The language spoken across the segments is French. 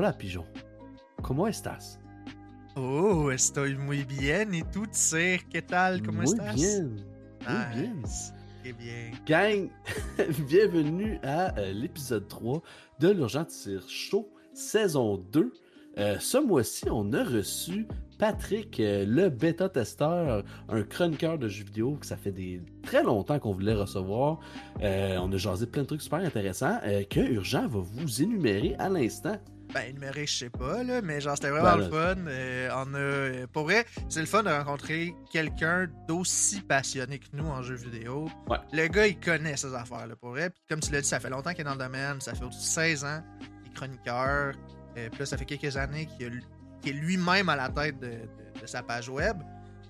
Hola, pigeon. ¿Cómo estás? Oh, estoy muy bien. ¿Y tú, Tsir? ¿Qué tal? ¿Cómo Muy estás? bien. Muy bien. Nice. Qué bien. Gang, bienvenue à euh, l'épisode 3 de l'Urgent Tire Show, saison 2. Euh, ce mois-ci, on a reçu Patrick, euh, le bêta-testeur, un chroniqueur de jeux vidéo que ça fait des très longtemps qu'on voulait recevoir. Euh, on a jasé plein de trucs super intéressants euh, que Urgent va vous énumérer à l'instant. Ben, énuméré, je sais pas, là, mais genre, c'était vraiment Ben, le fun. Euh, on a, euh, pour vrai, c'est le fun de rencontrer quelqu'un d'aussi passionné que nous en jeux vidéo. Ouais. Le gars, il connaît ces affaires-là, pour vrai. Puis comme tu l'as dit, ça fait longtemps qu'il est dans le domaine. Ça fait au-dessus de 16 ans qu'il est chroniqueur. Euh, puis là, ça fait quelques années qu'il est lui-même à la tête de, de- de sa page web.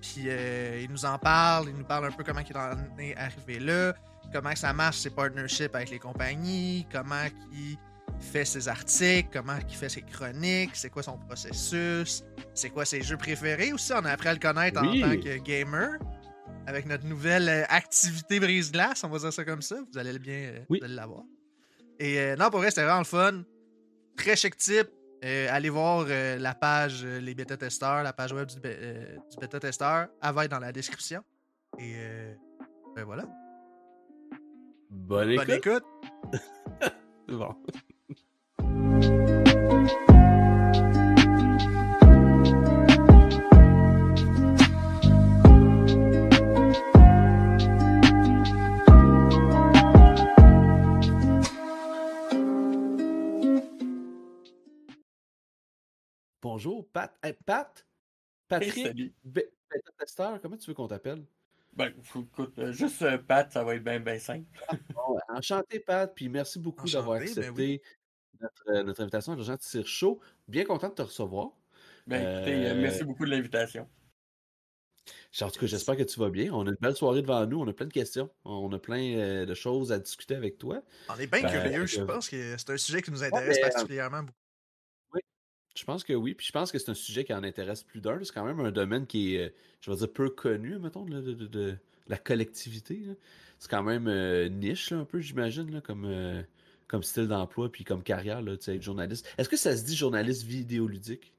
Puis euh, il nous en parle, il nous parle un peu comment il en est arrivé là, comment ça marche ses partnerships avec les compagnies, comment il fait ses articles, comment il fait ses chroniques, c'est quoi son processus, c'est quoi ses jeux préférés aussi. On a appris à le connaître Oui. en tant que gamer. Avec notre nouvelle euh, activité brise-glace, on va dire ça comme ça. Vous allez le bien euh, Oui. l'avoir. Et euh, non, pour vrai, c'était vraiment le fun. Très chic type. Euh, allez voir euh, la page Les bêta-testeurs, la page web du, bêta-testeur. Elle va être dans la description. Et ben voilà. Bonne écoute. Bonne écoute. Bon. Bonjour, Pat. Hey, Pat? Patrick, comment tu veux qu'on t'appelle? Ben, écoute, euh, juste euh, Pat, ça va être bien, bien simple. Bon, enchanté, Pat, puis merci beaucoup d'avoir ben accepté notre, euh, notre invitation à l'urgent Tire Chaud. Bien content de te recevoir. Ben, écoutez, euh, merci beaucoup de l'invitation. En tout cas, j'espère que tu vas bien. On a une belle soirée devant nous. On a plein de questions. On a plein de choses à discuter avec toi. On est bien Ben, curieux. Je euh, pense que c'est un sujet qui nous intéresse mais, particulièrement beaucoup. Je pense que oui. Puis je pense que c'est un sujet qui en intéresse plus d'un. C'est quand même un domaine qui est, euh, je vais dire, peu connu, mettons, de, de- de- de la collectivité. C'est quand même euh, niche, là, un peu, j'imagine, comme, euh, comme style d'emploi puis comme carrière, là, tu sais, être journaliste. Est-ce que ça se dit journaliste vidéoludique?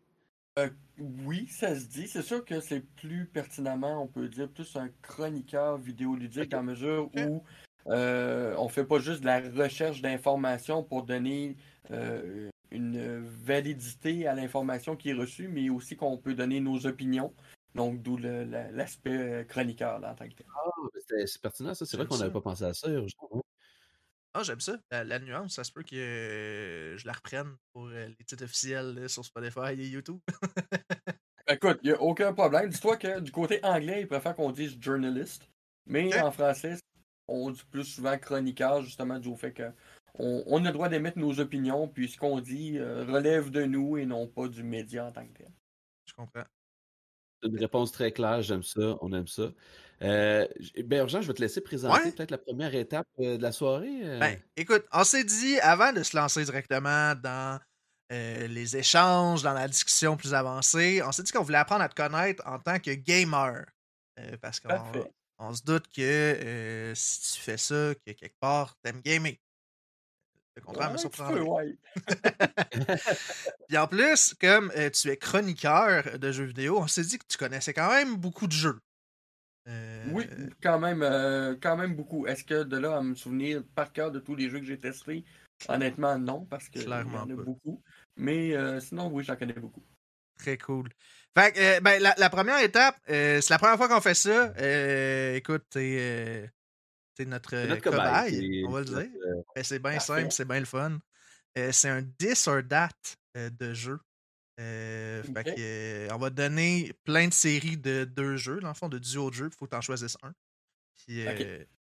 Oui, ça se dit. C'est sûr que c'est plus pertinemment, on peut dire, plus un chroniqueur vidéoludique Ok. dans la mesure où euh, on fait pas juste de la recherche d'informations pour donner euh, une validité à l'information qui est reçue, mais aussi qu'on peut donner nos opinions. Donc, d'où l'aspect euh, chroniqueur là, en tant que tel. Ah, c'est pertinent, ça. C'est vrai qu'on n'avait pas pensé à ça. Urgent, ouais. Ah, j'aime ça. La, la nuance, ça se peut que euh, je la reprenne pour euh, les titres officiels là, sur Spotify et YouTube. Écoute, il n'y a aucun problème. Dis-toi que du côté anglais, ils préfèrent qu'on dise journalist. Mais en français, on dit plus souvent chroniqueur, justement, du fait que on, on a le droit d'émettre nos opinions, puis ce qu'on dit euh, relève de nous et non pas du média en tant que tel. Je comprends. C'est Une réponse très claire, j'aime ça, on aime ça. Euh, ben, Urgent, je vais te laisser présenter Ouais. peut-être la première étape euh, de la soirée. euh. Ben, écoute, on s'est dit, avant de se lancer directement dans euh, les échanges, dans la discussion plus avancée, on s'est dit qu'on voulait apprendre à te connaître en tant que gamer. Euh, parce qu'on on se doute que euh, si tu fais ça, que quelque part, t'aimes gamer. Le contraire me Ouais, surprendrait. peu, ouais. Puis en plus, comme euh, tu es chroniqueur de jeux vidéo, on s'est dit que tu connaissais quand même beaucoup de jeux. Euh, Oui, quand même, euh, quand même beaucoup. Est-ce que de là à me souvenir par cœur de tous les jeux que j'ai testés, honnêtement non, parce que il y Clairement en a pas. beaucoup. Mais euh, sinon, oui, j'en connais beaucoup. Très cool. Fait que, euh, ben, la, la première étape, euh, c'est la première fois qu'on fait ça. Euh, écoute, t'es euh, notre, cobaye, cobaye, on va le dire. euh, Ben, c'est bien simple, c'est bien le fun. Euh, c'est un this or that de jeu. Fait que, on va donner plein de séries de deux jeux, dans le fond, de duo de jeux. Il faut que tu en choisisses un. Puis,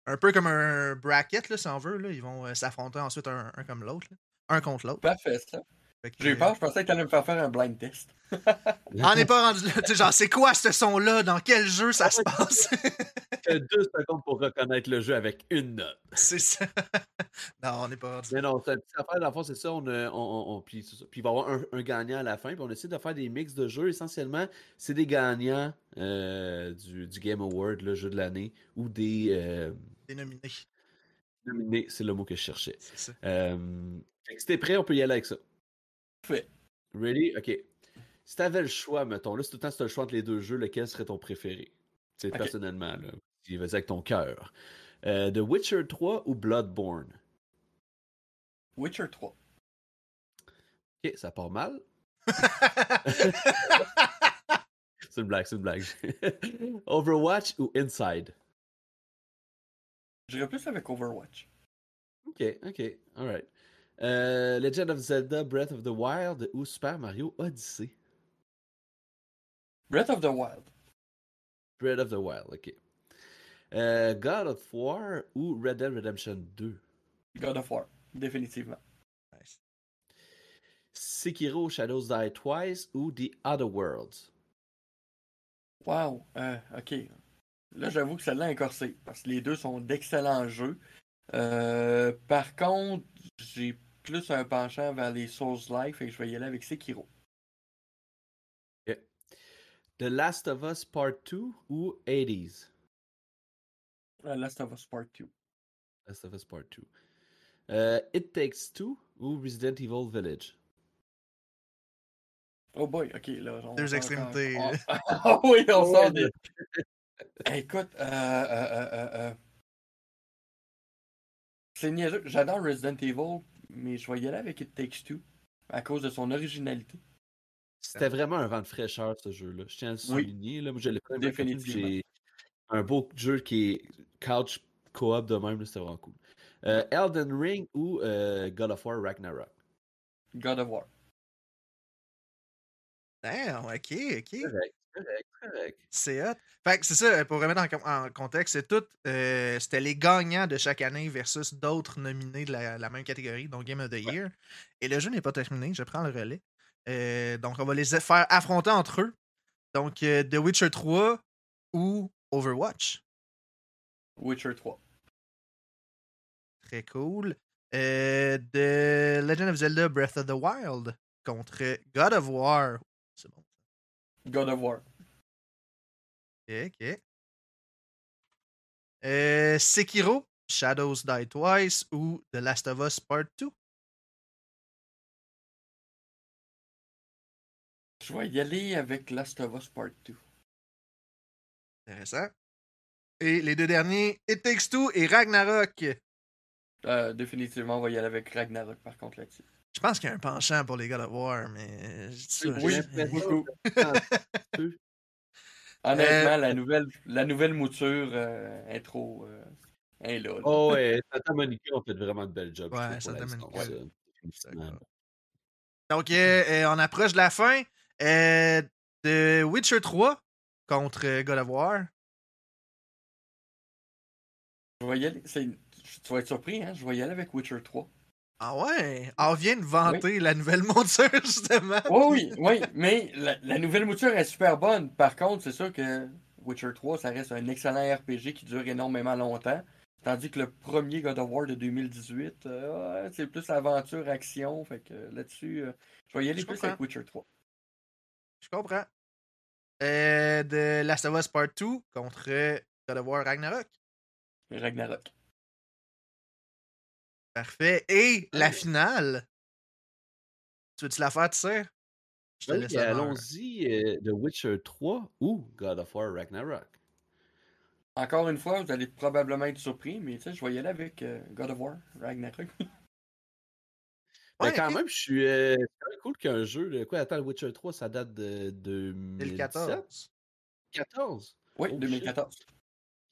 un peu comme un bracket, là, si on veut. Là, ils vont s'affronter ensuite un, un comme l'autre. Un contre l'autre. Parfait, ça. J'ai eu euh, peur, je pensais que tu allais me faire faire un blind test. On n'est pas rendu là. Tu sais, genre, c'est quoi ce son-là? Dans quel jeu ça se passe? T'as deux secondes pour reconnaître le jeu avec une note. c'est ça. non, on n'est pas rendu là. Mais non, c'est une petite affaire, dans le fond, c'est ça. On, a- on, on- on- puis, c'est ça. Puis il va y avoir un, un gagnant à la fin. Puis on essaie de faire des mix de jeux. Essentiellement, c'est des gagnants euh, du, du Game Award, le jeu de l'année, ou des euh, Dénominé. nominés. C'est le mot que je cherchais. C'est ça. Euh, fait que si t'es prêt, on peut y aller avec ça. Parfait. Ready? Ok. Si t'avais le choix, mettons, là, c'est tout le temps si t'as le choix entre les deux jeux, lequel serait ton préféré? C'est personnellement, là. Tu vas avec ton cœur. Euh, The Witcher 3 ou Bloodborne? Witcher 3. Ok, ça part mal. C'est une blague, c'est une blague. Overwatch ou Inside? J'irais plus avec Overwatch. Ok, ok, alright. Euh, Legend of Zelda Breath of the Wild ou Super Mario Odyssey? Breath of the Wild. Breath of the Wild, ok. Euh, God of War ou Red Dead Redemption 2? God of War. Définitivement. Nice. Sekiro Shadows Die Twice ou The Other Worlds? Wow. Euh, ok. Là, j'avoue que celle-là est corsée. Parce que les deux sont d'excellents jeux. Euh, par contre, j'ai plus un penchant vers les Souls-like. Fait que je vais y aller avec Sekiro. The Last of Us Part 2 ou 80s? Euh, Last of Us Part 2. Last of Us Part 2. Euh, It Takes Two ou Resident Evil Village? Oh boy, ok. Là, on Deux extrémités. Ah oui, on sort des. Écoute, euh, euh, euh, euh, euh. C'est niaiseux. J'adore Resident Evil, mais je vais y aller avec It Takes Two à cause de son originalité. C'était vraiment un vent de fraîcheur, ce jeu-là. Je tiens à le Oui. souligner. Là. Moi, je l'ai pas Définitivement. J'ai un beau jeu qui est couch co-op de même. là, C'était vraiment cool. Euh, Elden Ring ou euh, God of War Ragnarok? God of War. Damn, ok, ok. Correct. C'est hot. Fait que c'est ça, pour remettre en, contexte, c'est tout. euh, C'était les gagnants de chaque année versus d'autres nominés de la, la même catégorie, donc Game of the Year. Et le jeu n'est pas terminé, je prends le relais. Euh, donc, on va les faire affronter entre eux. Donc, euh, The Witcher 3 ou Overwatch. Witcher 3. Très cool. Euh, The Legend of Zelda Breath of the Wild contre God of War. God of War. Ok, ok. Euh, Sekiro, Shadows Die Twice ou The Last of Us Part 2. Je vais y aller avec Last of Us Part 2. Intéressant. Et les deux derniers, It Takes Two et Ragnarok. Euh, définitivement, on va y aller avec Ragnarok par contre là-dessus. Je pense qu'il y a un penchant pour les God of War, mais ça, Oui, beaucoup. Honnêtement, la, nouvelle, la nouvelle mouture euh, est trop. euh, est là. là. Oh ouais, Santa Monica ont fait vraiment de belles jobs. Ouais, Santa Monica. D'accord. Donc, euh, euh, on approche de la fin. Euh, de Witcher 3 contre euh, God of War. Je vais y aller. Tu vas être surpris, hein? Je vais y aller avec Witcher 3. Ah ouais, on vient de vanter la nouvelle monture, justement. Oui, oui, oui, mais la, la nouvelle mouture est super bonne. Par contre, c'est sûr que Witcher 3, ça reste un excellent RPG qui dure énormément longtemps. Tandis que le premier God of War de 2018, euh, c'est plus aventure, action. Fait que là-dessus, euh, je vais y aller Je plus comprends. avec Witcher 3. Je comprends. Euh, de Last of Us Part 2 contre God of War Ragnarok. Ragnarok. Parfait. Et la finale? Tu veux-tu la faire, tu sais? Je te Oui. Allons-y, euh, The Witcher 3 ou God of War Ragnarok? Encore une fois, vous allez probablement être surpris, mais tu sais, je vais y aller avec euh, God of War, Ragnarok. Ben, Ouais, quand même, je suis. euh, c'est quand même cool qu'un jeu. de- Quoi, attends, le Witcher 3, ça date de 2017? 2014. 14? Oui, Oh, shit. 2014.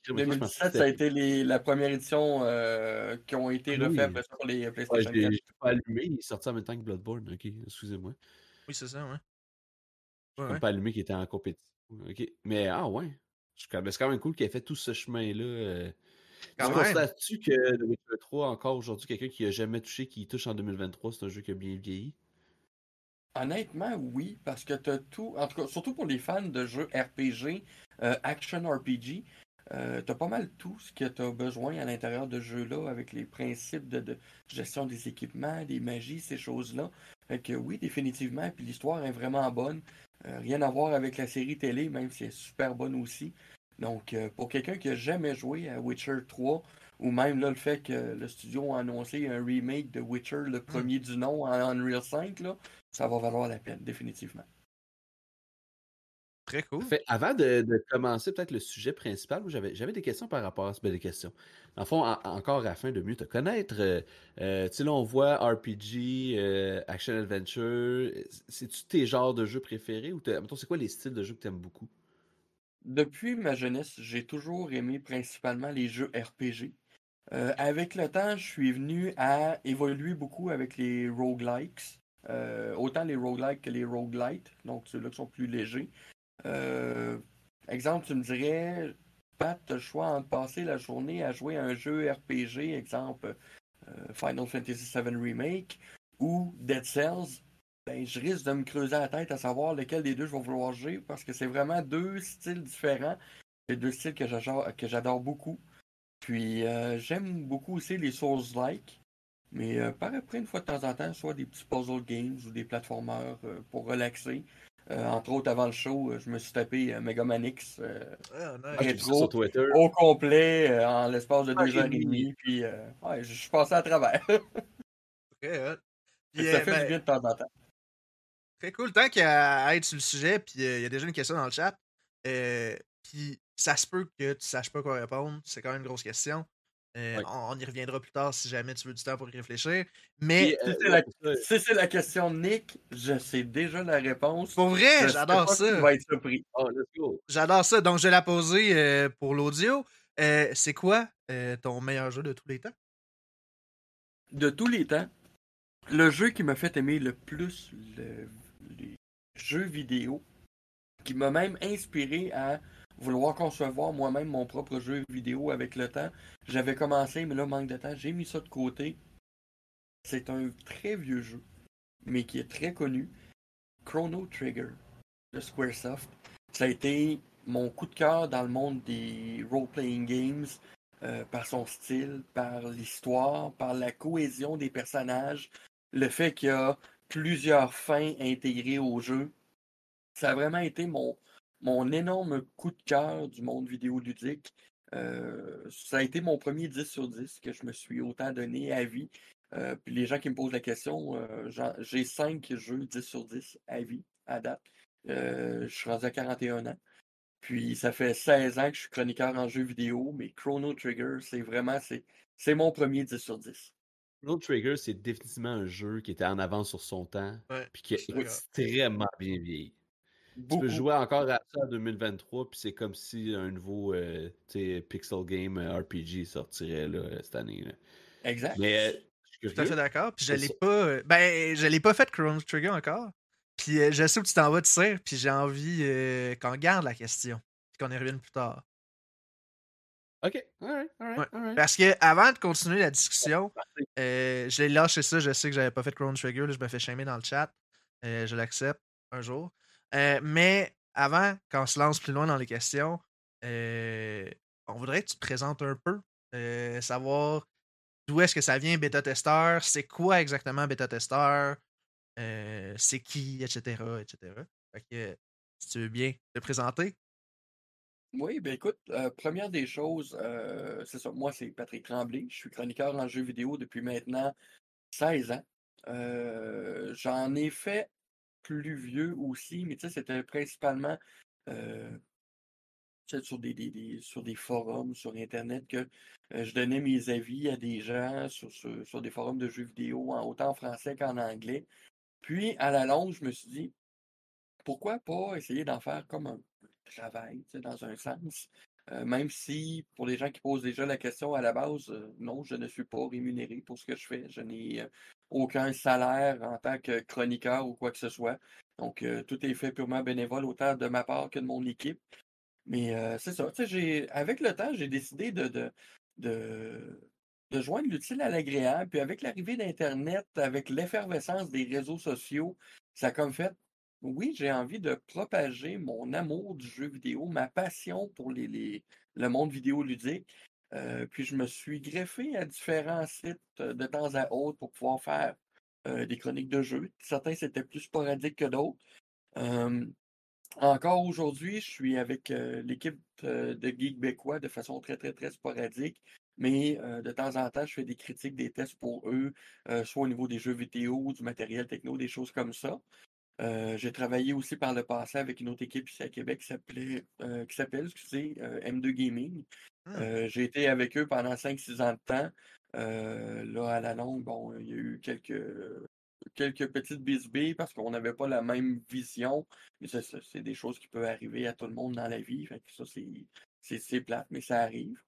2017, ça a été les, la première édition euh, qui ont été Ah oui. refaites après ça pour les PlayStation j'ai 4. j'ai pas allumé, il est sorti en même temps que Bloodborne. Ok, excusez-moi. Oui, c'est ça, ouais. J'ai Ouais, ouais. pas allumé qu'il était en compétition. Ok, mais ah ouais. Je ben, C'est quand même cool qu'il ait fait tout ce chemin-là. euh. Tu constates-tu que The Witcher 3, encore aujourd'hui, quelqu'un qui a jamais touché, qui touche en 2023, c'est un jeu qui a bien vieilli? Honnêtement, oui, parce que t'as tout, en tout cas, surtout pour les fans de jeux RPG, euh, action RPG, euh, t'as pas mal tout ce que t'as besoin à l'intérieur de ce jeu-là, avec les principes de, de gestion des équipements, des magies, ces choses-là. Fait que oui, définitivement, puis l'histoire est vraiment bonne. Euh, rien à voir avec la série télé, même si elle est super bonne aussi. Donc, euh, pour quelqu'un qui a jamais joué à Witcher 3, ou même là, le fait que le studio a annoncé un remake de Witcher, le premier du nom, en Unreal 5, là, ça va valoir la peine, définitivement. Très cool. Fait, avant de, de commencer peut-être le sujet principal, j'avais, j'avais des questions par rapport à ce ben, des questions. En fond, en- encore afin de mieux te connaître, euh, euh, tu sais, là, on voit RPG, euh, Action Adventure. C'est-tu tes genres de jeux préférés ou mettons, c'est quoi les styles de jeux que tu aimes beaucoup? Depuis ma jeunesse, j'ai toujours aimé principalement les jeux RPG. Euh, avec le temps, je suis venu à évoluer beaucoup avec les roguelikes. Euh, autant les roguelikes que les roguelites, donc ceux-là qui sont plus légers. Euh, exemple, tu me dirais, Pat, tu as le choix entre passer la journée à jouer à un jeu RPG, exemple euh, Final Fantasy VII Remake ou Dead Cells. Ben, je risque de me creuser la tête à savoir lequel des deux je vais vouloir jouer parce que c'est vraiment deux styles différents. C'est deux styles que j'adore, beaucoup. Puis euh, j'aime beaucoup aussi les Souls-like. Mais par après, une fois de temps en temps, soit des petits puzzle games ou des platformers euh, pour relaxer. Euh, entre autres, avant le show, euh, je me suis tapé euh, Mega Man X euh, Ah, nice. Ah, Rétro. au complet euh, en l'espace de Ah, deux heures et demie. Puis euh, ouais, je suis passé à travers. Puis, ça euh, fait ben, du bien de temps en temps. Très cool. Tant qu'à être sur le sujet, puis euh, il y a déjà une question dans le chat. euh, puis ça se peut que tu saches pas quoi répondre. C'est quand même une grosse question. Euh, on, on y reviendra plus tard si jamais tu veux du temps pour y réfléchir. Mais Puis, euh, Si c'est la, si la question de Nick, je sais déjà la réponse. pour vrai, j'adore ça. va être surpris. Oh, go. J'adore ça. Donc, je vais la poser euh, pour l'audio. Euh, c'est quoi euh, ton meilleur jeu de tous les temps? De tous les temps, le jeu qui m'a fait aimer le plus le- les jeux vidéo, qui m'a même inspiré à vouloir concevoir moi-même mon propre jeu vidéo avec le temps. J'avais commencé, mais là, manque de temps, j'ai mis ça de côté. C'est un très vieux jeu, mais qui est très connu. Chrono Trigger de Squaresoft. Ça a été mon coup de cœur dans le monde des role-playing games euh, par son style, par l'histoire, par la cohésion des personnages, le fait qu'il y a plusieurs fins intégrées au jeu. Ça a vraiment été mon, mon énorme coup de cœur du monde vidéoludique. Euh, ça a été mon premier 10 sur 10 que je me suis autant donné à vie. Euh, puis les gens qui me posent la question, euh, j'ai 5 jeux 10 sur 10 à vie, à date. Euh, je suis rendu à 41 ans. Puis ça fait 16 ans que je suis chroniqueur en jeux vidéo, mais Chrono Trigger, c'est vraiment, c'est, c'est mon premier 10 sur 10. Chrono Trigger, c'est définitivement un jeu qui était en avance sur son temps, Ouais, puis qui est extrêmement bien vieilli. Tu peux jouer encore à ça en 2023, puis c'est comme si un nouveau euh, tu Pixel Game euh, RPG sortirait là, euh, cette année. là. Exact. Mais je suis Tout à fait d'accord. Puis je l'ai pas. Ben, je l'ai pas fait Chrono Trigger encore. Puis euh, je sais où tu t'en vas de dire. Puis j'ai envie euh, qu'on garde la question. Puis qu'on y revienne plus tard. Ok, alright, alright, Ouais. alright. Parce que avant de continuer la discussion, euh, je l'ai lâché ça. Je sais que j'avais pas fait Chrono Trigger. là, je me fais shamer dans le chat. Je l'accepte un jour. Euh, mais avant qu'on se lance plus loin dans les questions, euh, on voudrait que tu te présentes un peu. euh, savoir d'où est-ce que ça vient, bêta-testeur, c'est quoi exactement bêta-testeur, c'est qui, etc., etc. Si tu veux bien te présenter. Oui, ben écoute, première des choses, c'est ça, moi c'est Patrick Tremblay, je suis chroniqueur en jeux vidéo depuis maintenant 16 ans. J'en ai fait plus vieux aussi, mais c'était principalement euh, sur des, forums, sur Internet, que euh, je donnais mes avis à des gens sur, des forums de jeux vidéo, en, autant en français qu'en anglais. Puis, à la longue, je me suis dit, pourquoi pas essayer d'en faire comme un travail, dans un sens? Euh, même si, pour les gens qui posent déjà la question à la base, non, je ne suis pas rémunéré pour ce que je fais. Je n'ai aucun salaire en tant que chroniqueur ou quoi que ce soit. Donc, euh, tout est fait purement bénévole, autant de ma part que de mon équipe. Mais euh, c'est ça, avec le temps, j'ai décidé de, de, de, joindre l'utile à l'agréable. Puis avec l'arrivée d'Internet, avec l'effervescence des réseaux sociaux, ça a comme fait, oui, j'ai envie de propager mon amour du jeu vidéo, ma passion pour les, les- le monde vidéoludique. Euh, puis je me suis greffé à différents sites euh, de temps à autre pour pouvoir faire euh, des chroniques de jeux. Certains, c'était plus sporadique que d'autres. Encore aujourd'hui, je suis avec l'équipe de Geek Bécois de façon très, très, très sporadique. mais de temps en temps, je fais des critiques, des tests pour eux, soit au niveau des jeux vidéo, du matériel techno, des choses comme ça. J'ai travaillé aussi par le passé avec une autre équipe ici à Québec qui s'appelait qui s'appelle, excusez, M2 Gaming. Mmh. j'ai été avec eux pendant 5-6 ans de temps. là, à la longue, bon, il y a eu quelques quelques petites bisbées parce qu'on n'avait pas la même vision. Mais ça, c'est des choses qui peuvent arriver à tout le monde dans la vie. Fait que ça, c'est plate, mais ça arrive.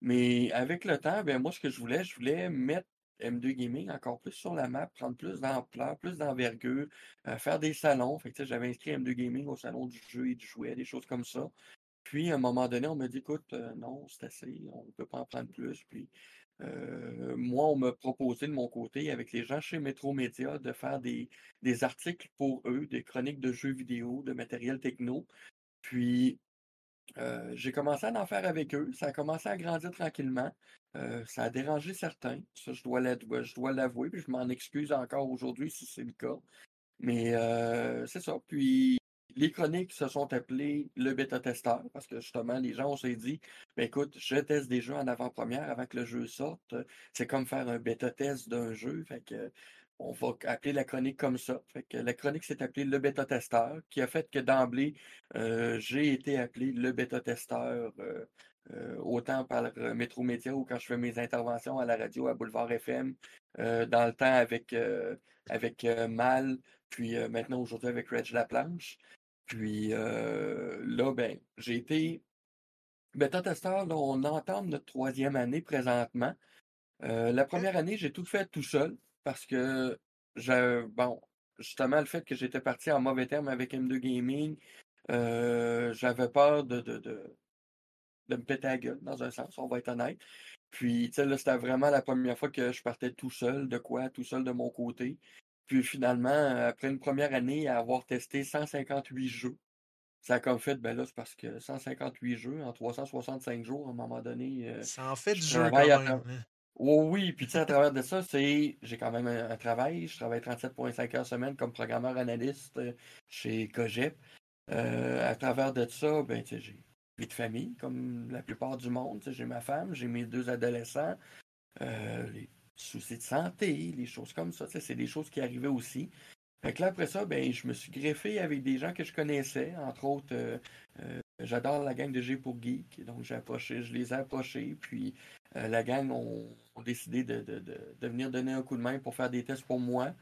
Mais avec le temps, ben moi, ce que je voulais, je voulais mettre M2 Gaming encore plus sur la map, prendre plus d'ampleur, plus d'envergure, euh, faire des salons. Fait j'avais inscrit M2 Gaming au salon du jeu et du jouet, des choses comme ça. Puis, à un moment donné, on m'a dit, écoute, euh, non, c'est assez, on ne peut pas en prendre plus. Puis, euh, moi, on m'a proposé de mon côté, avec les gens chez Metro Média, de faire des, des, articles pour eux, des chroniques de jeux vidéo, de matériel techno. Puis, j'ai commencé à en faire avec eux. Ça a commencé à grandir tranquillement. Euh, ça a dérangé certains. Ça, je dois l'avouer, puis je m'en excuse encore aujourd'hui si c'est le cas. Mais c'est ça. Puis les chroniques se sont appelées le bêta-testeur parce que justement, les gens, on s'est dit, ben écoute, je teste des jeux en avant-première avant que le jeu sorte. C'est comme faire un bêta-test d'un jeu. On va appeler la chronique comme ça. La chronique s'est appelée le bêta-testeur, qui a fait que d'emblée, euh, j'ai été appelé le bêta-testeur. Euh, euh, autant par Métro Média ou quand je fais mes interventions à la radio à Boulevard FM, dans le temps avec, avec Mal, puis maintenant aujourd'hui avec Reg Laplanche. Puis là, ben, j'ai été bêta-testeur, on entend notre troisième année présentement. la première année, j'ai tout fait tout seul parce que, bon, justement, le fait que j'étais parti en mauvais terme avec M2 Gaming, j'avais peur de, me péter la gueule, dans un sens, on va être honnête. Puis, tu sais, là, c'était vraiment la première fois que je partais tout seul, de quoi, tout seul de mon côté. Puis finalement, après une première année à avoir testé 158 jeux, ça a comme fait, ben là, c'est parce que 158 jeux en 365 jours, à un moment donné. Euh, ça en fait du jeu quand même. Hein. oui, puis tu sais, à travers de ça, c'est j'ai quand même un, travail. Je travaille 37,5 heures semaine comme programmeur analyste euh, chez Cogep. Euh, à travers de ça, ben, tu sais, j'ai vie de famille, comme la plupart du monde. J'ai ma femme, j'ai mes deux adolescents. les soucis de santé, les choses comme ça. C'est des choses qui arrivaient aussi. Fait que là, après ça, ben, je me suis greffé avec des gens que je connaissais. Entre autres, euh, euh, j'adore la gang de G pour Geek. Donc, j'ai approché, je les ai approchés. Puis, euh, la gang ont, décidé de, venir donner un coup de main pour faire des tests pour moi.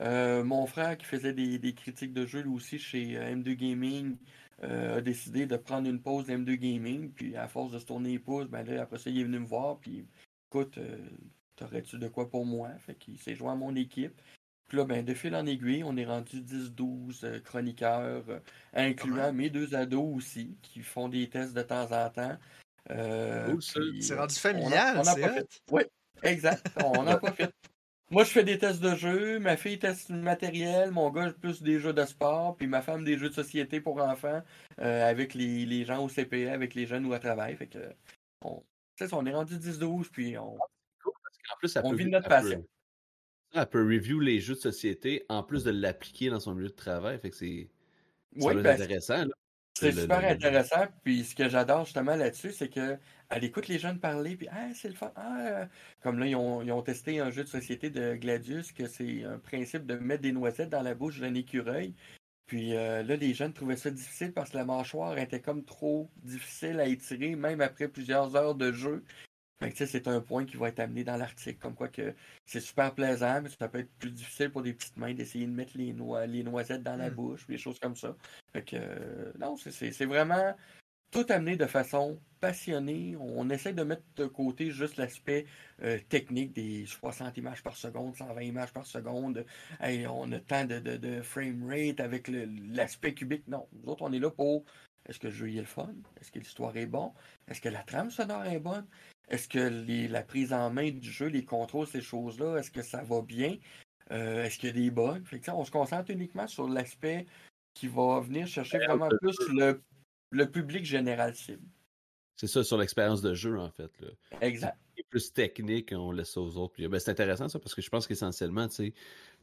mon frère, qui faisait des, critiques de jeux, lui aussi, chez M2 Gaming, a décidé de prendre une pause M2 Gaming. Puis, à force de se tourner les pouces, ben là, après ça, il est venu me voir. Puis, écoute, T'aurais-tu de quoi pour moi? Fait qu'il s'est joint à mon équipe. Puis là, ben, de fil en aiguille, on est rendu 10-12 euh, chroniqueurs, euh, incluant mes deux ados aussi, qui font des tests de temps en temps. Euh, c'est rendu familial, c'est Oui, exact. On en profite. Moi, je fais des tests de jeux, ma fille teste du matériel, mon gars plus des jeux de sport, puis ma femme des jeux de société pour enfants avec les, gens au CPA, avec les jeunes ou à travail. Fait que, on, on est rendu 10-12, puis on, en plus, ça on peut, vit notre passion. Elle peut review les jeux de société en plus de l'appliquer dans son milieu de travail. Fait que c'est ben, intéressant. C'est super intéressant. Puis ce que j'adore justement là-dessus, c'est qu'elle écoute les jeunes parler, puis ah, c'est le fun. Ah, comme là, ils ont, ils ont, testé un jeu de société de Gladius, que c'est un principe de mettre des noisettes dans la bouche d'un écureuil. Puis euh, là, les jeunes trouvaient ça difficile parce que la mâchoire était comme trop difficile à étirer, même après plusieurs heures de jeu c'est un point qui va être amené dans l'article, comme quoi que c'est super plaisant, mais ça peut être plus difficile pour des petites mains d'essayer de mettre les, les noisettes dans la hmm. bouche, des choses comme ça. Fait que, euh, non, c'est vraiment tout amené de façon passionnée. On essaie de mettre de côté juste l'aspect euh, technique des 60 images par seconde, 120 images par seconde. on a tant de, de, frame rate avec l'aspect cubique. Non, nous autres, on est là pour est-ce que le jeu est le fun? Est-ce que l'histoire est bonne? Est-ce que la trame sonore est bonne? Est-ce que la prise en main du jeu, les contrôles, ces choses-là, est-ce que ça va bien? Euh, est-ce qu'il y a des bugs? on se concentre uniquement sur l'aspect qui va venir chercher vraiment plus le, public général cible. C'est ça, sur l'expérience de jeu, en fait. Exact. plus technique, on laisse ça aux autres. Ben, c'est intéressant, ça, parce que je pense qu'essentiellement, tu sais,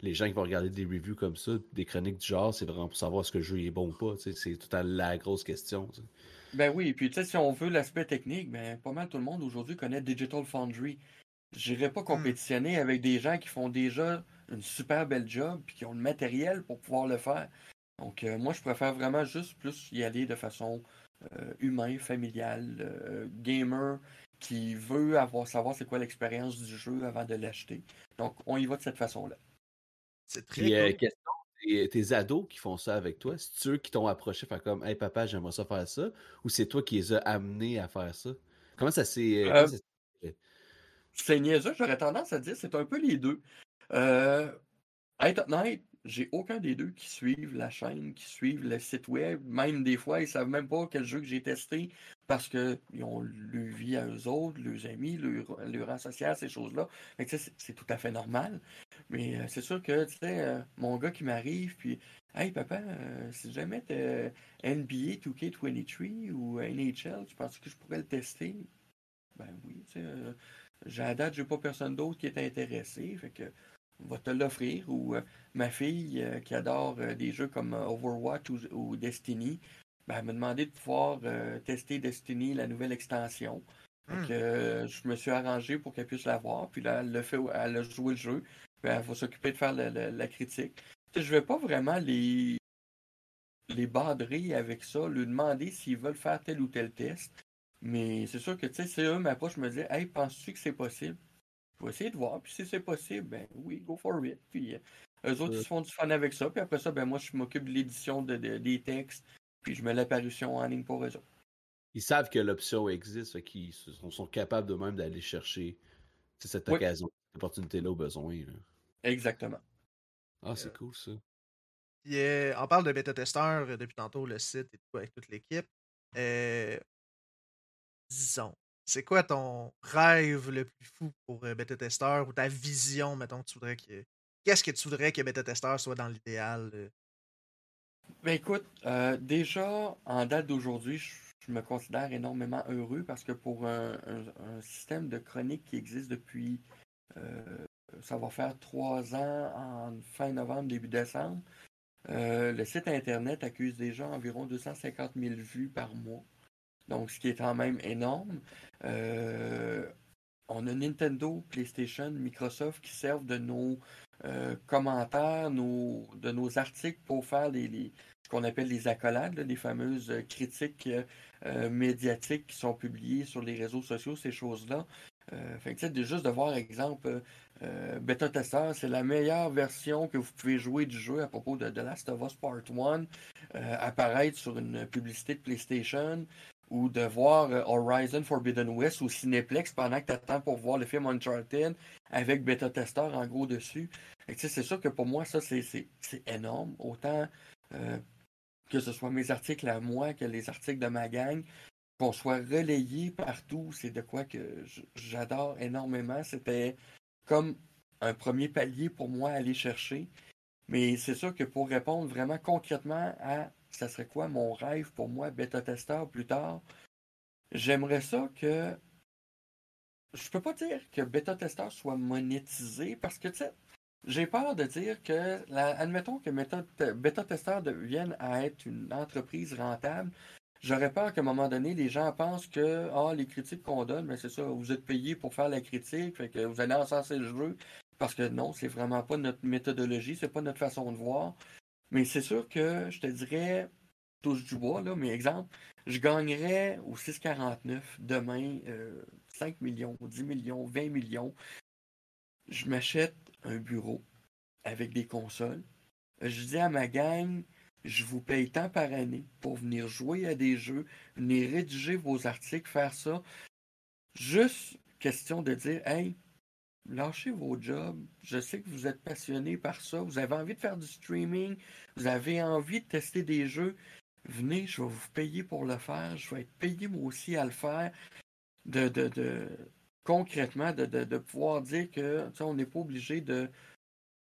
les gens qui vont regarder des reviews comme ça, des chroniques du genre, c'est vraiment pour savoir ce que le jeu est bon ou pas. C'est tout à la grosse question. Ben oui, puis tu sais, si on veut l'aspect technique, ben pas mal tout le monde aujourd'hui connaît Digital Foundry. J'irai pas hmm. compétitionner avec des gens qui font déjà une super belle job puis qui ont le matériel pour pouvoir le faire. Donc euh, moi je préfère vraiment juste plus y aller de façon euh, humain, familiale, euh, gamer qui veut avoir savoir c'est quoi l'expérience du jeu avant de l'acheter. Donc on y va de cette façon-là. C'est très cool. question, tes, ados qui font ça avec toi, c'est eux qui t'ont approché, faire comme Hey papa, j'aimerais ça faire ça, ou c'est toi qui les as amenés à faire ça? Comment ça s'est. C'est niaiseux, j'aurais tendance à dire, c'est un peu les deux. Euh, être honnête, j'ai aucun des deux qui suivent la chaîne, qui suivent le site web. Même des fois, ils savent même pas quel jeu que j'ai testé parce qu'ils ont le vie à eux autres, leurs amis, leur, leur associé ces choses-là. C'est tout à fait normal. Mais euh, c'est sûr que, tu sais, euh, mon gars qui m'arrive, puis Hey papa, si jamais NBA 2K23 ou NHL, tu penses que je pourrais le tester? Ben oui, tu sais j'ai à date, j'ai pas personne d'autre qui est intéressé. Fait que va te l'offrir. Ou euh, ma fille euh, qui adore euh, des jeux comme Overwatch ou, Destiny, ben, elle m'a demandé de pouvoir tester Destiny, la nouvelle extension. Hmm. je me suis arrangé pour qu'elle puisse l'avoir. Puis là, elle a, fait, elle a joué le jeu. Ben, elle va s'occuper de faire la, critique. Je vais pas vraiment les les badrer avec ça, lui demander s'ils veulent faire tel ou tel test. Mais c'est sûr que, tu sais, c'est eux m'approchent, me disent Hey, penses-tu que c'est possible Je vais essayer de voir, puis si c'est possible, ben oui, go for it. Puis euh, eux autres, ils se font du fun avec ça, puis après ça, ben moi, je m'occupe de l'édition de, des textes, puis je mets l'apparition en ligne pour eux autres. Ils savent que l'option existe, qu'ils sont, sont, capables d'eux-mêmes d'aller chercher cette occasion, cette opportunité-là au besoin. Exactement. Ah, c'est cool ça. on parle de bêta-testeur euh, depuis tantôt, le site et tout, avec toute l'équipe. Euh, disons, c'est quoi ton rêve le plus fou pour euh, Beta Tester ou ta vision, mettons, que tu voudrais que. Qu'est-ce que tu voudrais que Beta Tester soit dans l'idéal? Euh? Ben écoute, euh, déjà, en date d'aujourd'hui, je, me considère énormément heureux parce que pour un, système de chronique qui existe depuis, ça va faire trois ans en fin novembre, début décembre, le site Internet accuse déjà environ 250 000 vues par mois donc ce qui est quand même énorme. Euh, on a Nintendo, PlayStation, Microsoft qui servent de nos euh, commentaires, de nos articles pour faire les, ce qu'on appelle les accolades, les fameuses critiques euh, médiatiques qui sont publiées sur les réseaux sociaux, ces choses-là. fait que, juste de voir, exemple, Beta Tester, c'est la meilleure version que vous pouvez jouer du jeu à propos de The Last of Us Part 1, apparaître sur une publicité de PlayStation ou de voir euh, Horizon Forbidden West ou Cineplex pendant que tu attends pour voir le film Uncharted avec bêta Tester en gros dessus. C'est sûr que pour moi, ça, c'est énorme. Autant euh, que ce soit mes articles à moi que les articles de ma gang, qu'on soit relayé partout, c'est de quoi que j'adore énormément. C'était comme un premier palier pour moi à aller chercher. Mais c'est sûr que pour répondre vraiment concrètement à ça serait quoi mon rêve pour moi, bêta-testeur plus tard? J'aimerais ça que. Je peux pas dire que bêta-testeur soit monétisé parce que, tu sais, j'ai peur de dire que, admettons que bêta-testeur devienne à être une entreprise rentable. J'aurais peur qu'à un moment donné, les gens pensent que ah, les critiques qu'on donne, mais c'est ça, vous êtes payé pour faire la critique, que vous allez encenser le jeu. Parce que non, c'est vraiment pas notre méthodologie, c'est pas notre façon de voir. Mais c'est sûr que je te dirais, touche du bois, là, mais exemple, je gagnerais au 6,49 demain 5 euh, millions, 10 millions, 20 millions. Je m'achète un bureau avec des consoles. Je dis à ma gang, je vous paye tant par année pour venir jouer à des jeux, venir rédiger vos articles, faire ça. Juste question de dire, hey, lâchez vos jobs. Je sais que vous êtes passionné par ça. Vous avez envie de faire du streaming. Vous avez envie de tester des jeux. Venez, je vais vous payer pour le faire. Je vais être payé moi aussi à le faire. De, de, de concrètement, de, de, pouvoir dire que on n'est pas obligé de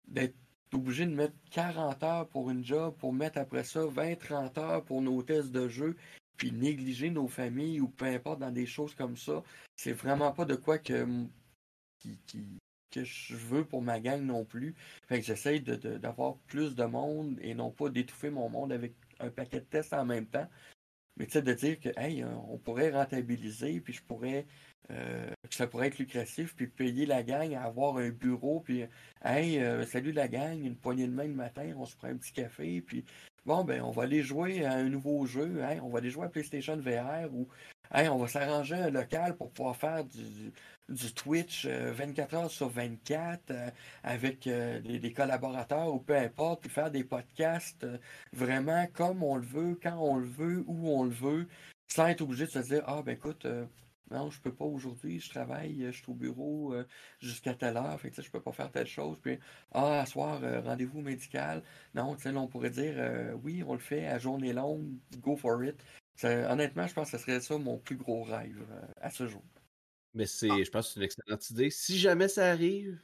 d'être obligé de mettre 40 heures pour une job, pour mettre après ça 20-30 heures pour nos tests de jeu, puis négliger nos familles ou peu importe dans des choses comme ça. C'est vraiment pas de quoi que qui, que je veux pour ma gang non plus. Fait que j'essaye d'avoir plus de monde et non pas d'étouffer mon monde avec un paquet de tests en même temps. Mais tu sais, de dire que, hey, on pourrait rentabiliser, puis je pourrais, euh, que ça pourrait être lucratif, puis payer la gang à avoir un bureau, puis, hey, euh, salut la gang, une poignée de main le matin, on se prend un petit café, puis bon, ben, on va aller jouer à un nouveau jeu, hey, on va aller jouer à PlayStation VR, ou, on va s'arranger un local pour pouvoir faire du, du Twitch 24 euh, heures sur 24 euh, avec euh, des, collaborateurs ou peu importe, puis faire des podcasts vraiment comme on le veut, quand on le veut, où on le veut, sans être obligé de se dire Ah, ben écoute, non, je peux pas aujourd'hui, je travaille, je suis au bureau jusqu'à telle heure, fait que je peux pas faire telle chose. Puis, ah, à soir, rendez-vous médical. Non, tu sais, on pourrait dire oui, on le fait à journée longue, go for it. Honnêtement, je pense que ce serait ça mon plus gros rêve à ce jour. Mais c'est, ah. je pense que c'est une excellente idée. Si jamais ça arrive,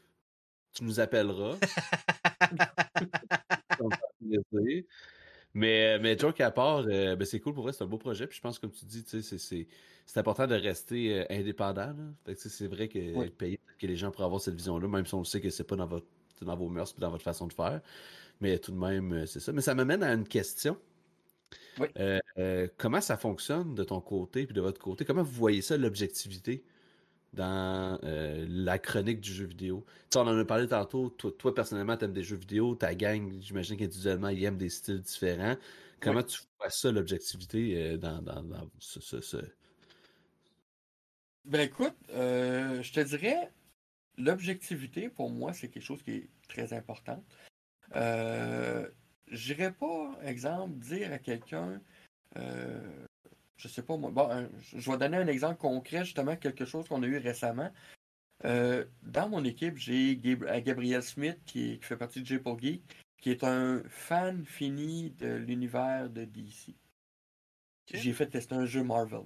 tu nous appelleras. mais, mais joke à part, euh, ben c'est cool pour vrai, c'est un beau projet. Puis je pense, comme tu dis, c'est, important de rester euh, indépendant. c'est vrai que payer que les gens pourraient avoir cette vision-là, même si on le sait que c'est pas dans, votre, dans vos mœurs et dans votre façon de faire. Mais tout de même, euh, c'est ça. Mais ça m'amène à une question. Comment ça fonctionne de ton côté et de votre côté? Comment vous voyez ça, l'objectivité? dans euh, la chronique du jeu vidéo? on en a parlé tantôt. Toi, personnellement, tu aimes des jeux vidéo. Ta gang, j'imagine qu'individuellement, ils aiment des styles différents. Comment tu vois ça, l'objectivité, euh, dans, ce, Ben écoute, euh, je te dirais, l'objectivité, pour moi, c'est quelque chose qui est très important. Euh, J'irais pas, exemple, dire à quelqu'un je sais pas moi. Bon, je vais donner un exemple concret, justement, quelque chose qu'on a eu récemment. Euh, dans mon équipe, j'ai euh, Gabriel Smith, qui, fait partie de Geek, qui est un fan fini de l'univers de DC. J'ai fait tester un jeu Marvel.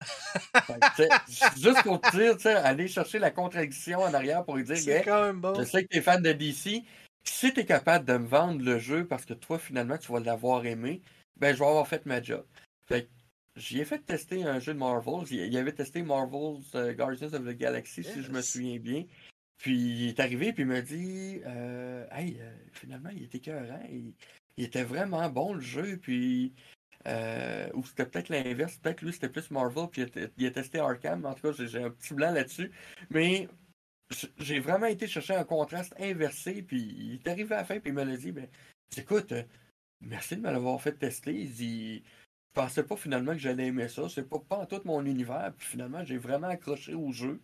juste pour te dire, aller chercher la contradiction en arrière pour lui dire Je sais que tu es fan de DC. Si tu es capable de me vendre le jeu parce que toi, finalement, tu vas l'avoir aimé, ben je vais avoir fait ma job. Fait J'y ai fait tester un jeu de Marvel. Il avait testé Marvel's euh, Guardians of the Galaxy, si je me souviens bien. Puis il est arrivé puis il m'a dit euh, Hey, euh, finalement, il était écœurant. Il, il, était vraiment bon le jeu. Puis. ou c'était peut-être l'inverse. Peut-être lui, c'était plus Marvel. Puis il a, testé Arkham. En tout cas, j'ai un petit blanc là-dessus. Mais j'ai vraiment été chercher un contraste inversé. Puis il est arrivé à la fin. Puis il m'a dit ben, Écoute, merci de me l'avoir fait tester. Il dit je pensais pas finalement que j'allais aimer ça. C'est pas, pas en tout mon univers. Puis finalement, j'ai vraiment accroché au jeu.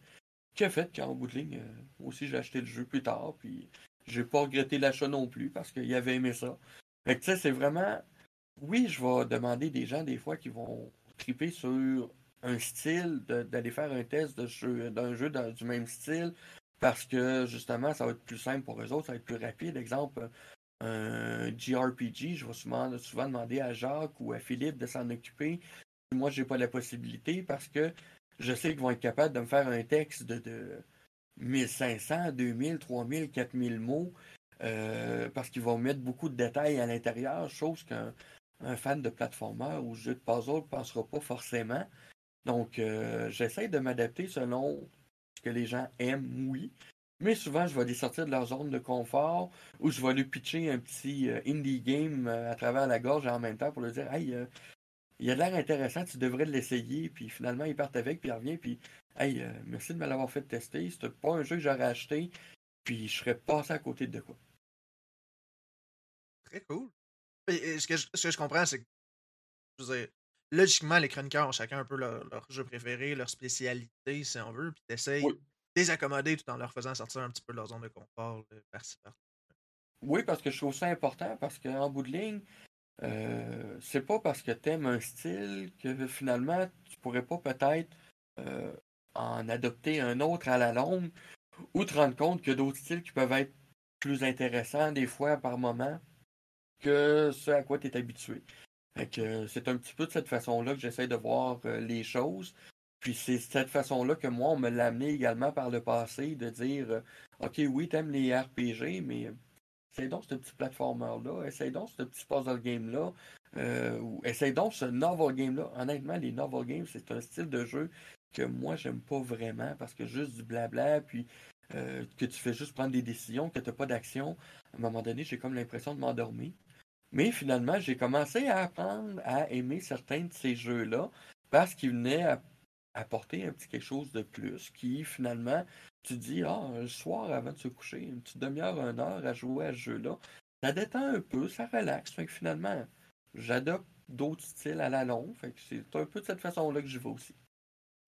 Qui a fait qu'en bout de ligne, euh, aussi j'ai acheté le jeu plus tard. Puis j'ai pas regretté l'achat non plus parce qu'il avait aimé ça. Fait que tu sais, c'est vraiment. Oui, je vais demander des gens des fois qui vont triper sur un style, d'aller faire un test d'un jeu, jeu du même style parce que justement, ça va être plus simple pour eux autres, ça va être plus rapide. Exemple, un JRPG, je vais souvent, souvent demander à Jacques ou à Philippe de s'en occuper. Moi, j'ai pas la possibilité parce que je sais qu'ils vont être capables de me faire un texte de, de 1500, 2000, 3000, 4000 mots euh, parce qu'ils vont mettre beaucoup de détails à l'intérieur, chose qu'un fan de platformer ou jeu de puzzle ne pensera pas forcément. Donc, euh, j'essaie de m'adapter selon ce que les gens aiment, oui, mais souvent, je vais les sortir de leur zone de confort ou je vais lui pitcher un petit euh, indie game euh, à travers la gorge en même temps pour lui dire Hey, euh, il a l'air intéressant, tu devrais l'essayer. Puis finalement, ils partent avec, puis il revient, puis Hey, merci de me l'avoir fait tester. C'était pas un jeu que j'aurais acheté, puis je serais passé à côté de quoi. Très cool. ce, que je, comprends, c'est que je veux dire, logiquement, les chroniqueurs ont chacun un peu leur, jeu préféré, leur spécialité, si on veut, puis t'essayes les accommoder tout en leur faisant sortir un petit peu de leur zone de confort par-ci par Oui, parce que je trouve ça important, parce qu'en bout de ligne, euh, c'est pas parce que tu aimes un style que finalement tu pourrais pas peut-être euh, en adopter un autre à la longue ou te rendre compte que d'autres styles qui peuvent être plus intéressants des fois par moment que ce à quoi tu es habitué. C'est un petit peu de cette façon-là que j'essaie de voir euh, les choses. Puis c'est cette façon-là que moi, on me l'a amené également par le passé, de dire euh, OK, oui, t'aimes les RPG, mais essaye donc ce petit platformer-là, essaye donc ce petit puzzle game-là, euh, ou essaye donc ce novel game-là. Honnêtement, les novel games, c'est un style de jeu que moi, j'aime pas vraiment parce que juste du blabla, puis que tu fais juste prendre des décisions, que tu n'as pas d'action. À un moment donné, j'ai comme l'impression de m'endormir. Mais finalement, j'ai commencé à apprendre à aimer certains de ces jeux-là parce qu'ils venaient apporter un petit quelque chose de plus qui, finalement, tu dis, ah, le soir avant de se coucher, une petite demi-heure, une heure à jouer à ce jeu-là, ça détend un peu, ça relaxe. Fait que finalement, j'adopte d'autres styles à la longue. Fait que c'est un peu de cette façon-là que j'y vais aussi.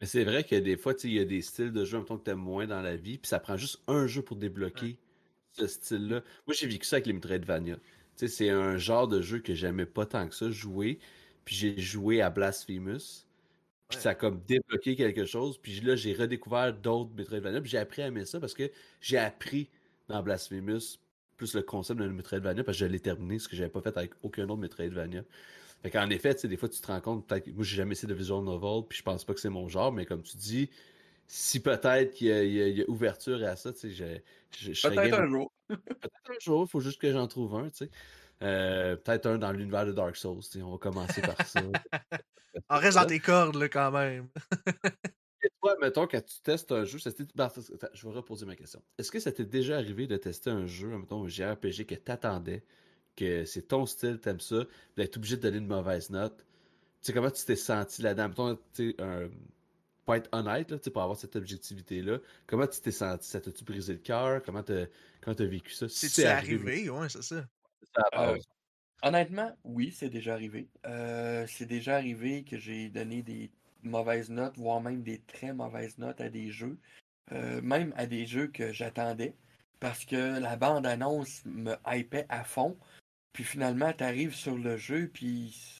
Mais c'est vrai que des fois, il y a des styles de jeu que tu aimes moins dans la vie, puis ça prend juste un jeu pour débloquer ce style-là. Moi, j'ai vécu ça avec les Metroidvania. C'est un genre de jeu que j'aimais pas tant que ça jouer. Puis j'ai joué à Blasphemous. Puis ça a comme débloqué quelque chose. Puis là, j'ai redécouvert d'autres Metroidvania. Puis j'ai appris à aimer ça parce que j'ai appris dans Blasphemous plus le concept d'un Metroidvania parce que je l'ai terminé, ce que j'avais pas fait avec aucun autre Metroidvania. Fait qu'en effet, des fois, tu te rends compte, peut-être moi, j'ai jamais essayé de visual novel, puis je pense pas que c'est mon genre, mais comme tu dis, si peut-être qu'il y, a ouverture à ça, tu sais, je, je, Peut-être un jour. Peut-être un jour, il faut juste que j'en trouve un, tu sais. Euh, peut-être un dans l'univers de Dark Souls, tu sais, on va commencer par ça. en reste dans tes cordes, là, quand même. Et toi, mettons, quand tu testes un jeu, ben, je vais reposer ma question. Est-ce que ça t'est déjà arrivé de tester un jeu, mettons, un JRPG que t'attendais, que c'est ton style, t'aimes ça, d'être obligé de donner une mauvaise note? Tu sais, comment tu t'es senti là-dedans? Mettons, tu sais, un pour être honnête, là, pour avoir cette objectivité-là, comment tu t'es senti? Ça t'a-tu brisé le cœur? Comment t'as as vécu ça? c'est arrivé, ouais, c'est ça. Euh, honnêtement, oui, c'est déjà arrivé. Euh, c'est déjà arrivé que j'ai donné des mauvaises notes, voire même des très mauvaises notes à des jeux, euh, même à des jeux que j'attendais, parce que la bande-annonce me hypait à fond, puis finalement, tu arrives sur le jeu, puis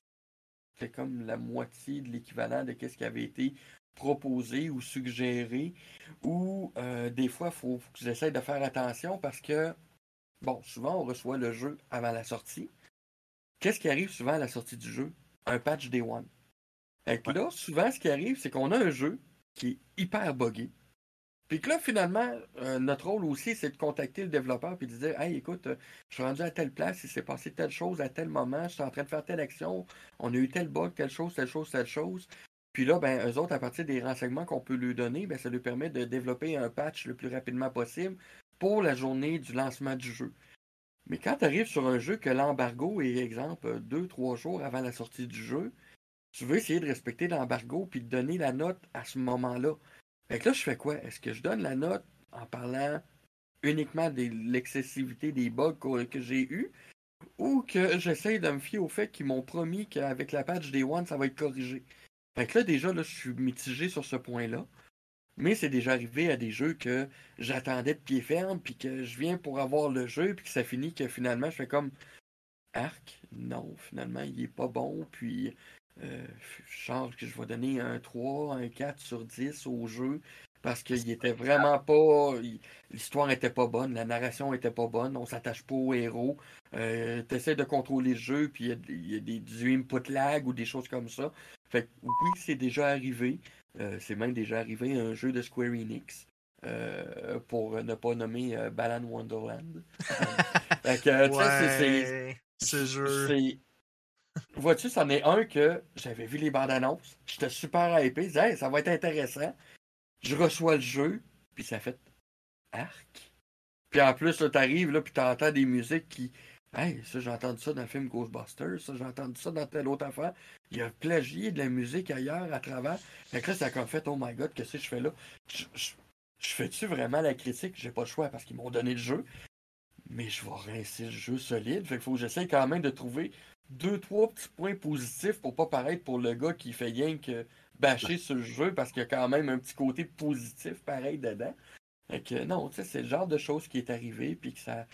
c'est comme la moitié de l'équivalent de ce qui avait été proposer ou suggérer, ou euh, des fois, il faut, que j'essaie de faire attention parce que, bon, souvent, on reçoit le jeu avant la sortie. Qu'est-ce qui arrive souvent à la sortie du jeu? Un patch Day One. Et là, souvent, ce qui arrive, c'est qu'on a un jeu qui est hyper buggé. Puis que là, finalement, euh, notre rôle aussi, c'est de contacter le développeur et de dire Hey, écoute, euh, je suis rendu à telle place, il s'est passé telle chose à tel moment, je suis en train de faire telle action, on a eu tel bug, telle chose, telle chose, telle chose. Puis là, ben, eux autres, à partir des renseignements qu'on peut lui donner, ben, ça lui permet de développer un patch le plus rapidement possible pour la journée du lancement du jeu. Mais quand tu arrives sur un jeu que l'embargo est, exemple, deux, trois jours avant la sortie du jeu, tu veux essayer de respecter l'embargo puis de donner la note à ce moment-là. Fait que là, je fais quoi? Est-ce que je donne la note en parlant uniquement de l'excessivité des bugs que j'ai eus ou que j'essaye de me fier au fait qu'ils m'ont promis qu'avec la patch Day One, ça va être corrigé? Fait que là, déjà, là, je suis mitigé sur ce point-là. Mais c'est déjà arrivé à des jeux que j'attendais de pied ferme, puis que je viens pour avoir le jeu, puis que ça finit que finalement, je fais comme Arc, non, finalement, il est pas bon, puis euh, je que je vais donner un 3, un 4 sur 10 au jeu, parce qu'il était vraiment pas. L'histoire était pas bonne, la narration était pas bonne, on s'attache pas au héros. Euh, tu essaies de contrôler le jeu, puis il y, a des, du input lag ou des choses comme ça. Fait oui, c'est déjà arrivé. Euh, c'est même déjà arrivé un jeu de Square Enix. Euh, pour ne pas nommer Balan Wonderland. fait que, ouais, c'est. Ce jeu. Vois-tu, c'en est un que j'avais vu les bandes annonces. J'étais super hypé. Je disais, ça va être intéressant. Je reçois le jeu, puis ça fait arc. Puis en plus, là, t'arrives, là, puis t'entends des musiques qui. Hey, ça, j'ai entendu ça dans le film Ghostbusters, ça, j'ai entendu ça dans telle autre affaire. Il y a plagié de la musique ailleurs à travers. Fait que là, ça a comme fait, oh my god, qu'est-ce que je fais là? Je, fais-tu vraiment la critique? J'ai pas le choix parce qu'ils m'ont donné le jeu. Mais je vais rincer le jeu solide. Fait qu'il faut que j'essaie quand même de trouver deux, trois petits points positifs pour pas paraître pour le gars qui fait rien que bâcher ce jeu parce qu'il y a quand même un petit côté positif pareil dedans. Fait que non, tu sais, c'est le genre de choses qui est arrivé, puis que ça.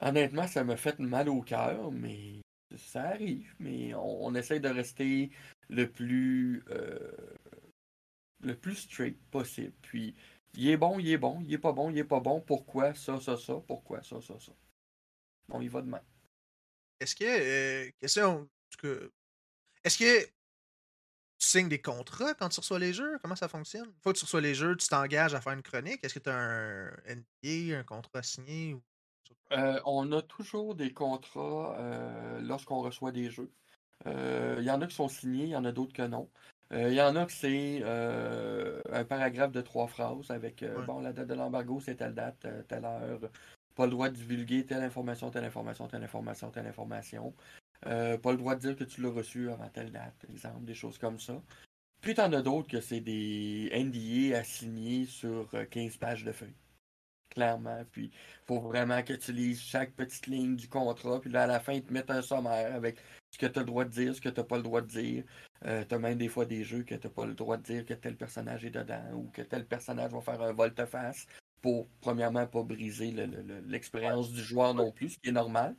Honnêtement, ça m'a fait mal au cœur, mais ça arrive. Mais on, on essaie de rester le plus. Euh, le plus straight possible. Puis, il est bon, il est bon, il est pas bon, il est pas bon. Pourquoi ça, ça, ça? Pourquoi ça, ça, ça? On y va demain. Est-ce que. Euh, question. Est-ce que tu signes des contrats quand tu reçois les jeux? Comment ça fonctionne? Une fois que tu reçois les jeux, tu t'engages à faire une chronique. Est-ce que tu as un NDA, un contrat signé? Euh, on a toujours des contrats euh, lorsqu'on reçoit des jeux. Il y en a qui sont signés, il y en a d'autres que non. Il y en a que c'est un paragraphe de trois phrases avec bon, la date de l'embargo, c'est telle date, telle heure. Pas le droit de divulguer telle information, telle information, telle information, telle information. pas le droit de dire que tu l'as reçu avant telle date, exemple, des choses comme ça. Puis t'en as d'autres que c'est des NDA à signer sur 15 pages de feuilles clairement. Puis, il faut vraiment que tu lises chaque petite ligne du contrat. Puis là, à la fin, ils te mettent un sommaire avec ce que tu as le droit de dire, ce que tu n'as pas le droit de dire. Euh, tu as même des fois des jeux que tu n'as pas le droit de dire que tel personnage est dedans ou que tel personnage va faire un volte-face pour, premièrement, pas briser l'expérience du joueur non plus, ce qui est normal.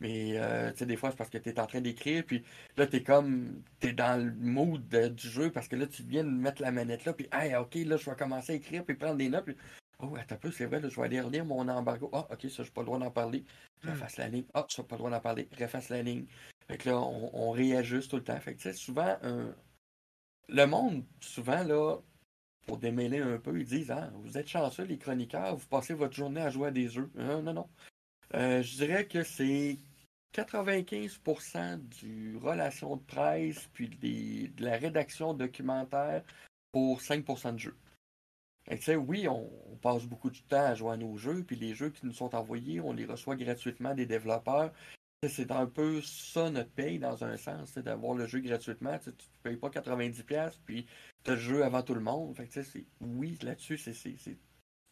Mais euh, tu sais, des fois, c'est parce que tu es en train d'écrire, puis là, tu es comme, tu es dans le mood du jeu, parce que là, tu viens de mettre la manette là, puis, hey, ok, là, je vais commencer à écrire, puis prendre des notes, puis, Oh, attends un peu, c'est vrai, je vais aller relire mon embargo. Ah, ok, ça, je n'ai pas le droit d'en parler. Hmm. Refasse la ligne. Ah, ça, pas le droit d'en parler. Refasse la ligne. Fait que là, on, réajuste tout le temps. Fait que, tu sais, souvent, le monde, souvent, là, pour démêler un peu, ils disent Ah, vous êtes chanceux, les chroniqueurs, vous passez votre journée à jouer à des jeux. Non, non, non. Euh, je dirais que c'est 95% du relation de presse puis de la rédaction documentaire pour 5% de jeux oui, on, passe beaucoup de temps à jouer à nos jeux, puis les jeux qui nous sont envoyés, on les reçoit gratuitement des développeurs. C'est un peu ça notre paye dans un sens, c'est d'avoir le jeu gratuitement. tu ne payes pas 90$, puis tu as le jeu avant tout le monde. oui, là-dessus, c'est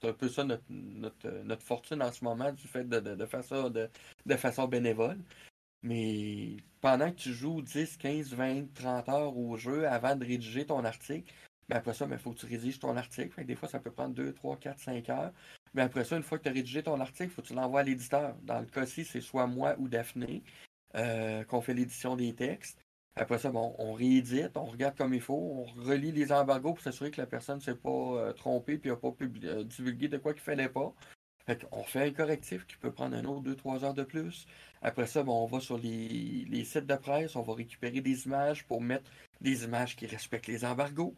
un peu ça notre, notre, fortune en ce moment, du fait de, faire ça de, de, façon bénévole. Mais pendant que tu joues 10, 15, 20, 30 heures au jeu avant de rédiger ton article, mais après ça, il faut que tu rédiges ton article. des fois, ça peut prendre 2, 3, 4, 5 heures. Mais après ça, une fois que tu as rédigé ton article, il faut que tu l'envoies à l'éditeur. Dans le cas-ci, c'est soit moi ou Daphné euh, qu'on fait l'édition des textes. Après ça, bon, on réédite, on regarde comme il faut, on relit les embargos pour s'assurer que la personne ne s'est pas euh, trompée et n'a pas euh, divulgué de quoi qu'il ne fallait pas. on fait un correctif qui peut prendre un autre 2-3 heures de plus. Après ça, bon, on va sur les, les, sites de presse, on va récupérer des images pour mettre des images qui respectent les embargos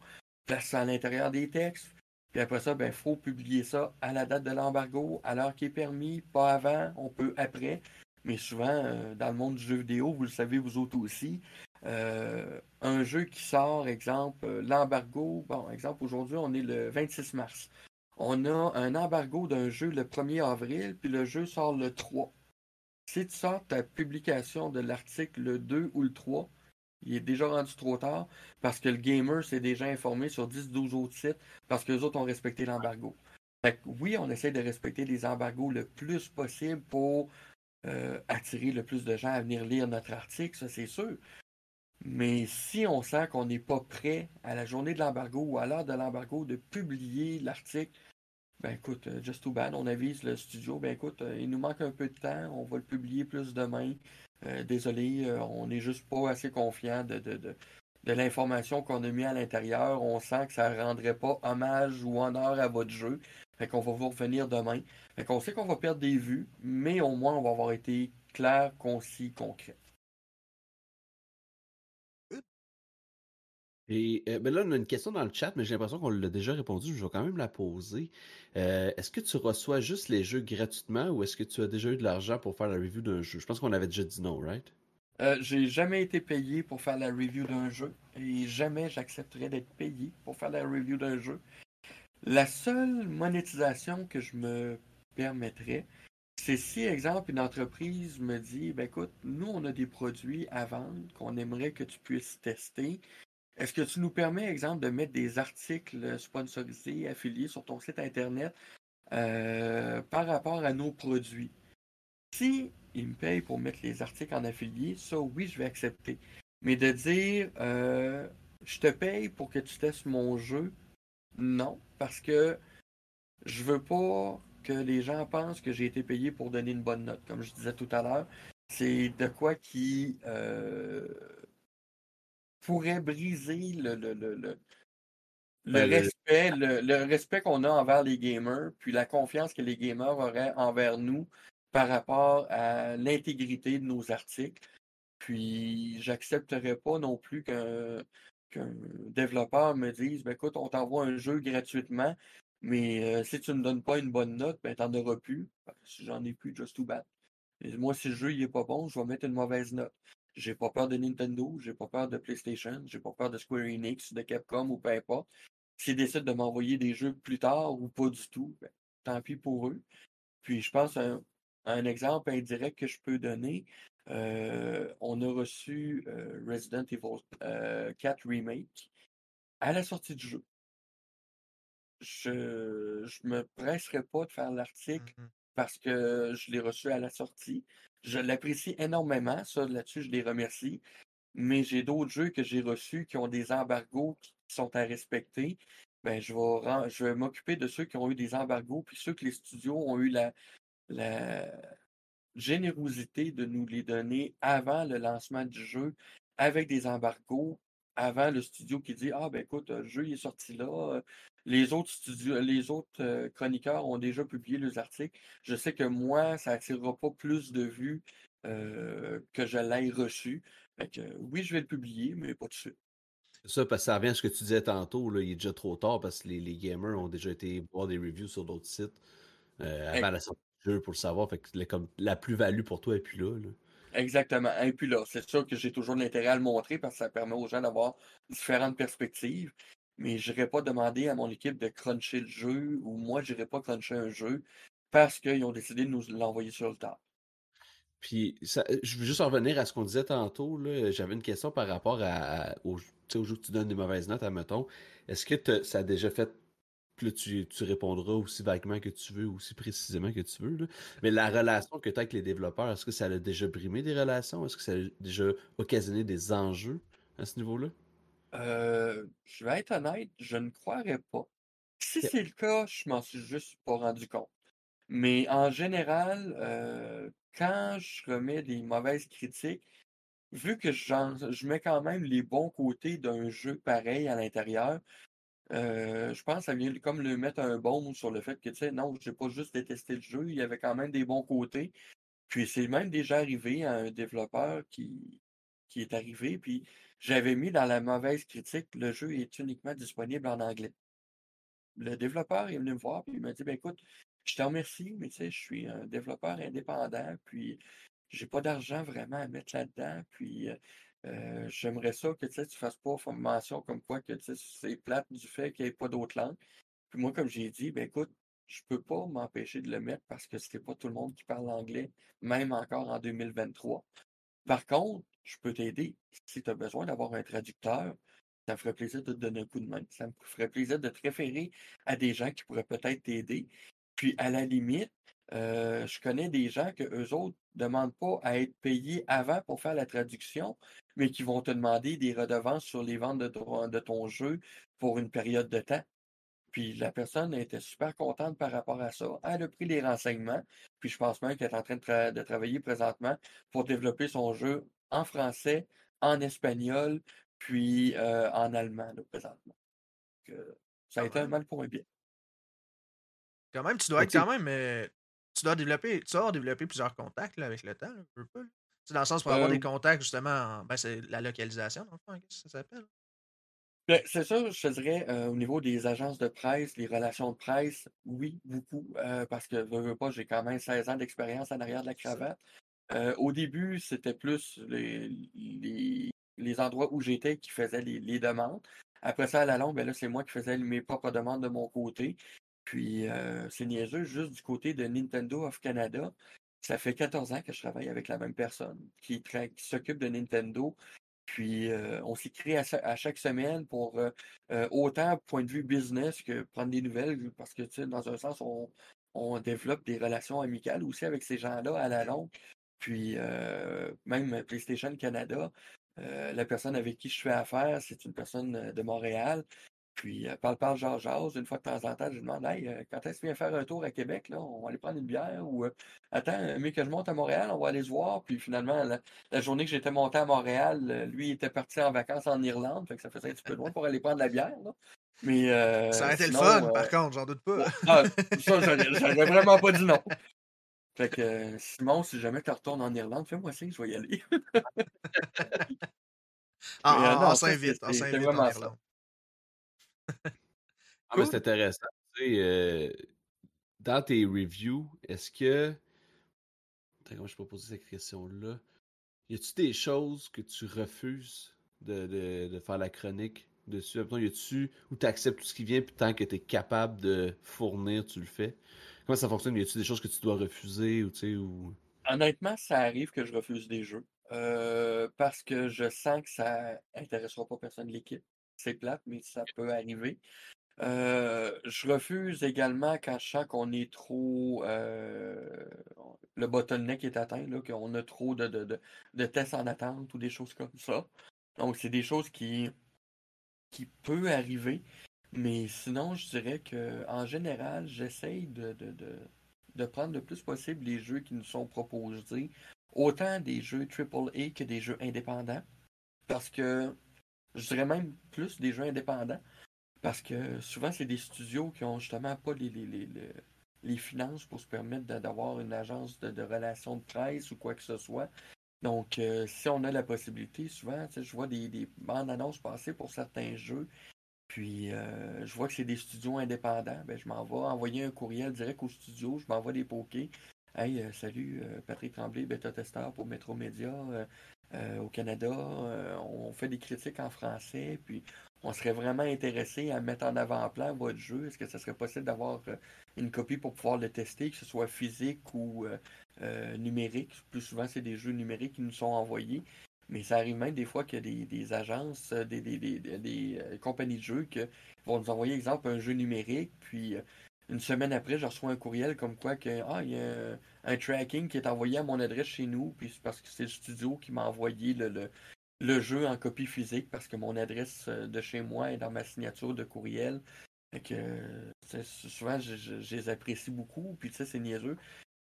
place ça à l'intérieur des textes. Puis après ça, il ben, faut publier ça à la date de l'embargo, à l'heure qui est permis, pas avant, on peut après. Mais souvent, euh, dans le monde du jeu vidéo, vous le savez vous autres aussi, euh, un jeu qui sort, exemple, euh, l'embargo, bon, exemple, aujourd'hui, on est le 26 mars. On a un embargo d'un jeu le 1er avril, puis le jeu sort le 3. Si tu sors ta publication de l'article le 2 ou le 3, il est déjà rendu trop tard parce que le gamer s'est déjà informé sur 10-12 autres sites parce que les autres ont respecté l'embargo. oui, on essaie de respecter les embargos le plus possible pour euh, attirer le plus de gens à venir lire notre article, ça c'est sûr. Mais si on sent qu'on n'est pas prêt à la journée de l'embargo ou à l'heure de l'embargo de publier l'article, ben écoute, euh, just too bad, on avise le studio, ben écoute, euh, il nous manque un peu de temps, on va le publier plus demain. Euh, désolé, on n'est juste pas assez confiant de, de, l'information qu'on a mis à l'intérieur. On sent que ça ne rendrait pas hommage ou honneur à votre jeu. Fait qu'on va vous revenir demain. Fait qu'on sait qu'on va perdre des vues, mais au moins on va avoir été clair, concis, concret. Et euh, ben là, on a une question dans le chat, mais j'ai l'impression qu'on l'a déjà répondu. Je vais quand même la poser. Euh, est-ce que tu reçois juste les jeux gratuitement ou est-ce que tu as déjà eu de l'argent pour faire la review d'un jeu? Je pense qu'on avait déjà dit non, right? Euh, j'ai jamais été payé pour faire la review d'un jeu et jamais j'accepterais d'être payé pour faire la review d'un jeu. La seule monétisation que je me permettrais, c'est si, exemple, une entreprise me dit, ben écoute, nous, on a des produits à vendre qu'on aimerait que tu puisses tester. Est-ce que tu nous permets, exemple, de mettre des articles sponsorisés, affiliés sur ton site Internet euh, par rapport à nos produits? Si ils me payent pour mettre les articles en affilié, ça, oui, je vais accepter. Mais de dire, euh, je te paye pour que tu testes mon jeu, non, parce que je veux pas que les gens pensent que j'ai été payé pour donner une bonne note, comme je disais tout à l'heure. C'est de quoi qui euh, pourrait briser le, le, le, ben, respect, le, respect qu'on a envers les gamers, puis la confiance que les gamers auraient envers nous par rapport à l'intégrité de nos articles. Puis j'accepterais pas non plus qu'un développeur me dise ben, écoute, on t'envoie un jeu gratuitement, mais euh, si tu ne me donnes pas une bonne note, ben t'en auras plus. Si j'en ai plus, just too bad. moi, si le jeu n'est pas bon, je vais mettre une mauvaise note. J'ai pas peur de Nintendo, j'ai pas peur de PlayStation, j'ai pas peur de Square Enix, de Capcom ou peu importe. S'ils décident de m'envoyer des jeux plus tard ou pas du tout, ben, tant pis pour eux. Puis je pense à un, exemple indirect que je peux donner. Euh, on a reçu euh, Resident Evil 4 Remake à la sortie du jeu. Je ne me presserai pas de faire l'article mmh parce que je l'ai reçu à la sortie. Je l'apprécie énormément, ça là-dessus, je les remercie. Mais j'ai d'autres jeux que j'ai reçus qui ont des embargos qui sont à respecter. Ben, je vais, m'occuper de ceux qui ont eu des embargos, puis ceux que les studios ont eu la, la générosité de nous les donner avant le lancement du jeu, avec des embargos, avant le studio qui dit Ah ben écoute, le jeu est sorti là, les autres studios, les autres euh, chroniqueurs ont déjà publié leurs articles. Je sais que moi, ça n'attirera pas plus de vues euh, que je l'ai reçu. oui, je vais le publier, mais pas tout de suite. Ça, parce que ça revient à ce que tu disais tantôt, là, il est déjà trop tard parce que les, gamers ont déjà été voir des reviews sur d'autres sites euh, avant la sortie du jeu pour le savoir. Fait que comme, la plus-value pour toi est plus là. Exactement. Et puis là, c'est sûr que j'ai toujours l'intérêt à le montrer parce que ça permet aux gens d'avoir différentes perspectives mais je n'irai pas demander à mon équipe de cruncher le jeu ou moi, je n'irai pas cruncher un jeu parce qu'ils ont décidé de nous l'envoyer sur le tard. Puis, je veux juste revenir à ce qu'on disait tantôt. J'avais une question par rapport à, au, au jeu que tu donnes des mauvaises notes, admettons. Est-ce que ça a déjà fait. Là, tu, tu, répondras aussi vaguement que tu veux, aussi précisément que tu veux. Mais la relation que tu as avec les développeurs, est-ce que ça a déjà brimé des relations? Est-ce que ça a déjà occasionné des enjeux à ce niveau-là? Euh, je vais être honnête, je ne croirais pas. Si c'est le cas, je m'en suis juste pas rendu compte. Mais en général, euh, quand je remets des mauvaises critiques, vu que je mets quand même les bons côtés d'un jeu pareil à l'intérieur, euh, je pense que ça vient comme le mettre un bon sur le fait que, tu sais, non, j'ai pas juste détesté le jeu, il y avait quand même des bons côtés. Puis c'est même déjà arrivé à un développeur qui, qui est arrivé, puis j'avais mis dans la mauvaise critique, le jeu est uniquement disponible en anglais. Le développeur est venu me voir, puis il m'a dit, ben écoute, je te remercie, mais tu sais, je suis un développeur indépendant, puis j'ai pas d'argent vraiment à mettre là-dedans, puis euh, j'aimerais ça que tu ne fasses pas mention comme quoi que c'est plate du fait qu'il n'y ait pas d'autres langues. Puis moi, comme j'ai dit, ben écoute, je peux pas m'empêcher de le mettre parce que c'est pas tout le monde qui parle anglais, même encore en 2023. Par contre, je peux t'aider. Si tu as besoin d'avoir un traducteur, ça me ferait plaisir de te donner un coup de main. Ça me ferait plaisir de te référer à des gens qui pourraient peut-être t'aider. Puis, à la limite, euh, je connais des gens que eux autres ne demandent pas à être payés avant pour faire la traduction, mais qui vont te demander des redevances sur les ventes de de ton jeu pour une période de temps. Puis la personne était super contente par rapport à ça. Elle a pris les renseignements. Puis je pense même qu'elle est en train de, travailler présentement pour développer son jeu en français, en espagnol, puis euh, en allemand présentement. ça a été un mal pour un bien. Quand même, tu dois être quand même. Euh, tu dois développer. Tu dois développer plusieurs contacts avec le temps, un peu. Dans le sens pour avoir des euh contacts, justement, ben, c'est la localisation, dans le fond, qu'est-ce que ça s'appelle? Ben, c'est sûr, je te dirais, euh, au niveau des agences de presse, les relations de presse, oui, beaucoup, euh, parce que, veux, veux pas, j'ai quand même 16 ans d'expérience en arrière de la cravate. Euh, au début, c'était plus les, les, endroits où j'étais qui faisaient les, demandes. Après ça, à la longue, ben là, c'est moi qui faisais mes propres demandes de mon côté. Puis, c'est niaiseux, juste du côté de Nintendo of Canada, ça fait 14 ans que je travaille avec la même personne qui, qui s'occupe de Nintendo puis on s'écrit à, à, chaque semaine pour autant point de vue business que prendre des nouvelles, parce que tu sais, dans un sens, on, développe des relations amicales aussi avec ces gens-là à la longue. Puis même PlayStation Canada, la personne avec qui je fais affaire, c'est une personne de Montréal. Puis, euh, parle, parle, jase. Une fois de temps en temps, je demande, hey, euh, quand est-ce que tu viens faire un tour à Québec, là? On va aller prendre une bière ou, euh, attends, mais que je monte à Montréal, on va aller se voir. Puis, finalement, la, journée que j'étais monté à Montréal, lui, il était parti en vacances en Irlande. Fait que ça faisait un petit peu loin pour aller prendre la bière, là. Mais, ça a été le fun, par contre, j'en doute pas. ah, ça, j'aurais vraiment pas dit non. Fait que, Simon, si jamais tu retournes en Irlande, fais-moi signe, je vais y aller. ah, on s'invite, on s'invite en Irlande. ah, mais c'est intéressant. Euh, dans tes reviews, est-ce que. Attends, comment je peux poser cette question-là? y a-tu des choses que tu refuses de, de, de faire la chronique dessus? Y a-tu où tu acceptes tout ce qui vient, puis tant que tu es capable de fournir, tu le fais? Comment ça fonctionne? Y a-tu des choses que tu dois refuser ou ou? Honnêtement, ça arrive que je refuse des jeux. euh, parce que je sens que ça intéressera pas personne de l'équipe. C'est plate, mais ça peut arriver. Euh, je refuse également quand je sens qu'on est trop. euh, le bottleneck est atteint, qu'on a trop de, de, de, de tests en attente ou des choses comme ça. Donc, c'est des choses qui, qui peuvent arriver. Mais sinon, je dirais que en général, j'essaye de, de, de, prendre le plus possible les jeux qui nous sont proposés. Autant des jeux AAA que des jeux indépendants. Parce que je dirais même plus des jeux indépendants. Parce que souvent, c'est des studios qui ont justement pas les, les, les, les- finances pour se permettre d'a- d'avoir une agence de, de relations de presse ou quoi que ce soit. Donc, euh, si on a la possibilité, souvent, je vois des, des bandes annonces passer pour certains jeux. Puis, euh, je vois que c'est des studios indépendants. Ben, je m'en vais envoyer un courriel direct au studio. Je m'envoie des pokés. Hey, euh, salut, euh, Patrick Tremblay, bêta-testeur pour Metro Média au Canada. On fait des critiques en français. Puis, on serait vraiment intéressé à mettre en avant-plan votre jeu. Est-ce que ce serait possible d'avoir une copie pour pouvoir le tester, que ce soit physique ou numérique? Plus souvent, c'est des jeux numériques qui nous sont envoyés. Mais ça arrive même des fois qu'il y a des, des agences, euh, des, des, des, euh, compagnies de jeux qui vont nous envoyer, exemple, un jeu numérique, puis euh, une semaine après, je reçois un courriel comme quoi que ah, il y a un, tracking qui est envoyé à mon adresse chez nous, puis c'est parce que c'est le studio qui m'a envoyé le, le, jeu en copie physique parce que mon adresse de chez moi est dans ma signature de courriel. Fait que souvent, je, je- je les apprécie beaucoup, puis tu sais, c'est niaiseux.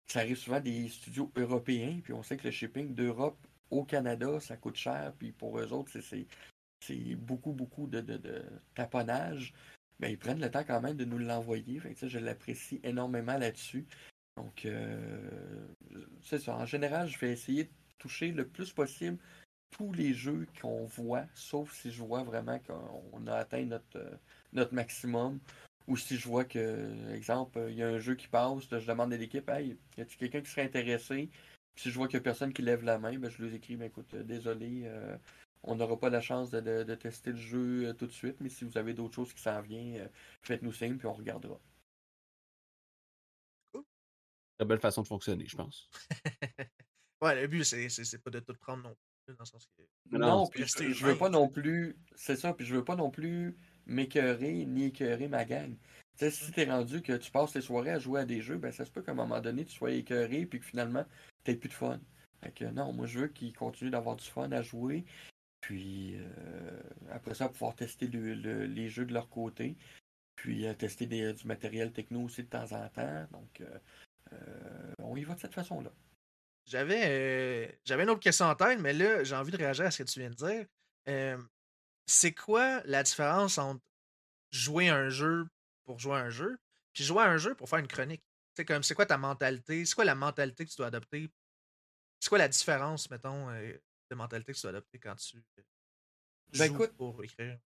Ça arrive souvent des studios européens, puis on sait que le shipping d'Europe au Canada, ça coûte cher, puis pour eux autres, c'est- beaucoup, beaucoup de, taponnage. Mais ils prennent le temps quand même de nous l'envoyer. Je l'apprécie énormément là-dessus. Donc, euh, c'est ça. En général, je vais essayer de toucher le plus possible tous les jeux qu'on voit, sauf si je vois vraiment qu'on a atteint notre, euh, maximum. Ou si je vois que, exemple, il y a un jeu qui passe, je demande à l'équipe, hey, y a-t-il quelqu'un qui serait intéressé? Puis si je vois qu'il n'y a personne qui lève la main, ben, je lui écris, ben, écoute, euh, désolé, euh, on n'aura pas la chance de, de- de tester le jeu euh, tout de suite, mais si vous avez d'autres choses qui s'en viennent, euh, faites-nous signe, puis on regardera. Très belle façon de fonctionner, je pense. Ouais, le but, c'est pas de tout prendre non plus, dans le sens que. Non, Non, puis je, je veux pas non plus, c'est ça, puis je veux pas non plus m'écœurer ni écœurer ma gang. Tu sais, si t'es rendu que tu passes tes soirées à jouer à des jeux, ben ça se peut qu'à un moment donné tu sois écœuré puis que finalement t'aies plus de fun. Fait que non, moi je veux qu'ils continuent d'avoir du fun à jouer, puis euh, après ça pouvoir tester le- le- les jeux de leur côté, puis euh, tester du matériel techno aussi de temps en temps. Donc euh, on y va de cette façon-là. J'avais j'avais une autre question en tête, mais là, j'ai envie de réagir à ce que tu viens de dire. C'est quoi la différence entre jouer un jeu pour jouer un jeu, puis jouer un jeu pour faire une chronique? C'est comme, c'est quoi ta mentalité? C'est quoi la mentalité que tu dois adopter? C'est quoi la différence, mettons, euh, de mentalité que tu dois adopter quand tu euh, Ben, joues écoute, pour écrire?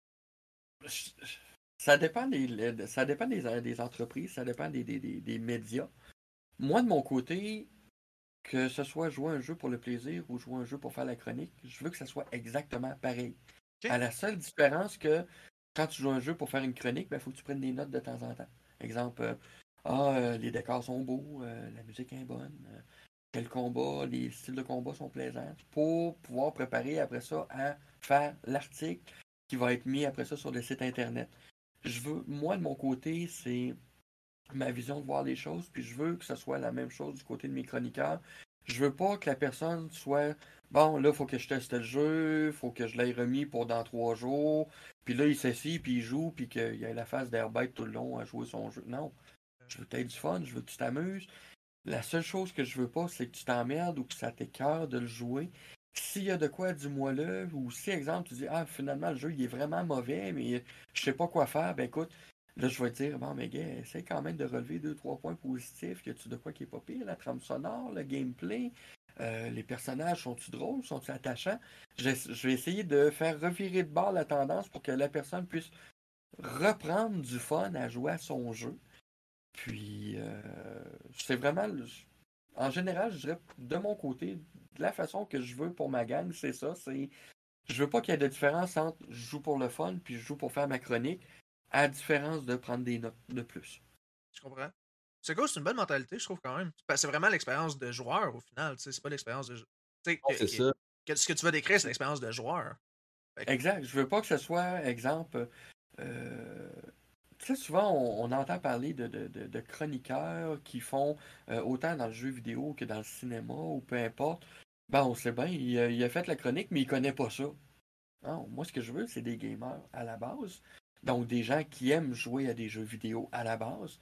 Ça dépend des, ça dépend des, des entreprises, ça dépend des, des, des- des médias. Moi, de mon côté, que ce soit jouer un jeu pour le plaisir ou jouer un jeu pour faire la chronique, je veux que ça soit exactement pareil. À la seule différence que quand tu joues un jeu pour faire une chronique, il faut que tu prennes des notes de temps en temps. Exemple, euh, ah, euh, les décors sont beaux, euh, la musique est bonne, euh, quel combat, les styles de combat sont plaisants, pour pouvoir préparer après ça à faire l'article qui va être mis après ça sur le site internet. Je veux, moi de mon côté, c'est ma vision de voir les choses, puis je veux que ce soit la même chose du côté de mes chroniqueurs. Je veux pas que la personne soit bon, là, faut que je teste le jeu, faut que je l'aie remis pour dans trois jours, puis là, il s'assit, puis il joue, puis qu'il ait la face d'airbite tout le long à jouer son jeu. Non. Je veux que tu aies du fun, je veux que tu t'amuses. La seule chose que je veux pas, c'est que tu t'emmerdes ou que ça t'écœure de le jouer. S'il y a de quoi, dis-moi-le. Ou si, exemple, tu dis, ah, finalement, le jeu, il est vraiment mauvais, mais je sais pas quoi faire, ben écoute, là, je vais te dire, bon, mais gars, essaie quand même de relever deux, trois points positifs. Y a-tu de quoi qui est pas pire? La trame sonore, le gameplay, euh, les personnages, sont-tu drôles? Sont-ils attachants? Je, je vais essayer de faire revirer de bord la tendance pour que la personne puisse reprendre du fun à jouer à son jeu. Puis, euh, c'est vraiment, le- en général, je dirais, de mon côté, la façon que je veux pour ma gang, c'est ça. C'est je veux pas qu'il y ait de différence entre je joue pour le fun puis je joue pour faire ma chronique, à différence de prendre des notes de plus. Je comprends. C'est quoi, c'est une bonne mentalité, je trouve quand même. C'est vraiment l'expérience de joueur au final, c'est pas l'expérience de. C'est ça. ce que tu vas décrire, c'est l'expérience de joueur. Exact. Je veux pas que ce soit, exemple, euh, sais, souvent, on, entend parler de, chroniqueurs qui font euh, autant dans le jeu vidéo que dans le cinéma ou peu importe. Ben, on sait bien, il, a fait la chronique, mais il connaît pas ça. Moi, ce que je veux, c'est des gamers à la base. Donc, des gens qui aiment jouer à des jeux vidéo à la base.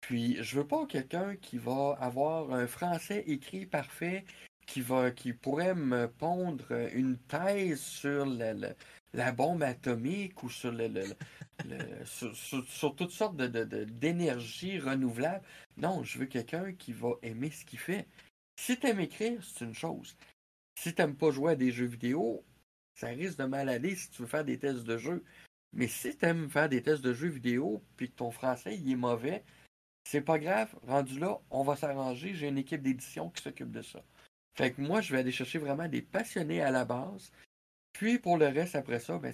Puis, je veux pas quelqu'un qui va avoir un français écrit parfait, qui va qui pourrait me pondre une thèse sur la bombe atomique ou sur, le, sur, toutes sortes d'énergie de, renouvelable. Non, je veux quelqu'un qui va aimer ce qu'il fait. Si tu aimes écrire, c'est une chose. Si tu n'aimes pas jouer à des jeux vidéo, ça risque de mal aller si tu veux faire des tests de jeu. Mais si tu aimes faire des tests de jeux vidéo puis que ton français il est mauvais, c'est pas grave. Rendu là, on va s'arranger. J'ai une équipe d'édition qui s'occupe de ça. Fait que moi, je vais aller chercher vraiment des passionnés à la base puis pour le reste, après ça, ben,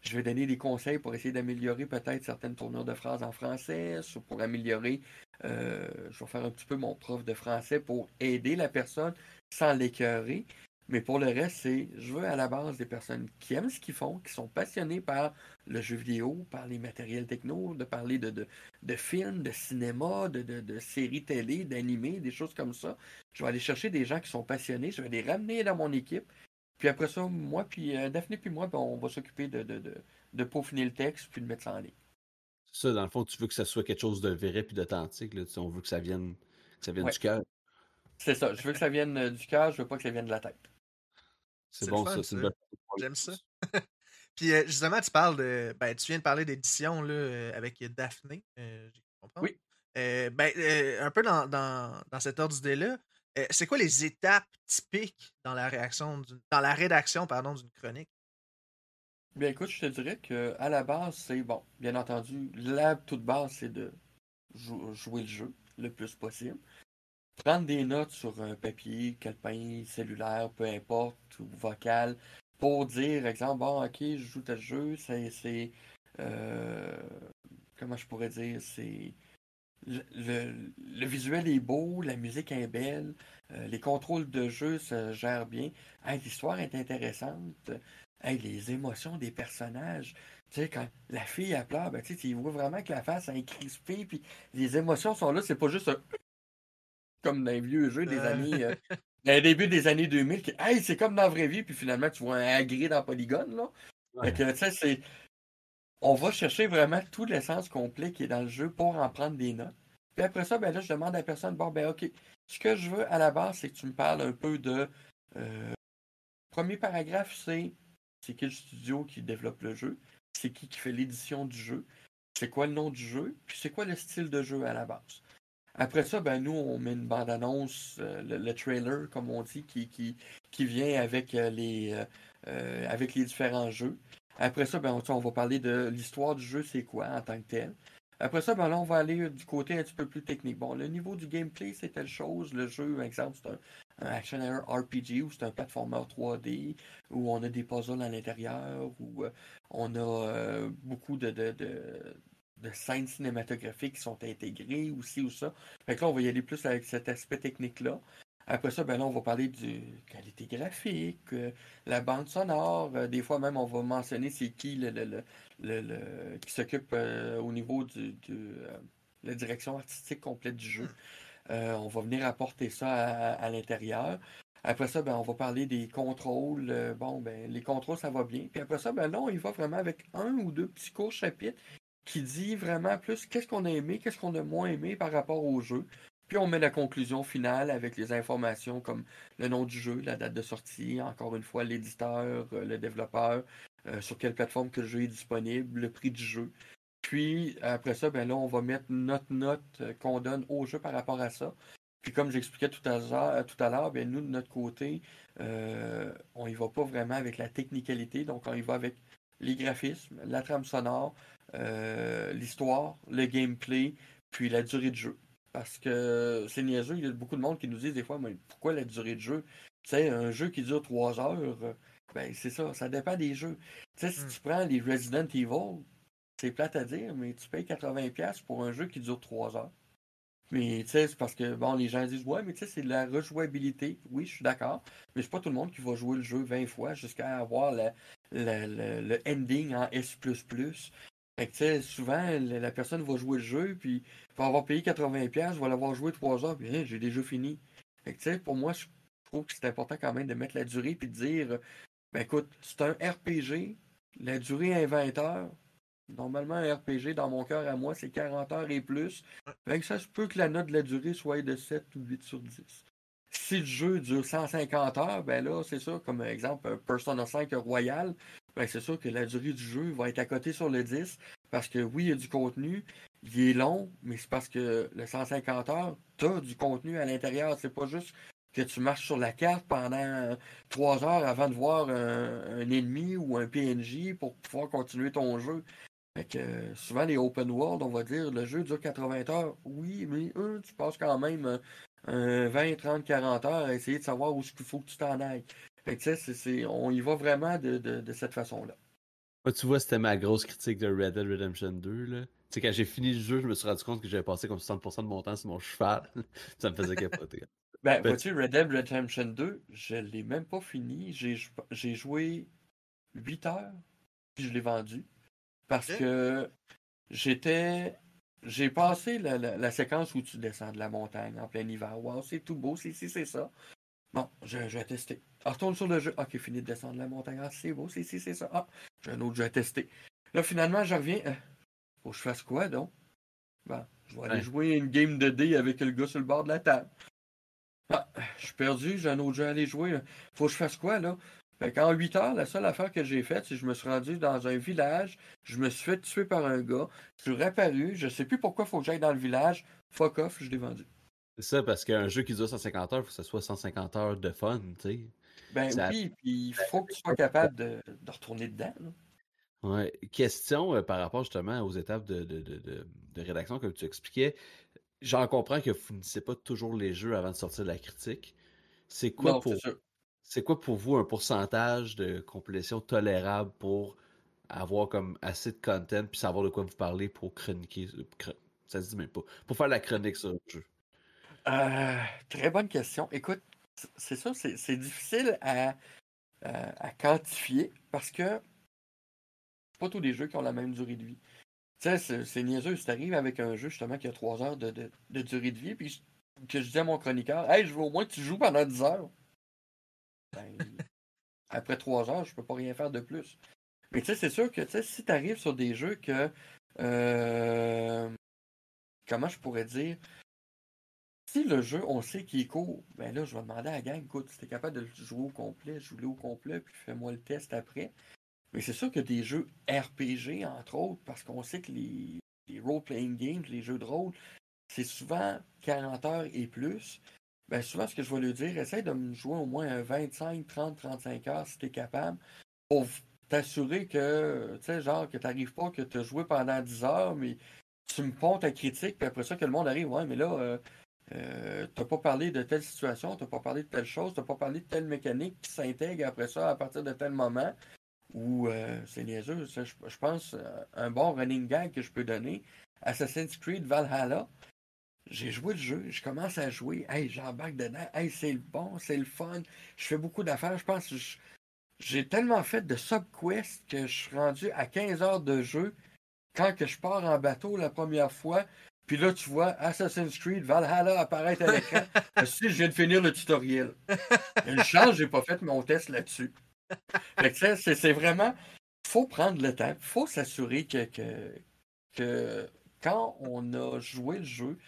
je vais donner des conseils pour essayer d'améliorer peut-être certaines tournures de phrases en français, ou pour améliorer, euh, je vais faire un petit peu mon prof de français pour aider la personne sans l'écœurer. Mais pour le reste, c'est je veux à la base des personnes qui aiment ce qu'ils font, qui sont passionnées par le jeu vidéo, par les matériels techno, de parler de, de, films, de cinéma, de, de séries télé, d'animés, des choses comme ça. Je vais aller chercher des gens qui sont passionnés, je vais les ramener dans mon équipe puis après ça, moi, puis euh, Daphné, puis moi, ben, on va s'occuper de, de, de, peaufiner le texte, puis de mettre ça en ligne. C'est ça, dans le fond, tu veux que ça soit quelque chose de vrai puis d'authentique. On veut que ça vienne, que ça vienne du cœur. C'est ça. Je veux que ça vienne euh, du cœur, je veux pas que ça vienne de la tête. C'est bon, ça. C'est une J'aime ça. puis euh, justement, tu parles de. Ben, tu viens de parler d'édition là, avec Daphné. J'ai compris. Oui. ben, un peu dans, dans, dans cet ordre d'idée-là, c'est quoi les étapes typiques dans la réaction dans la rédaction pardon d'une chronique? Bien écoute, je te dirais que à la base, c'est bon, bien entendu, la toute base, c'est de jouer le jeu le plus possible. Prendre des notes sur un papier, calepin, cellulaire, peu importe, ou vocal, pour dire, exemple, bon, ok, je joue tel jeu, c'est. Euh, comment je pourrais dire? C'est le, visuel est beau, la musique est belle, euh, les contrôles de jeu se gèrent bien. L'histoire est intéressante. les émotions des personnages. Tu sais, quand la fille a pleure, ben, tu vois vraiment que la face est crispée, puis les émotions sont là. C'est pas juste comme dans les vieux jeux des années. Euh, début des années 2000, c'est comme dans la vraie vie, puis finalement, tu vois un agré dans Polygone. Là. tu sais, c'est on va chercher vraiment tout l'essence complet qui est dans le jeu pour en prendre des notes. Puis après ça, ben là, je demande à la personne, bon, ben ok, ce que je veux à la base, c'est que tu me parles un peu de... Euh, premier paragraphe, c'est c'est quel studio qui développe le jeu, c'est qui qui fait l'édition du jeu, c'est quoi le nom du jeu, puis c'est quoi le style de jeu à la base? Après ça, ben nous, on met une bande-annonce, euh, le, trailer, comme on dit, qui, qui, qui vient avec, euh, les, avec les différents jeux. Après ça, ben, on, va parler de l'histoire du jeu, c'est quoi en tant que tel. Après ça, ben là, on va aller du côté un petit peu plus technique. Bon, le niveau du gameplay, c'est telle chose. Le jeu, par exemple, c'est un, action RPG ou c'est un platformer 3D où on a des puzzles à l'intérieur, où euh, on a euh, beaucoup de, de, de, scènes cinématographiques qui sont intégrées aussi ou ça. Fait que là, on va y aller plus avec cet aspect technique-là. Après ça, ben là, on va parler de qualité graphique, euh, la bande sonore. Euh, des fois même, on va mentionner c'est qui le, le, qui s'occupe euh, au niveau de la direction artistique complète du jeu. On va venir apporter ça à, l'intérieur. Après ça, ben, on va parler des contrôles. bon, ben, les contrôles, ça va bien. Puis après ça, ben non, il va vraiment avec un ou deux petits courts chapitres qui dit vraiment plus qu'est-ce qu'on a aimé, qu'est-ce qu'on a moins aimé par rapport au jeu. Puis on met la conclusion finale avec les informations comme le nom du jeu, la date de sortie, encore une fois l'éditeur, euh, le développeur, euh, sur quelle plateforme que le jeu est disponible, le prix du jeu. Puis après ça, ben là, on va mettre notre note euh, qu'on donne au jeu par rapport à ça. Puis comme j'expliquais tout à tout à l'heure, ben nous, de notre côté, on y va pas vraiment avec la technicalité, donc on y va avec les graphismes, la trame sonore, l'histoire, le gameplay, puis la durée de jeu. Parce que c'est niaiseux, il y a beaucoup de monde qui nous disent des fois, mais pourquoi la durée de jeu? Tu sais, un jeu qui dure 3 heures, euh, ben c'est ça, ça dépend des jeux. Tu sais, si Hmm. tu prends les Resident Evil, c'est plate à dire, mais tu payes 80$ pour un jeu qui dure 3 heures. Mais tu sais, c'est parce que bon, les gens disent ouais, mais tu sais, c'est de la rejouabilité. Oui, je suis d'accord. Mais c'est pas tout le monde qui va jouer le jeu 20 fois jusqu'à avoir la- la- la- le ending en S. Fait que souvent, la, personne va jouer le jeu, puis va avoir payé 80$, va l'avoir joué 3 heures, puis hein, j'ai déjà fini. Fait que pour moi, je trouve que c'est important quand même de mettre la durée puis de dire ben écoute, c'est un RPG, la durée est 20 heures. Normalement, un RPG, dans mon cœur à moi, c'est 40 heures et plus. Fait que ça se peut que la note de la durée soit de 7 ou 8 sur 10. Si le jeu dure 150 heures, ben là, c'est ça, comme exemple, Persona 5 Royal, c'est sûr que la durée du jeu va être à côté sur le 10, parce que oui, il y a du contenu, il est long, mais c'est parce que le 150 heures, t'as du contenu à l'intérieur. C'est pas juste que tu marches sur la carte pendant 3 heures avant de voir un, un ennemi ou un PNJ pour pouvoir continuer ton jeu. Fait que euh, souvent les open world, on va dire le jeu dure 80 heures. Oui, mais euh, tu passes quand même euh, un 20, 30, 40 heures à essayer de savoir où il faut que tu t'en ailles. Fait que tu on y va vraiment de, de- de cette façon-là. Moi, tu vois, c'était ma grosse critique de Red Dead Redemption 2. Là. Tu sais, quand j'ai fini le jeu, je me suis rendu compte que j'avais passé comme 60% de mon temps sur mon cheval. ça me faisait capoter. Ben, Ben, vois-tu, Red Dead Redemption 2, je l'ai même pas fini. J'ai jou- j'ai joué 8 heures, puis je l'ai vendu. Parce que j'étais. J'ai passé la, la- la séquence où tu descends de la montagne en plein hiver. Wow, c'est tout beau, c'est si, c'est ça. Bon, je, je vais tester. Ah, retourne sur le jeu. Ok, fini de descendre de la montagne. Ah, c'est beau, c'est si, c'est ça. Ah, j'ai un autre jeu à tester. Là, finalement, je reviens. Euh, faut que je fasse quoi, donc? Bon, je vais aller Ouais. jouer une game de dés avec le gars sur le bord de la table. Ah, je suis perdu, j'ai un autre jeu à aller jouer. là. Faut que je fasse quoi, là? Fait qu'en 8 heures, la seule affaire que j'ai faite, c'est que je me suis rendu dans un village, je me suis fait tuer par un gars, je suis réapparu, je sais plus pourquoi faut que j'aille dans le village, fuck off, je l'ai vendu. C'est ça, parce qu'un jeu qui dure 150 heures, il faut que ce soit 150 heures de fun, tu sais. Ben Ça- oui, puis il faut que tu sois capable de, de retourner dedans. là. Ouais. Question euh, par rapport justement aux étapes de, de, de, de- rédaction, comme tu expliquais. J'en comprends que vous ne finissez pas toujours les jeux avant de sortir de la critique. C'est quoi Non, pour c'est quoi pour vous un pourcentage de complétion tolérable pour avoir comme assez de content puis savoir de quoi vous parlez pour chroniquer euh, chro- ça se dit même pas pour faire la chronique sur le jeu? Euh, très bonne question. Écoute, c'est ça, c'est difficile à, à- quantifier parce que pas tous les jeux qui ont la même durée de vie. Tu sais, c'est- niaiseux. Si t'arrives avec un jeu justement qui a 3 heures de, durée de vie, puis que je dis à mon chroniqueur, hey, je veux au moins que tu joues pendant 10 heures. Ben, après 3 heures, je peux pas rien faire de plus. Mais tu sais, c'est sûr que tu sais, si tu arrives sur des jeux que. euh, comment je pourrais dire si le jeu, on sait qu'il est court, ben là, je vais demander à la gang, écoute, si t'es capable de le jouer au complet, joue-le au complet, puis fais-moi le test après. Mais c'est sûr que des jeux RPG, entre autres, parce qu'on sait que les, role-playing games, les jeux de rôle, c'est souvent 40 heures et plus. Ben souvent, ce que je vais lui dire, essaye de me jouer au moins un 25, 30, 35 heures si t'es capable, pour t'assurer que, tu sais, genre, que t'arrives pas, que t'as joué pendant 10 heures, mais tu me pontes ta critique, puis après ça, que le monde arrive, ouais, mais là, euh, euh, t'as pas parlé de telle situation, t'as pas parlé de telle chose, t'as pas parlé de telle mécanique qui s'intègre après ça à partir de tel moment. Ou euh, c'est niaiseux, je, je pense euh, un bon running gag que je peux donner. Assassin's Creed Valhalla. J'ai joué le jeu, je commence à jouer, hey, j'embarque dedans, hey, c'est le bon, c'est le fun. Je fais beaucoup d'affaires, je pense que j'ai tellement fait de subquests que je suis rendu à 15 heures de jeu quand je pars en bateau la première fois. Puis là, tu vois Assassin's Creed Valhalla apparaître à l'écran. si je viens de finir le tutoriel. Une chance, j'ai pas fait mon test là-dessus. Fait que ça, c'est c'est vraiment. faut prendre le temps. faut s'assurer que, que, que quand on a joué le jeu,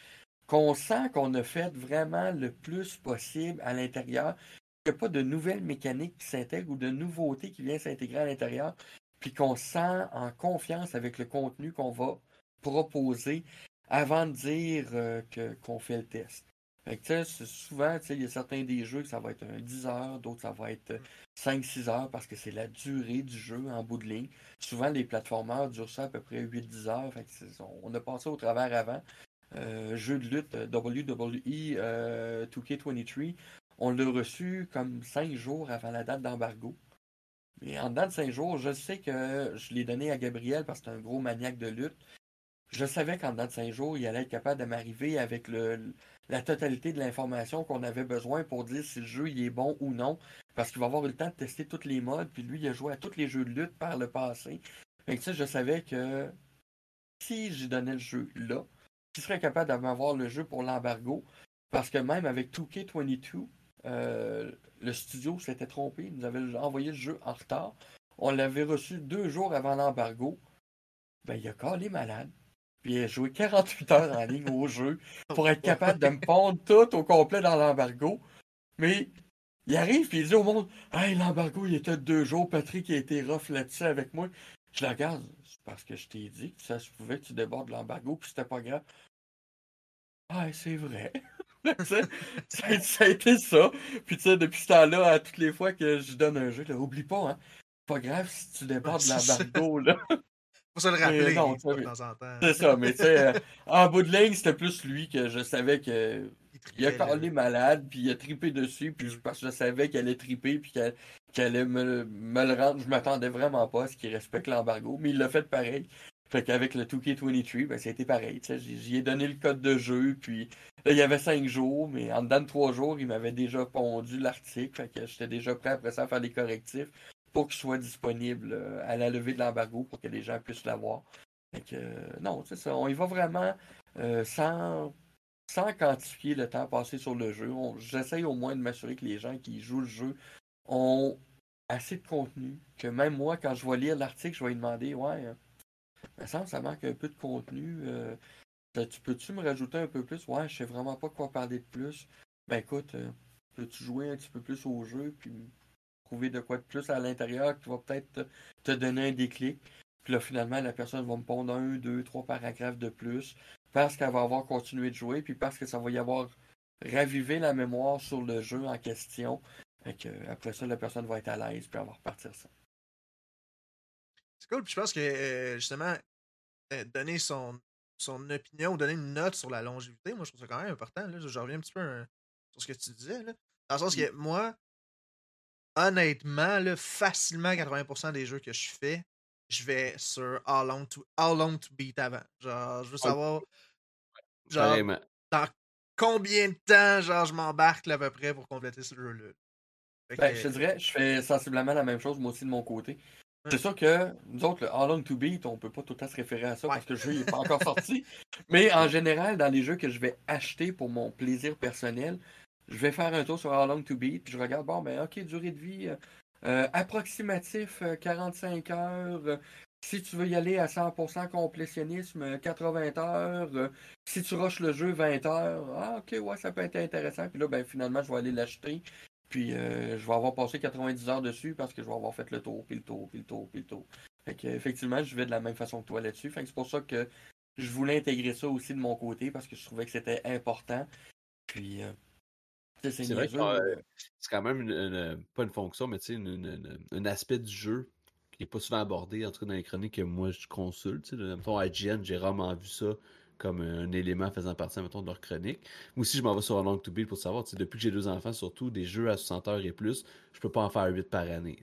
qu'on sent qu'on a fait vraiment le plus possible à l'intérieur, qu'il n'y a pas de nouvelles mécaniques qui s'intègrent ou de nouveautés qui viennent s'intégrer à l'intérieur, puis qu'on se sent en confiance avec le contenu qu'on va proposer avant de dire euh, que- qu'on fait le test. Fait que, souvent, il y a certains des jeux que ça va être un 10 heures, d'autres ça va être 5-6 heures parce que c'est la durée du jeu en bout de ligne. Souvent, les plateformeurs durent ça à peu près 8-10 heures. Fait que c'est- on a passé au travers avant. Euh, jeu de lutte euh, WWE euh, 2K23, on l'a reçu comme cinq jours avant la date d'embargo. Mais en dedans de cinq jours, je sais que je l'ai donné à Gabriel parce que c'est un gros maniaque de lutte. Je savais qu'en dedans de cinq jours, il allait être capable de m'arriver avec la totalité de l'information qu'on avait besoin pour dire si le jeu il est bon ou non. Parce qu'il va avoir eu le temps de tester tous les modes. Puis lui, il a joué à tous les jeux de lutte par le passé. Fait que ça, je savais que si j'ai donné le jeu là, il serait capable de m'avoir le jeu pour l'embargo. Parce que même avec 2K22, euh, le studio s'était trompé. Il nous avait envoyé le jeu en retard. On l'avait reçu deux jours avant l'embargo. Ben, il a calé malade. Puis joué 48 heures en ligne au jeu pour être capable de me pondre tout au complet dans l'embargo. Mais il arrive puis il dit au monde Hey, l'embargo, il était deux jours. Patrick a été rough là-dessus avec moi. Je la regarde. C'est parce que je t'ai dit que ça se pouvait que tu débordes l'embargo, puis c'était pas grave. Ah, c'est vrai. ça, a été ça. Puis tu sais, depuis ce temps-là, à toutes les fois que je donne un jeu, là, oublie pas, hein. Pas grave si tu débordes l'embargo, là. Faut se le rappeler non, de temps en temps. C'est ça, mais tu sais, euh, en bout de ligne, c'était plus lui que je savais que. Il, a parlé malade, puis il a tripé dessus, puis parce que je savais qu'il allait triper, puis qu'il allait me, me, le rendre. Je m'attendais vraiment pas à ce qu'il respecte l'embargo, mais il l'a fait pareil. Fait qu'avec le 2K23, ben, c'était pareil. J'y ai donné le code de jeu, puis là, il y avait cinq jours, mais en dedans de trois jours, il m'avait déjà pondu l'article. Fait que j'étais déjà prêt après ça à faire des correctifs pour qu'il soit disponible euh, à la levée de l'embargo pour que les gens puissent l'avoir. Euh, non, c'est ça. On y va vraiment euh, sans, sans quantifier le temps passé sur le jeu. J'essaye au moins de m'assurer que les gens qui jouent le jeu ont assez de contenu. Que même moi, quand je vais lire l'article, je vais lui demander Ouais, ça manque un peu de contenu. tu peux-tu me rajouter un peu plus? Ouais, je sais vraiment pas quoi parler de plus. Ben écoute, peux-tu jouer un petit peu plus au jeu puis trouver de quoi de plus à l'intérieur qui va peut-être te, donner un déclic. Puis là, finalement, la personne va me pondre un, deux, trois paragraphes de plus parce qu'elle va avoir continué de jouer, puis parce que ça va y avoir ravivé la mémoire sur le jeu en question. et que, après ça, la personne va être à l'aise, puis elle va repartir ça. C'est cool, puis je pense que euh, justement, euh, donner son, son opinion, donner une note sur la longévité, moi je trouve ça quand même important. Là. Je reviens un petit peu sur ce que tu disais. Là. Dans le sens que moi, honnêtement, là, facilement 80% des jeux que je fais, je vais sur How Long to, how long to Beat avant. Genre, je veux savoir genre, dans combien de temps genre, je m'embarque à peu près pour compléter ce jeu-là. Ben, je te dirais, je fais sensiblement la même chose moi aussi de mon côté. C'est sûr que nous autres, le How Long to Beat, on peut pas tout à se référer à ça parce que le jeu n'est pas encore sorti. Mais en général, dans les jeux que je vais acheter pour mon plaisir personnel, je vais faire un tour sur How Long to Beat, puis je regarde, bon, ben, ok, durée de vie euh, euh, approximatif 45 euh, heures. si tu veux y aller à 100% complétionnisme, 80 heures. si tu rushes le jeu, 20 heures. Ah, ok, ouais, ça peut être intéressant. Puis là, ben, finalement, je vais aller l'acheter. Puis je vais avoir passé 90 heures dessus parce que je vais avoir fait le tour, puis le tour, puis le tour, puis le tour. Fait que, effectivement, je vais de la même façon que toi là-dessus. Fait que c'est pour ça que je voulais intégrer ça aussi de mon côté parce que je trouvais que c'était important. Puis c'est vrai que euh, c'est quand même une, pas une fonction, mais un aspect du jeu qui n'est pas souvent abordé, en tout cas dans les chroniques que moi je consulte. Mettons, IGN, j'ai rarement vu ça comme un élément faisant partie mettons, de leur chronique. Moi aussi, je m'en vais sur un long to build pour savoir. Depuis que j'ai deux enfants, surtout des jeux à 60 heures et plus, je peux pas en faire 8 par année.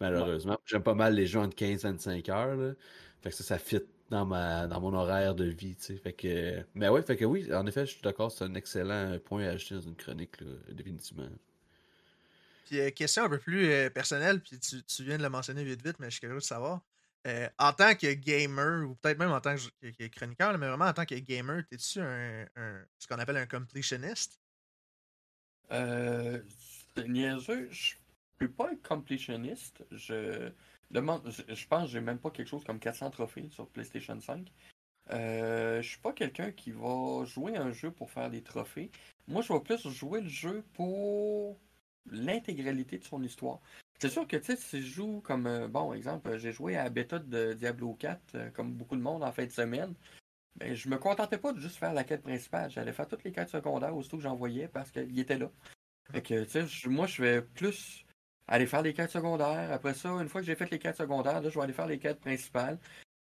Malheureusement. J'aime pas mal les jeux entre 15 et 25 heures. Fait que ça, ça fit dans ma dans mon horaire de vie, tu sais. Fait que mais ouais, fait que oui, en effet, je suis d'accord, c'est un excellent point à ajouter dans une chronique définitivement. Puis euh, question un peu plus euh, personnelle, puis tu, tu, viens de le mentionner vite vite, mais je suis curieux de savoir. Euh, en tant que gamer, ou peut-être même en tant que, chroniqueur, mais vraiment en tant que gamer, t'es-tu un, un, ce qu'on appelle un completionist? Euh, niaiseux, je peux pas être completioniste. Je, Je, pense que j'ai même pas quelque chose comme 400 trophées sur PlayStation 5. Euh, je suis pas quelqu'un qui va jouer un jeu pour faire des trophées. Moi, je vais plus jouer le jeu pour l'intégralité de son histoire. C'est sûr que, tu sais, si je joue comme, euh, bon, exemple, j'ai joué à la bêta de Diablo 4, euh, comme beaucoup de monde en fin de semaine, mais je me contentais pas de juste faire la quête principale. J'allais faire toutes les quêtes secondaires aussitôt que j'envoyais parce qu'il était là. Fait que, tu sais, moi, je vais plus aller faire les quêtes secondaires. Après ça, une fois que j'ai fait les quêtes secondaires, là, je vais aller faire les quêtes principales.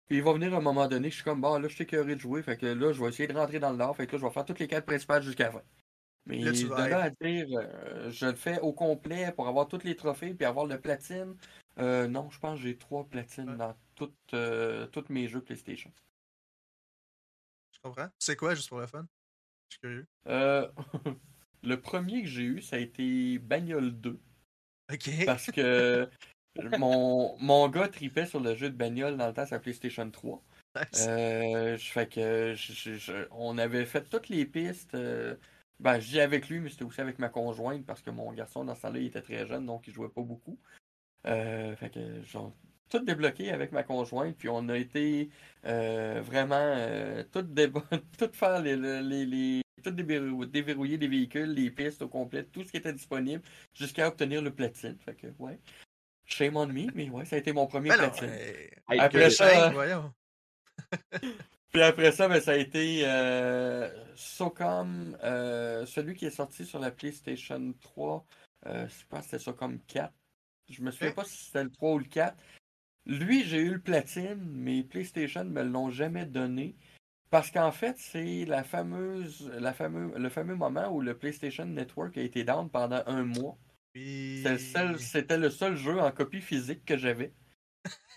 Puis il va venir un moment donné, je suis comme, bon, là, je suis écœuré de jouer. Fait que là, je vais essayer de rentrer dans le nord. Fait que là, je vais faire toutes les quêtes principales jusqu'à la fin. Mais Là, tu de vas là à dire, euh, je le fais au complet pour avoir tous les trophées puis avoir le platine, euh, non, je pense que j'ai trois platines Ouais. dans toutes, euh, tous mes jeux PlayStation. Je comprends. C'est quoi, juste pour le fun? Je suis curieux. Euh, le premier que j'ai eu, ça a été Bagnole 2. Ok. Parce que mon, mon gars tripait sur le jeu de bagnole dans le temps, sa PlayStation 3. Nice. Euh, je fais que je- je- je- on avait fait toutes les pistes. euh, ben, je dis avec lui, mais c'était aussi avec ma conjointe parce que mon garçon, dans ce temps-là, il était très jeune, donc il jouait pas beaucoup. Euh, fait que genre, tout débloqué avec ma conjointe, puis on a été euh, vraiment tout, tout faire les, les, les- tout déverrouiller les véhicules, les pistes au complet, tout ce qui était disponible, jusqu'à obtenir le platine. Fait que ouais. Shame on me, mais ouais, ça a été mon premier non, platine. euh, Après ça- cinq. Puis après ça, ben, ça a été euh, SOCOM, euh, celui qui est sorti sur la PlayStation 3. euh, je pense que c'était SOCOM 4. Je me souviens Ok. pas si c'était le 3 ou le 4. Lui, j'ai eu le platine, mais PlayStation me l'ont jamais donné. Parce qu'en fait, c'est la fameuse, la fameux, le fameux moment où le PlayStation Network a été down pendant un mois. C'était le seul- C'était le seul jeu en copie physique que j'avais.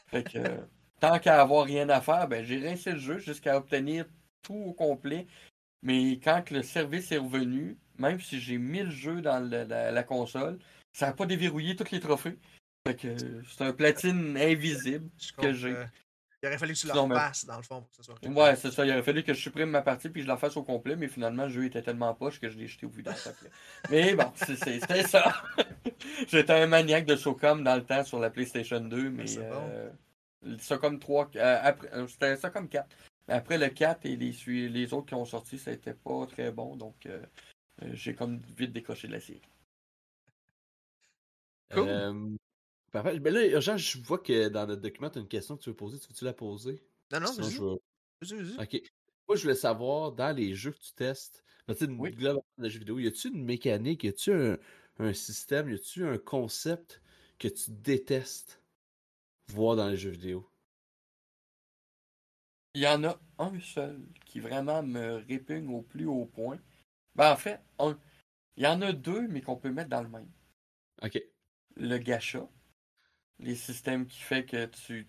Fait que euh, tant qu'à avoir rien à faire, ben j'ai rincé le jeu jusqu'à obtenir tout au complet. Mais quand le service est revenu, même si j'ai mis le jeu dans le- la, la console, ça n'a pas déverrouillé tous les trophées. Fait que euh, c'est un platine invisible. Que j'ai. Il aurait fallu que tu le Non, mais- repasses, dans le fond, pour que ce soit. Ouais, c'est ça. Il aurait fallu que je supprime ma partie puis je la fasse au complet, mais finalement, le jeu était tellement poche que je l'ai jeté au après. Mais bon, c'était ça. J'étais un maniaque de SOCOM dans le temps sur la PlayStation 2, mais C'est bon. euh, le SOCOM 3, euh, après, euh, c'était SOCOM 4. Mais après le 4 et les, autres qui ont sorti, ça n'était pas très bon, donc euh, euh, j'ai comme vite décroché de la série. Cool. Parfait. Ben là, Urgent, je vois que dans notre document, tu as une question que tu veux poser. Tu veux-tu la poser? Non, non, Sinon, je vais- Vas-y, vas-y. Ok. Moi, je voulais savoir, dans les jeux que tu testes, ben, tu sais, Oui. globalement, de jeux vidéo, y a-tu une mécanique, y a-tu un, un système, y a-tu un concept que tu détestes voir dans les jeux vidéo? Il y en a un seul qui vraiment me répugne au plus haut point. Ben, en fait, un. Il y en a deux, mais qu'on peut mettre dans le même. Ok. le gacha, les systèmes qui fait que tu,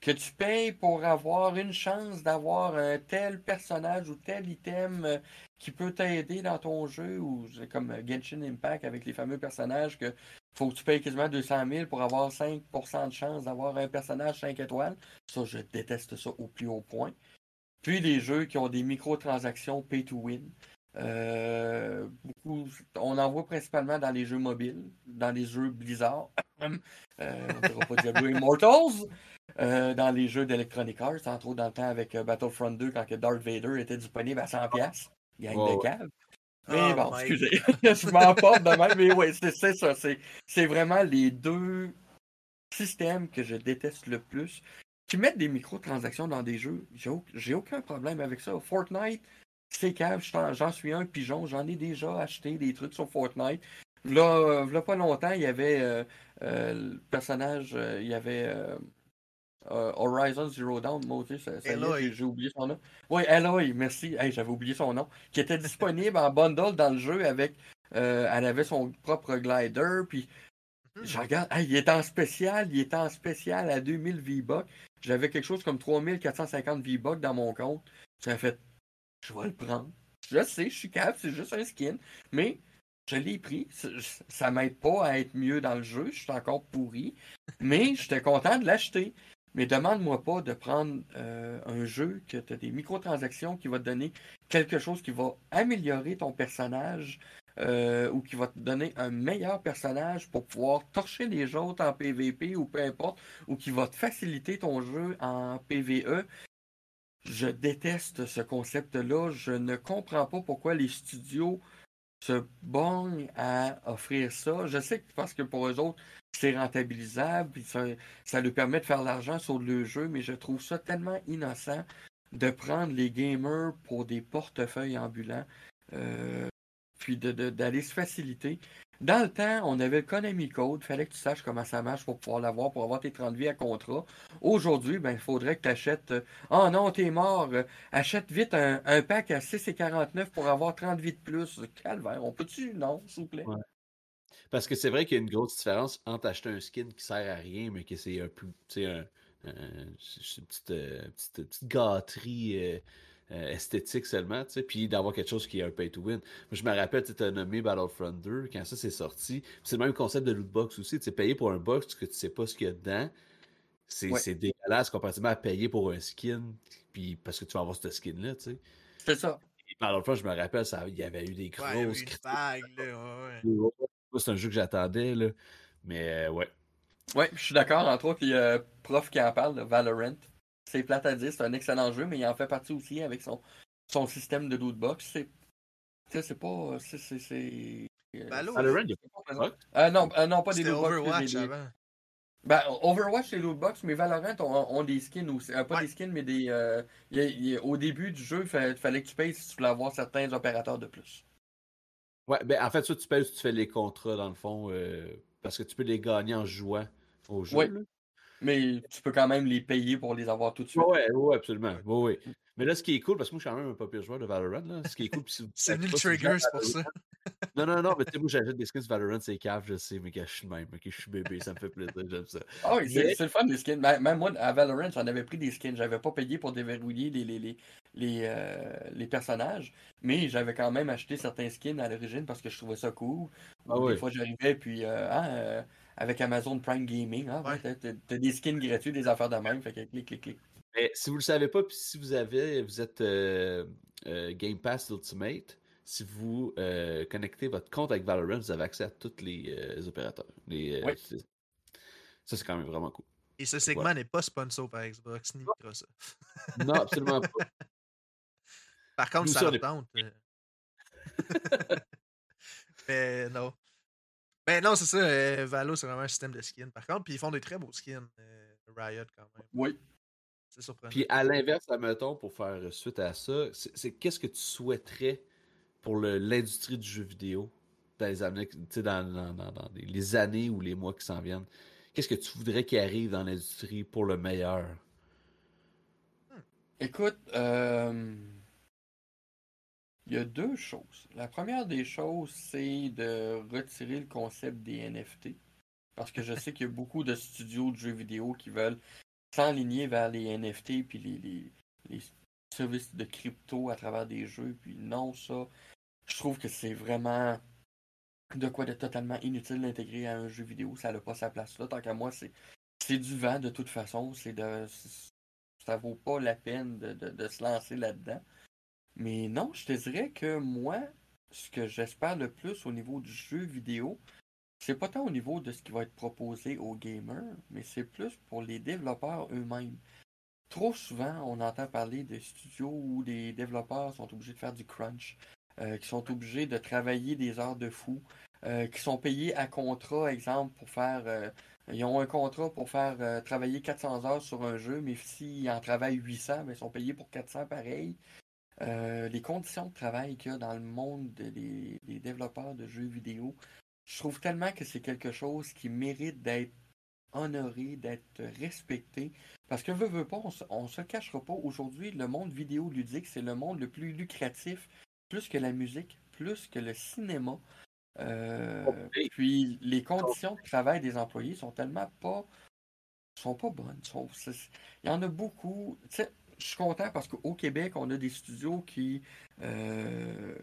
que tu payes pour avoir une chance d'avoir un tel personnage ou tel item euh, qui peut t'aider dans ton jeu, ou comme euh, Genshin Impact avec les fameux personnages que faut que tu payes quasiment 200 000 pour avoir 5% de chance d'avoir un personnage 5 étoiles. Ça, je déteste ça au plus haut point. Puis les jeux qui ont des microtransactions pay to win. Euh, beaucoup, on en voit principalement dans les jeux mobiles, dans les jeux Blizzard. Euh, on ne pas Diablo Immortals. Euh, dans les jeux d'Electronic Arts, entre autres dans le temps avec euh, Battlefront 2 quand que Darth Vader était disponible à 100$. Gang Ouais, de cave. Mais Oh bon, my excusez, je m'emporte de même, mais oui, c'est ça. C'est vraiment les deux systèmes que je déteste le plus. Qui mettent des microtransactions dans des jeux, j'ai aucun problème avec ça. Fortnite, c'est cave, j'en suis un pigeon, j'en ai déjà acheté des trucs sur Fortnite. Là, euh, v'là pas longtemps, il y avait euh, euh, le personnage, euh, il y avait Horizon Zero Dawn, moi aussi, ça, ça j'ai- oublié son nom. Oui, Aloy, merci. Hey, J'avais oublié son nom. Qui était disponible en bundle dans le jeu avec. euh, elle avait son propre glider, puis Hmm. je regarde, hey, il est en spécial, il est en spécial à 2000 V-Bucks. J'avais quelque chose comme 3450 V-Bucks dans mon compte. Ça fait, je vais le prendre. Je sais, je suis capable, c'est juste un skin. Mais je l'ai pris. Ça- m'aide pas à être mieux dans le jeu. Je suis encore pourri. Mais j'étais content de l'acheter. Mais demande-moi pas de prendre euh, un jeu que tu as des microtransactions qui va te donner quelque chose qui va améliorer ton personnage euh, ou qui va te donner un meilleur personnage pour pouvoir torcher les autres en PVP ou peu importe, ou qui va te faciliter ton jeu en PVE. Je déteste ce concept-là. Je ne comprends pas pourquoi les studios se borgnent à offrir ça. Je sais que parce que pour eux autres, c'est rentabilisable, puis ça, ça leur permet de faire de l'argent sur le jeu, mais je trouve ça tellement innocent de prendre les gamers pour des portefeuilles ambulants, euh, puis de- de- d'aller se faciliter. Dans le temps, on avait le Konami Code, fallait que tu saches comment ça marche pour pouvoir l'avoir, pour avoir tes 30 vies à contrat. Aujourd'hui, ben, il faudrait que tu achètes. oh non, t'es mort, euh, achète vite un, pack à 6,49 pour avoir 30 vies de plus. Calvaire, on peut-tu? Non, s'il vous plaît? Parce que c'est vrai qu'il y a une grosse différence entre acheter un skin qui sert à rien, mais que c'est un peu. Tu sais, un, une petite, petite gâterie. Euh, esthétique seulement, tu sais, puis d'avoir quelque chose qui est un pay to win. je me rappelle, tu as nommé Battlefront 2 quand ça s'est sorti. C'est le même concept de loot box aussi. Tu sais, payer pour un box que tu sais pas ce qu'il y a dedans, c'est dégueulasse comparativement à payer pour un skin, puis parce que tu vas avoir ce skin-là, tu sais. C'est ça. Battlefront, je me rappelle, ça, il y avait eu des grosses ouais, C'est un jeu que j'attendais, là. Mais euh, ouais. Ouais, je suis d'accord. Entre autres, il y a prof qui en parle, Valorant. C'est plate à dire, c'est un excellent jeu, mais il en fait partie aussi avec son, son système de lootbox. C'est. c'est pas. C'est. c'est Valorant, il pas non, euh, non, pas des lootbox. Overwatch des... avant. Ben, Overwatch, c'est lootbox, mais Valorant ont, des skins aussi. Euh, pas des skins, mais des. Euh, y a, y a, au début du jeu, il fallait que tu payes si tu voulais avoir certains opérateurs de plus. Ouais, ben en fait, ça, tu payes si tu fais les contrats, dans le fond, euh, parce que tu peux les gagner en jouant au jeu. Oui. Mais tu peux quand même les payer pour les avoir tout de suite. Oui, ouais, absolument. Ouais, ouais. Mais là, ce qui est cool, parce que moi, je suis quand même un pas pire joueur de Valorant, là. Ce qui est cool, puis C'est une trigger, c'est pour ça. non, non, non, mais tu sais, moi, j'achète des skins Valorant, c'est cave, je sais, mais que je suis même, que je suis bébé, ça me fait plaisir, j'aime ça. Ah oui, c'est le fun des skins. Même moi, à Valorant, j'en avais pris des skins. J'avais pas payé pour déverrouiller les, les, les, les, euh, les personnages, mais j'avais quand même acheté certains skins à l'origine parce que je trouvais ça cool. Ah, des fois, j'arrivais, puis, euh, ah, euh, avec Amazon Prime Gaming, hein, t'as des skins gratuits, des affaires de même, fait que clic, clic, clic. Mais si vous le savez pas, puis si vous avez, vous êtes euh, euh, Game Pass Ultimate, si vous euh, connectez votre compte avec Valorant, vous avez accès à tous les opérateurs. Les, Ça, c'est quand même vraiment cool. Et ce segment n'est pas sponsor par Xbox ni Microsoft. non, absolument pas. Par contre, ça me tente. Mais non. Mais non, c'est ça. Valo, c'est vraiment un système de skins. Par contre, puis ils font des très beaux skins. Riot, quand même. Oui. Puis à l'inverse, admettons, pour faire suite à ça, c'est qu'est-ce que tu souhaiterais pour l'industrie du jeu vidéo dans les années, dans, dans, les années ou les mois qui s'en viennent? Qu'est-ce que tu voudrais qu'il arrive dans l'industrie pour le meilleur? Hmm. Écoute, euh, il y a deux choses. La première des choses, c'est de retirer le concept des NFT. Parce que je sais qu'il y a beaucoup de studios de jeux vidéo qui veulent s'enligner vers les NFT puis les, les, services de crypto à travers des jeux. Puis non, ça, je trouve que c'est vraiment de quoi de totalement inutile d'intégrer à un jeu vidéo. Ça n'a pas sa place là. Tant qu'à moi, c'est, c'est du vent de toute façon. C'est de, ça vaut pas la peine de, de se lancer là-dedans. Mais non, je te dirais que moi, ce que j'espère le plus au niveau du jeu vidéo, c'est pas tant au niveau de ce qui va être proposé aux gamers, mais c'est plus pour les développeurs eux-mêmes. Trop souvent, on entend parler de studios où les développeurs sont obligés de faire du crunch, euh, qui sont obligés de travailler des heures de fou, euh, qui sont payés à contrat, exemple, pour faire. Euh, ils ont un contrat pour faire travailler 400 heures sur un jeu, mais s'ils en travaillent 800, mais ben, ils sont payés pour 400 pareil. Les conditions de travail qu'il y a dans le monde des développeurs de jeux vidéo je trouve tellement que c'est quelque chose qui mérite d'être honoré, d'être respecté. Parce que veut, veut pas, on, ne se cachera pas. Aujourd'hui, le monde vidéoludique, c'est le monde le plus lucratif, plus que la musique, plus que le cinéma. Euh, puis les conditions de travail des employés sont tellement pas sont pas bonnes. il y en a beaucoup. Je suis content parce qu'au Québec, on a des studios qui euh,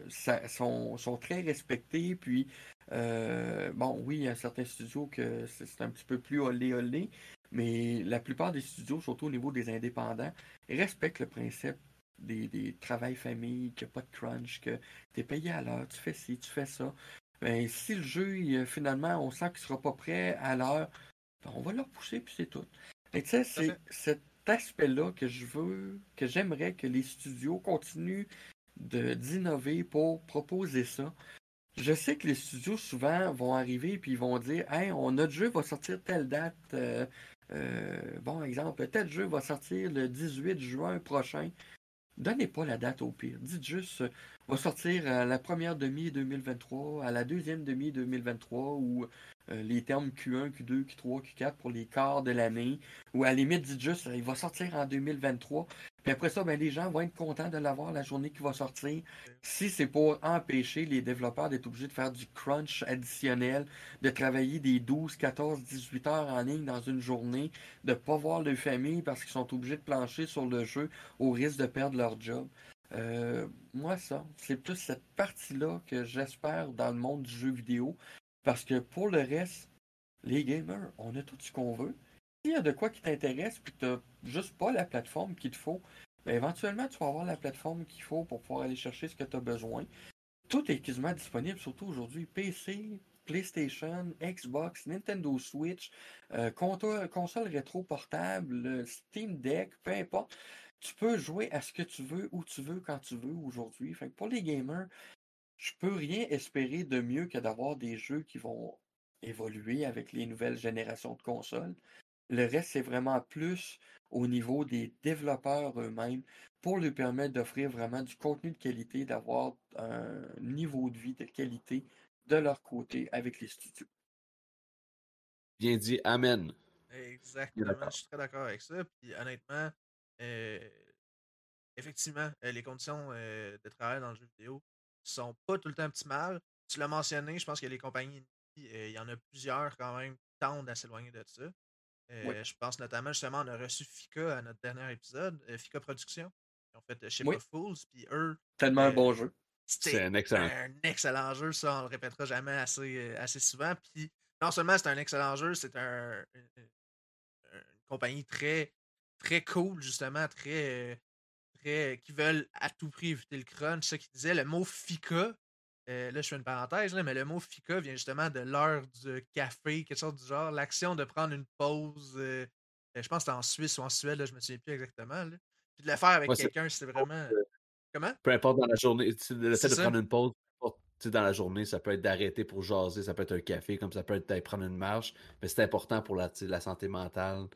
sont, sont, très respectés. Puis euh, bon, oui, il y a certains studios que c'est un petit peu plus olé-olé, mais la plupart des studios, surtout au niveau des indépendants, respectent le principe des, des travails famille, qu'il n'y a pas de crunch, que tu es payé à l'heure, tu fais ci, tu fais ça. Ben, si le jeu, finalement, on sent qu'il ne sera pas prêt à l'heure, ben, on va le repousser, puis c'est tout. Et tu sais, c'est cet aspect-là que je veux, que j'aimerais que les studios continuent d'innover pour proposer ça. Je sais que les studios souvent vont arriver et ils vont dire Hey, on, notre jeu va sortir telle date. Euh, euh, bon exemple, tel jeu va sortir le 18 juin prochain. Donnez pas la date au pire. Dites juste, euh, va sortir à la première demi 2023, à la deuxième demi 2023, ou euh, les termes Q1, Q2, Q3, Q4 pour les quarts de l'année. Ou à la limite, dites juste, il va sortir en 2023. Puis après ça, ben, les gens vont être contents de l'avoir la journée qui va sortir. Si c'est pour empêcher les développeurs d'être obligés de faire du crunch additionnel, de travailler des 12, 14, 18 heures en ligne dans une journée, de ne pas voir leur famille parce qu'ils sont obligés de plancher sur le jeu au risque de perdre leur job. Euh, moi, ça, c'est plus cette partie-là que j'espère dans le monde du jeu vidéo. Parce que pour le reste, les gamers, on a tout ce qu'on veut. S'il y a de quoi qui t'intéresse, puis tu n'as juste pas la plateforme qu'il te faut, ben éventuellement, tu vas avoir la plateforme qu'il faut pour pouvoir aller chercher ce que tu as besoin. Tout est quasiment disponible, surtout aujourd'hui. PC, PlayStation, Xbox, Nintendo Switch, euh, console, rétro portable, Steam Deck, peu importe. Tu peux jouer à ce que tu veux, où tu veux, quand tu veux aujourd'hui. Fait pour les gamers, je peux rien espérer de mieux que d'avoir des jeux qui vont évoluer avec les nouvelles générations de consoles. Le reste, c'est vraiment plus au niveau des développeurs eux-mêmes pour leur permettre d'offrir vraiment du contenu de qualité, d'avoir un niveau de vie de qualité de leur côté avec les studios. Bien dit, Amen. Exactement, je suis très d'accord avec ça. Puis honnêtement, euh, effectivement, euh, les conditions euh, de travail dans le jeu vidéo sont pas tout le temps optimales. Tu l'as mentionné, je pense que les compagnies, il y en a plusieurs quand même qui tendent à s'éloigner de ça. Je pense notamment, justement, on a reçu Fika à notre dernier épisode, Fika Productions. Ils ont fait Ship of Fools, puis eux. Tellement un bon jeu. C'est un excellent. un excellent jeu, ça, on le répétera jamais assez, assez souvent. Puis non seulement c'est un excellent jeu, c'est un, une, compagnie très, très cool, justement, très, très. qui veulent à tout prix éviter le crunch. Ce qui disait, le mot Fika, euh, là, je fais une parenthèse, mais le mot Fika vient justement de l'heure du café, quelque chose du genre. L'action de prendre une pause, euh, euh, je pense que c'était en Suisse ou en Suède, là, je me souviens plus exactement. Puis de le faire avec quelqu'un, c'était vraiment. Comment? Peu importe dans la journée, le fait de prendre une pause, dans la journée, ça peut être d'arrêter pour jaser, ça peut être un café, comme ça peut être d'aller prendre une marche, mais c'est important pour la, la santé mentale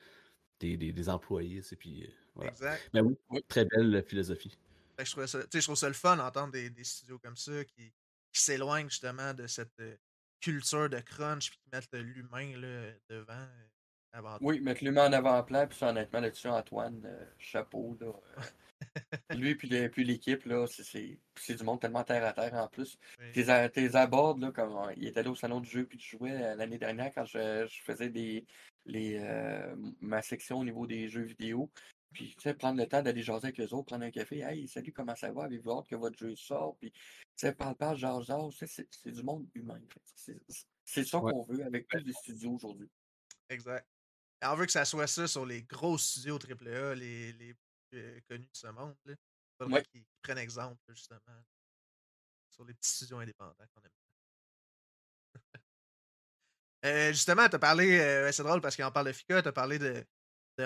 des, des, employés. Puis, voilà. Exact. Mais oui, très belle philosophie. je, trouve ça, je trouve ça le fun d'entendre des, des, studios comme ça qui, qui s'éloignent justement de cette euh, culture de crunch puis qui mettent l'humain devant. Euh, avant oui, mettre l'humain en avant-plan, puis honnêtement, là-dessus, Antoine, euh, chapeau. Là, lui puis l'équipe, là, c'est du monde tellement terre à terre en plus. Tes, abordes, là, comme il était allé au salon du jeu puis tu jouais l'année dernière quand je, je faisais des, les, ma section au niveau des jeux vidéo. Puis, tu sais, prendre le temps d'aller jaser avec eux autres, prendre un café. Hey, salut, comment ça va? Avez-vous hâte que votre jeu sorte? Puis, tu sais, parle, parle, genre, genre. C'est du monde humain. C'est ça qu'on veut avec tous les studios aujourd'hui. Exact. On veut que ça soit ça sur les gros studios AAA, les, les plus euh, connus de ce monde. Là. Faudrait qu'ils prennent exemple, justement, sur les petits studios indépendants qu'on aime. euh, justement, tu as parlé, euh, c'est drôle parce qu'on parle de FICA, tu as parlé de,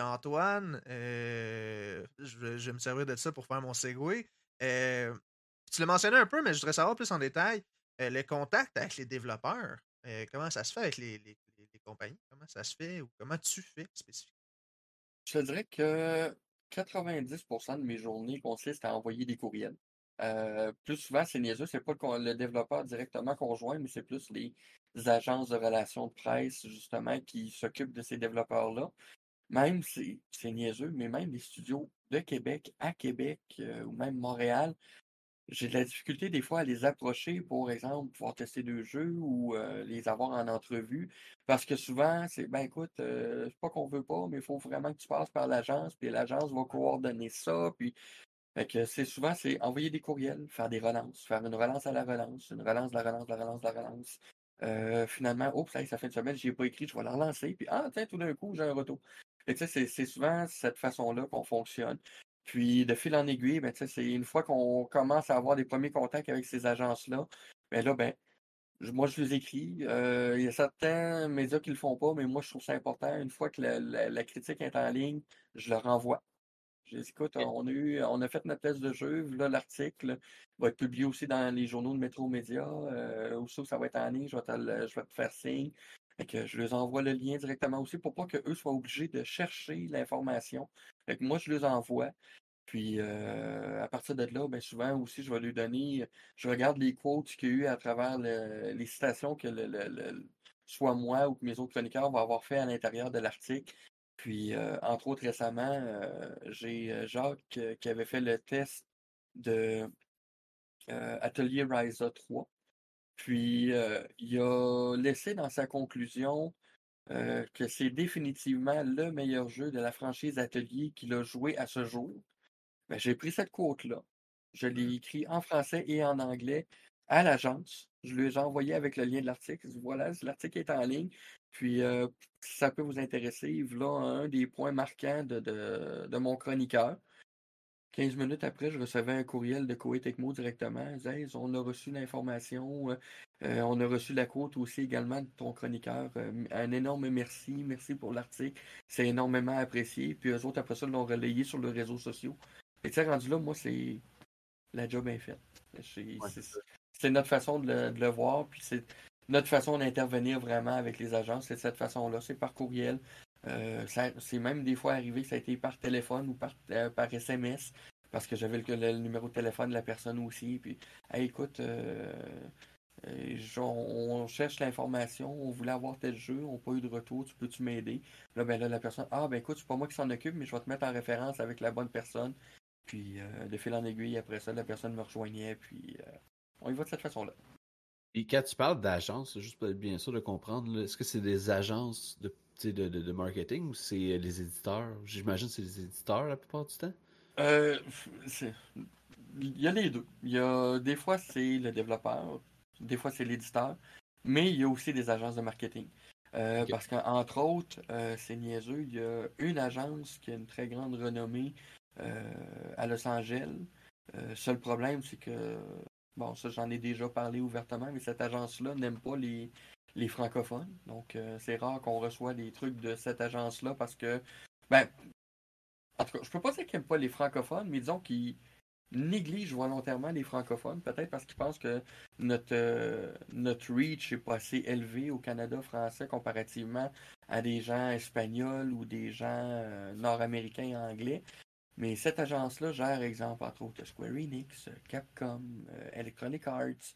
Antoine. Euh, je, vais me servir de ça pour faire mon segway. Euh, tu l'as mentionné un peu, mais je voudrais savoir plus en détail euh, le contact avec les développeurs. comment ça se fait avec les, compagnies? Comment ça se fait ou comment tu fais spécifiquement? Je te dirais que 90% de mes journées consistent à envoyer des courriels. plus souvent, c'est niaiseux, c'est pas le développeur directement qu'on mais c'est plus les agences de relations de presse, justement, qui s'occupent de ces développeurs-là. Même, c'est niaiseux, mais même les studios de Québec à Québec euh, ou même Montréal, j'ai de la difficulté des fois à les approcher, pour exemple, pouvoir tester deux jeux ou euh, les avoir en entrevue. Parce que souvent, c'est ben écoute, euh, c'est pas qu'on veut pas, mais il faut vraiment que tu passes par l'agence, puis l'agence va coordonner ça. Puis fait que c'est souvent c'est envoyer des courriels, faire des relances, faire une relance à la relance, une relance, la relance, la relance, la relance. finalement, oups, ça fait une semaine, je ai pas écrit, je vais la relancer, puis ah, tiens, tout d'un coup, j'ai un retour c'est souvent cette façon-là qu'on fonctionne. Puis de fil en aiguille, ben, c'est une fois qu'on commence à avoir des premiers contacts avec ces agences-là, ben là, ben, moi je les écris. Euh, il y a certains médias qui le font pas, mais moi je trouve ça important. Une fois que la, critique est en ligne, je le renvoie. Je dis, écoute, on a, eu, on a fait notre test de jeu, là l'article va être publié aussi dans les journaux de Métro Média. Euh, aussi, ça va être en ligne, je vais te, je vais te faire signe que je leur envoie le lien directement aussi pour pas qu'eux soient obligés de chercher l'information. moi, je les envoie. Puis à partir de là, ben, souvent aussi, je vais lui donner, je regarde les quotes qu'il y a eu à travers les citations que le, soit moi ou mes autres chroniqueurs vont avoir fait à l'intérieur de l'article. Puis, entre autres, récemment, j'ai Jacques qui avait fait le test de Atelier Ryza 3. Puis, il a laissé dans sa conclusion que c'est définitivement le meilleur jeu de la franchise Atelier qu'il a joué à ce jour. Ben, j'ai pris cette quote-là. Je l'ai mmh. écrit en français et en anglais à l'agence. Je lui ai envoyé avec le lien de l'article. Voilà, l'article est en ligne. Puis, si ça peut vous intéresser, voilà un des points marquants de, de mon chroniqueur. 15 minutes après, je recevais un courriel de Koei Tecmo directement. Ils on a reçu l'information. Euh, euh, on a reçu la quote aussi également de ton chroniqueur. Euh, un énorme merci. Merci pour l'article. C'est énormément apprécié. Puis eux autres, après ça, l'ont relayé sur les réseaux sociaux. Et tu sais, rendu là, moi, c'est la job est faite. C'est notre façon de le, de le voir. Puis c'est notre façon d'intervenir vraiment avec les agences. C'est de cette façon-là. C'est par courriel. Euh, c'est même des fois arrivé que ça a été par téléphone ou par, euh, par SMS parce que j'avais le, numéro de téléphone de la personne aussi. Puis, écoute, euh, on, cherche l'information, on voulait avoir tel jeu, on n'a pas eu de retour, tu peux-tu m'aider? Là, ben là, la personne, ah, ben écoute, c'est pas moi qui s'en occupe, mais je vais te mettre en référence avec la bonne personne. Puis, de fil en aiguille, après ça, la personne me rejoignait, puis on y va de cette façon-là. Et quand tu parles d'agence, juste pour être bien sûr de comprendre, est-ce que c'est des agences de de, de, marketing ou c'est euh, les éditeurs? J'imagine que c'est les éditeurs la plupart du temps. Euh, il y a les deux. Il y a, des fois, c'est le développeur, des fois, c'est l'éditeur, mais il y a aussi des agences de marketing. Euh, parce qu'entre autres, c'est niaiseux, il y a une agence qui a une très grande renommée à Los Angeles. seul problème, c'est que, bon, ça j'en ai déjà parlé ouvertement, mais cette agence-là n'aime pas les, les francophones. Donc, euh, c'est rare qu'on reçoit des trucs de cette agence-là parce que, ben, en tout cas, je peux pas dire qu'ils n'aiment pas les francophones, mais disons qu'ils négligent volontairement les francophones, peut-être parce qu'ils pensent que notre, euh, notre reach est pas assez élevé au Canada français comparativement à des gens espagnols ou des gens euh, nord-américains et anglais. Mais cette agence-là gère, exemple, entre autres, Square Enix, Capcom, Electronic Arts,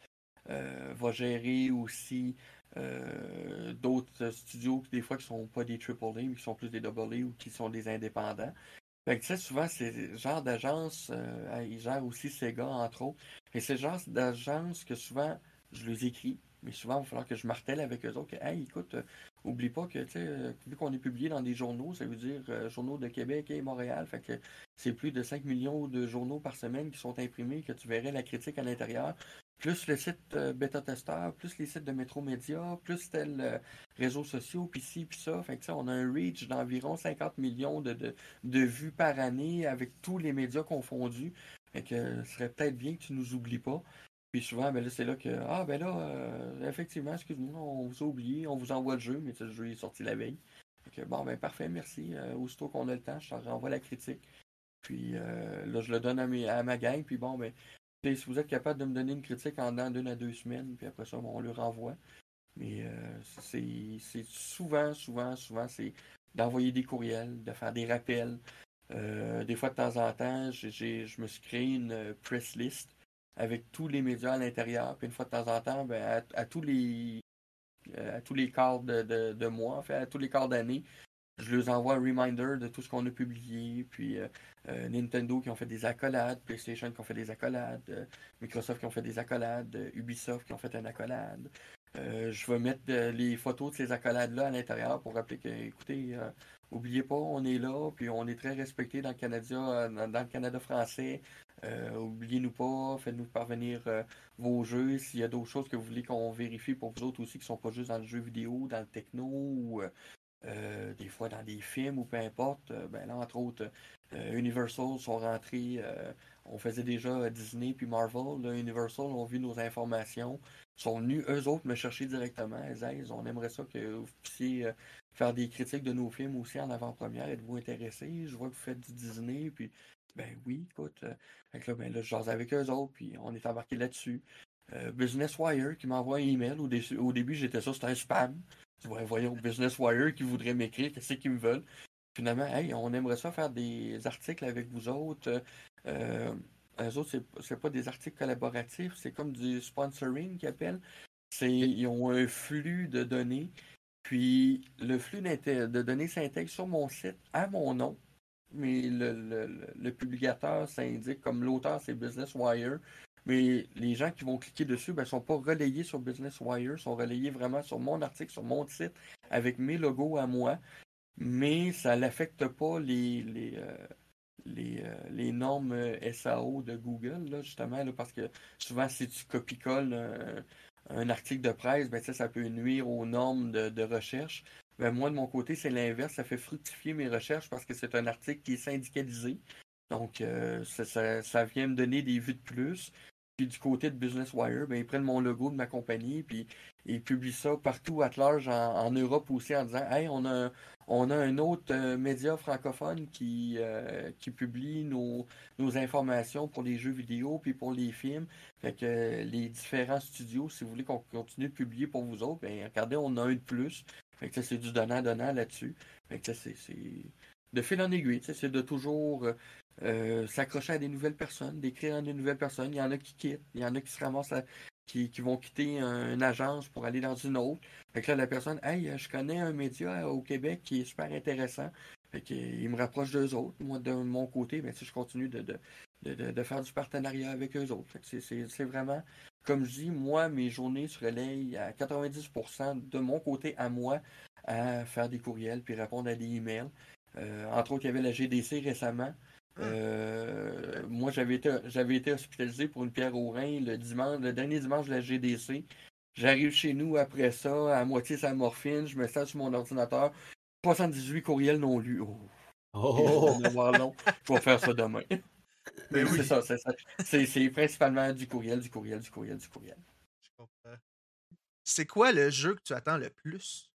va gérer aussi euh, d'autres studios des fois qui sont pas des triple A, mais qui sont plus des double A ou qui sont des indépendants. Fait que, tu sais, souvent, c'est ce genre d'agence, euh, ils gèrent aussi Sega, entre autres. Et c'est le genre d'agence que souvent, je les écris, mais souvent, il va falloir que je martèle avec eux autres que, hey, écoute, euh, oublie pas que, tu sais, vu qu'on est publié dans des journaux, ça veut dire journaux de Québec et Montréal, fait que c'est plus de 5 millions de journaux par semaine qui sont imprimés, que tu verrais la critique à l'intérieur plus le site euh, bêta testeur, plus les sites de Métro Média, plus tel euh, réseaux sociaux, puis ci, puis ça. Fait que, on a un reach d'environ 50 millions de, de, vues par année avec tous les médias confondus. Fait que ce serait peut-être bien que tu nous oublies pas. Puis souvent, ben là, c'est là que Ah ben là, euh, effectivement, excuse-moi, on vous a oublié, on vous envoie le jeu, mais le jeu est sorti la veille. Fait que, bon ben parfait, merci. aussitôt qu'on a le temps, je te renvoie la critique. Puis là, je le donne à, à ma gang, puis bon, ben, si vous êtes capable de me donner une critique en d'une à deux semaines, puis après ça, on le renvoie. Mais euh, c'est souvent, souvent, souvent, c'est d'envoyer des courriels, de faire des rappels. Euh, des fois, de temps en temps, je me suis créé une euh, press list avec tous les médias à l'intérieur. Puis une fois de temps en temps, ben, à, tous les à tous les quarts de, de, mois, à tous les quarts d'année, je leur envoie un reminder de tout ce qu'on a publié, puis euh, euh, Nintendo qui ont fait des accolades, PlayStation qui ont fait des accolades, euh, Microsoft qui ont fait des accolades, Ubisoft qui ont fait une accolade. je vais mettre les photos de ces accolades-là à l'intérieur pour rappeler que, écoutez, oubliez pas, on est là, puis on est très respecté dans le Canada, dans le Canada français. Oubliez-nous pas, faites-nous parvenir vos jeux. S'il y a d'autres choses que vous voulez qu'on vérifie pour vous autres aussi qui sont pas juste dans le jeu vidéo, dans le techno ou euh, des fois dans des films ou peu importe. Euh, ben là, entre autres, euh, Universal sont rentrés. on faisait déjà Disney puis Marvel. Universal ont vu nos informations. sont venus eux autres me chercher directement. Ils on aimerait ça que vous puissiez faire des critiques de nos films aussi en avant-première. Êtes-vous intéressé? Je vois que vous faites du Disney. Puis, ben oui, écoute. là, ben là, je avec eux autres. Puis on est embarqué là-dessus. Business Wire qui m'envoie un email. Au, au début, j'étais ça, c'était un spam. Tu vois, voyons, Business Wire qui voudrait m'écrire, qu'est-ce qu'ils me veulent? finalement, hey, on aimerait ça faire des articles avec vous autres. Euh, eux autres, c'est pas des articles collaboratifs, c'est comme du sponsoring qu'ils appellent. Ils ont un flux de données. Puis le flux de données s'intègre sur mon site à mon nom. Mais le, le, publicateur, ça indique comme l'auteur, c'est Business Wire. Mais les gens qui vont cliquer dessus ne ben, sont pas relayés sur Business Wire, sont relayés vraiment sur mon article, sur mon site, avec mes logos à moi. Mais ça n'affecte pas les, les, euh, euh, les, normes euh, SAO de Google, là, justement, parce que souvent, si tu copies-colles un, article de presse, ben, ça peut nuire aux normes de, recherche. Ben, moi, de mon côté, c'est l'inverse. Ça fait fructifier mes recherches parce que c'est un article qui est syndicalisé. Donc, ça, ça, vient me donner des vues de plus. Puis du côté de Business Wire, ben, ils prennent mon logo de ma compagnie, puis ils publient ça partout à large en, Europe aussi en disant Hey, on a, on a un autre euh, média francophone qui, euh, qui publie nos, nos, informations pour les jeux vidéo puis pour les films. Fait que euh, les différents studios, si vous voulez qu'on continue de publier pour vous autres, ben regardez, on a un de plus. Fait que c'est du donnant-donnant là-dessus. Fait que c'est de fil en aiguille, c'est de toujours euh, s'accrocher à des nouvelles personnes, d'écrire à des nouvelles personnes. Il y en a qui quittent, il y en a qui se ramassent qui, vont quitter une agence pour aller dans une autre. Fait que là, la personne, hey, je connais un média au Québec qui est super intéressant. Fait qu'il me rapproche d'eux autres. Moi, de mon côté, ben, je continue de, faire du partenariat avec eux autres. C'est vraiment, comme je dis, moi, mes journées se relayent à 90% de mon côté à moi à faire des courriels puis répondre à des emails. Euh, entre autres, il y avait la GDC récemment. Euh, moi, j'avais été, j'avais été hospitalisé pour une pierre au rein le dimanche, le dernier dimanche de la GDC. J'arrive chez nous après ça, à moitié sa morphine, je me sers sur mon ordinateur. 78 courriels non lus. Oh! oh. Je vais faire ça demain. Ben c'est ça, c'est ça. C'est, principalement du courriel, du courriel, du courriel, du courriel. Je comprends. C'est quoi le jeu que tu attends le plus?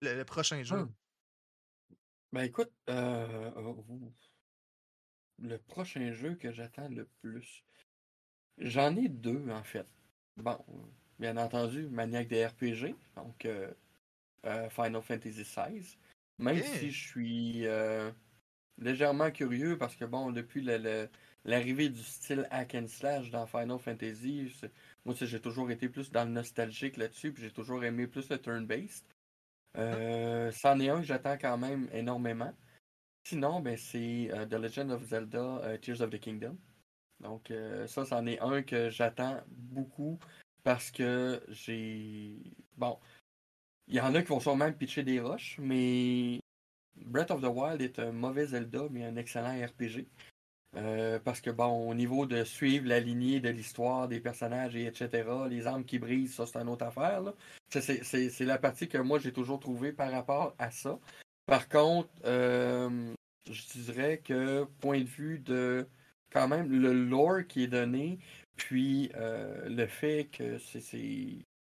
Le, prochain jeu? Hum. Ben écoute, euh, le prochain jeu que j'attends le plus, j'en ai deux en fait. Bon, bien entendu, maniaque des RPG, donc euh, euh, Final Fantasy XVI. Même si je suis légèrement curieux parce que bon, depuis l'arrivée du style hack and slash dans Final Fantasy, moi j'ai toujours été plus dans le nostalgique là-dessus, puis j'ai toujours aimé plus le turn-based. Euh, c'en est un que j'attends quand même énormément. Sinon, ben, c'est euh, The Legend of Zelda euh, Tears of the Kingdom. Donc, ça, c'en est un que j'attends beaucoup parce que j'ai. Bon, il y en a qui vont sûrement pitcher des roches, mais Breath of the Wild est un mauvais Zelda, mais un excellent RPG. Euh, parce que, bon, au niveau de suivre la lignée de l'histoire des personnages et etc., les armes qui brisent, ça, c'est une autre affaire. C'est la partie que moi, j'ai toujours trouvé par rapport à ça. Par contre, euh, je dirais que, point de vue de, quand même, le lore qui est donné, puis euh, le fait que c'est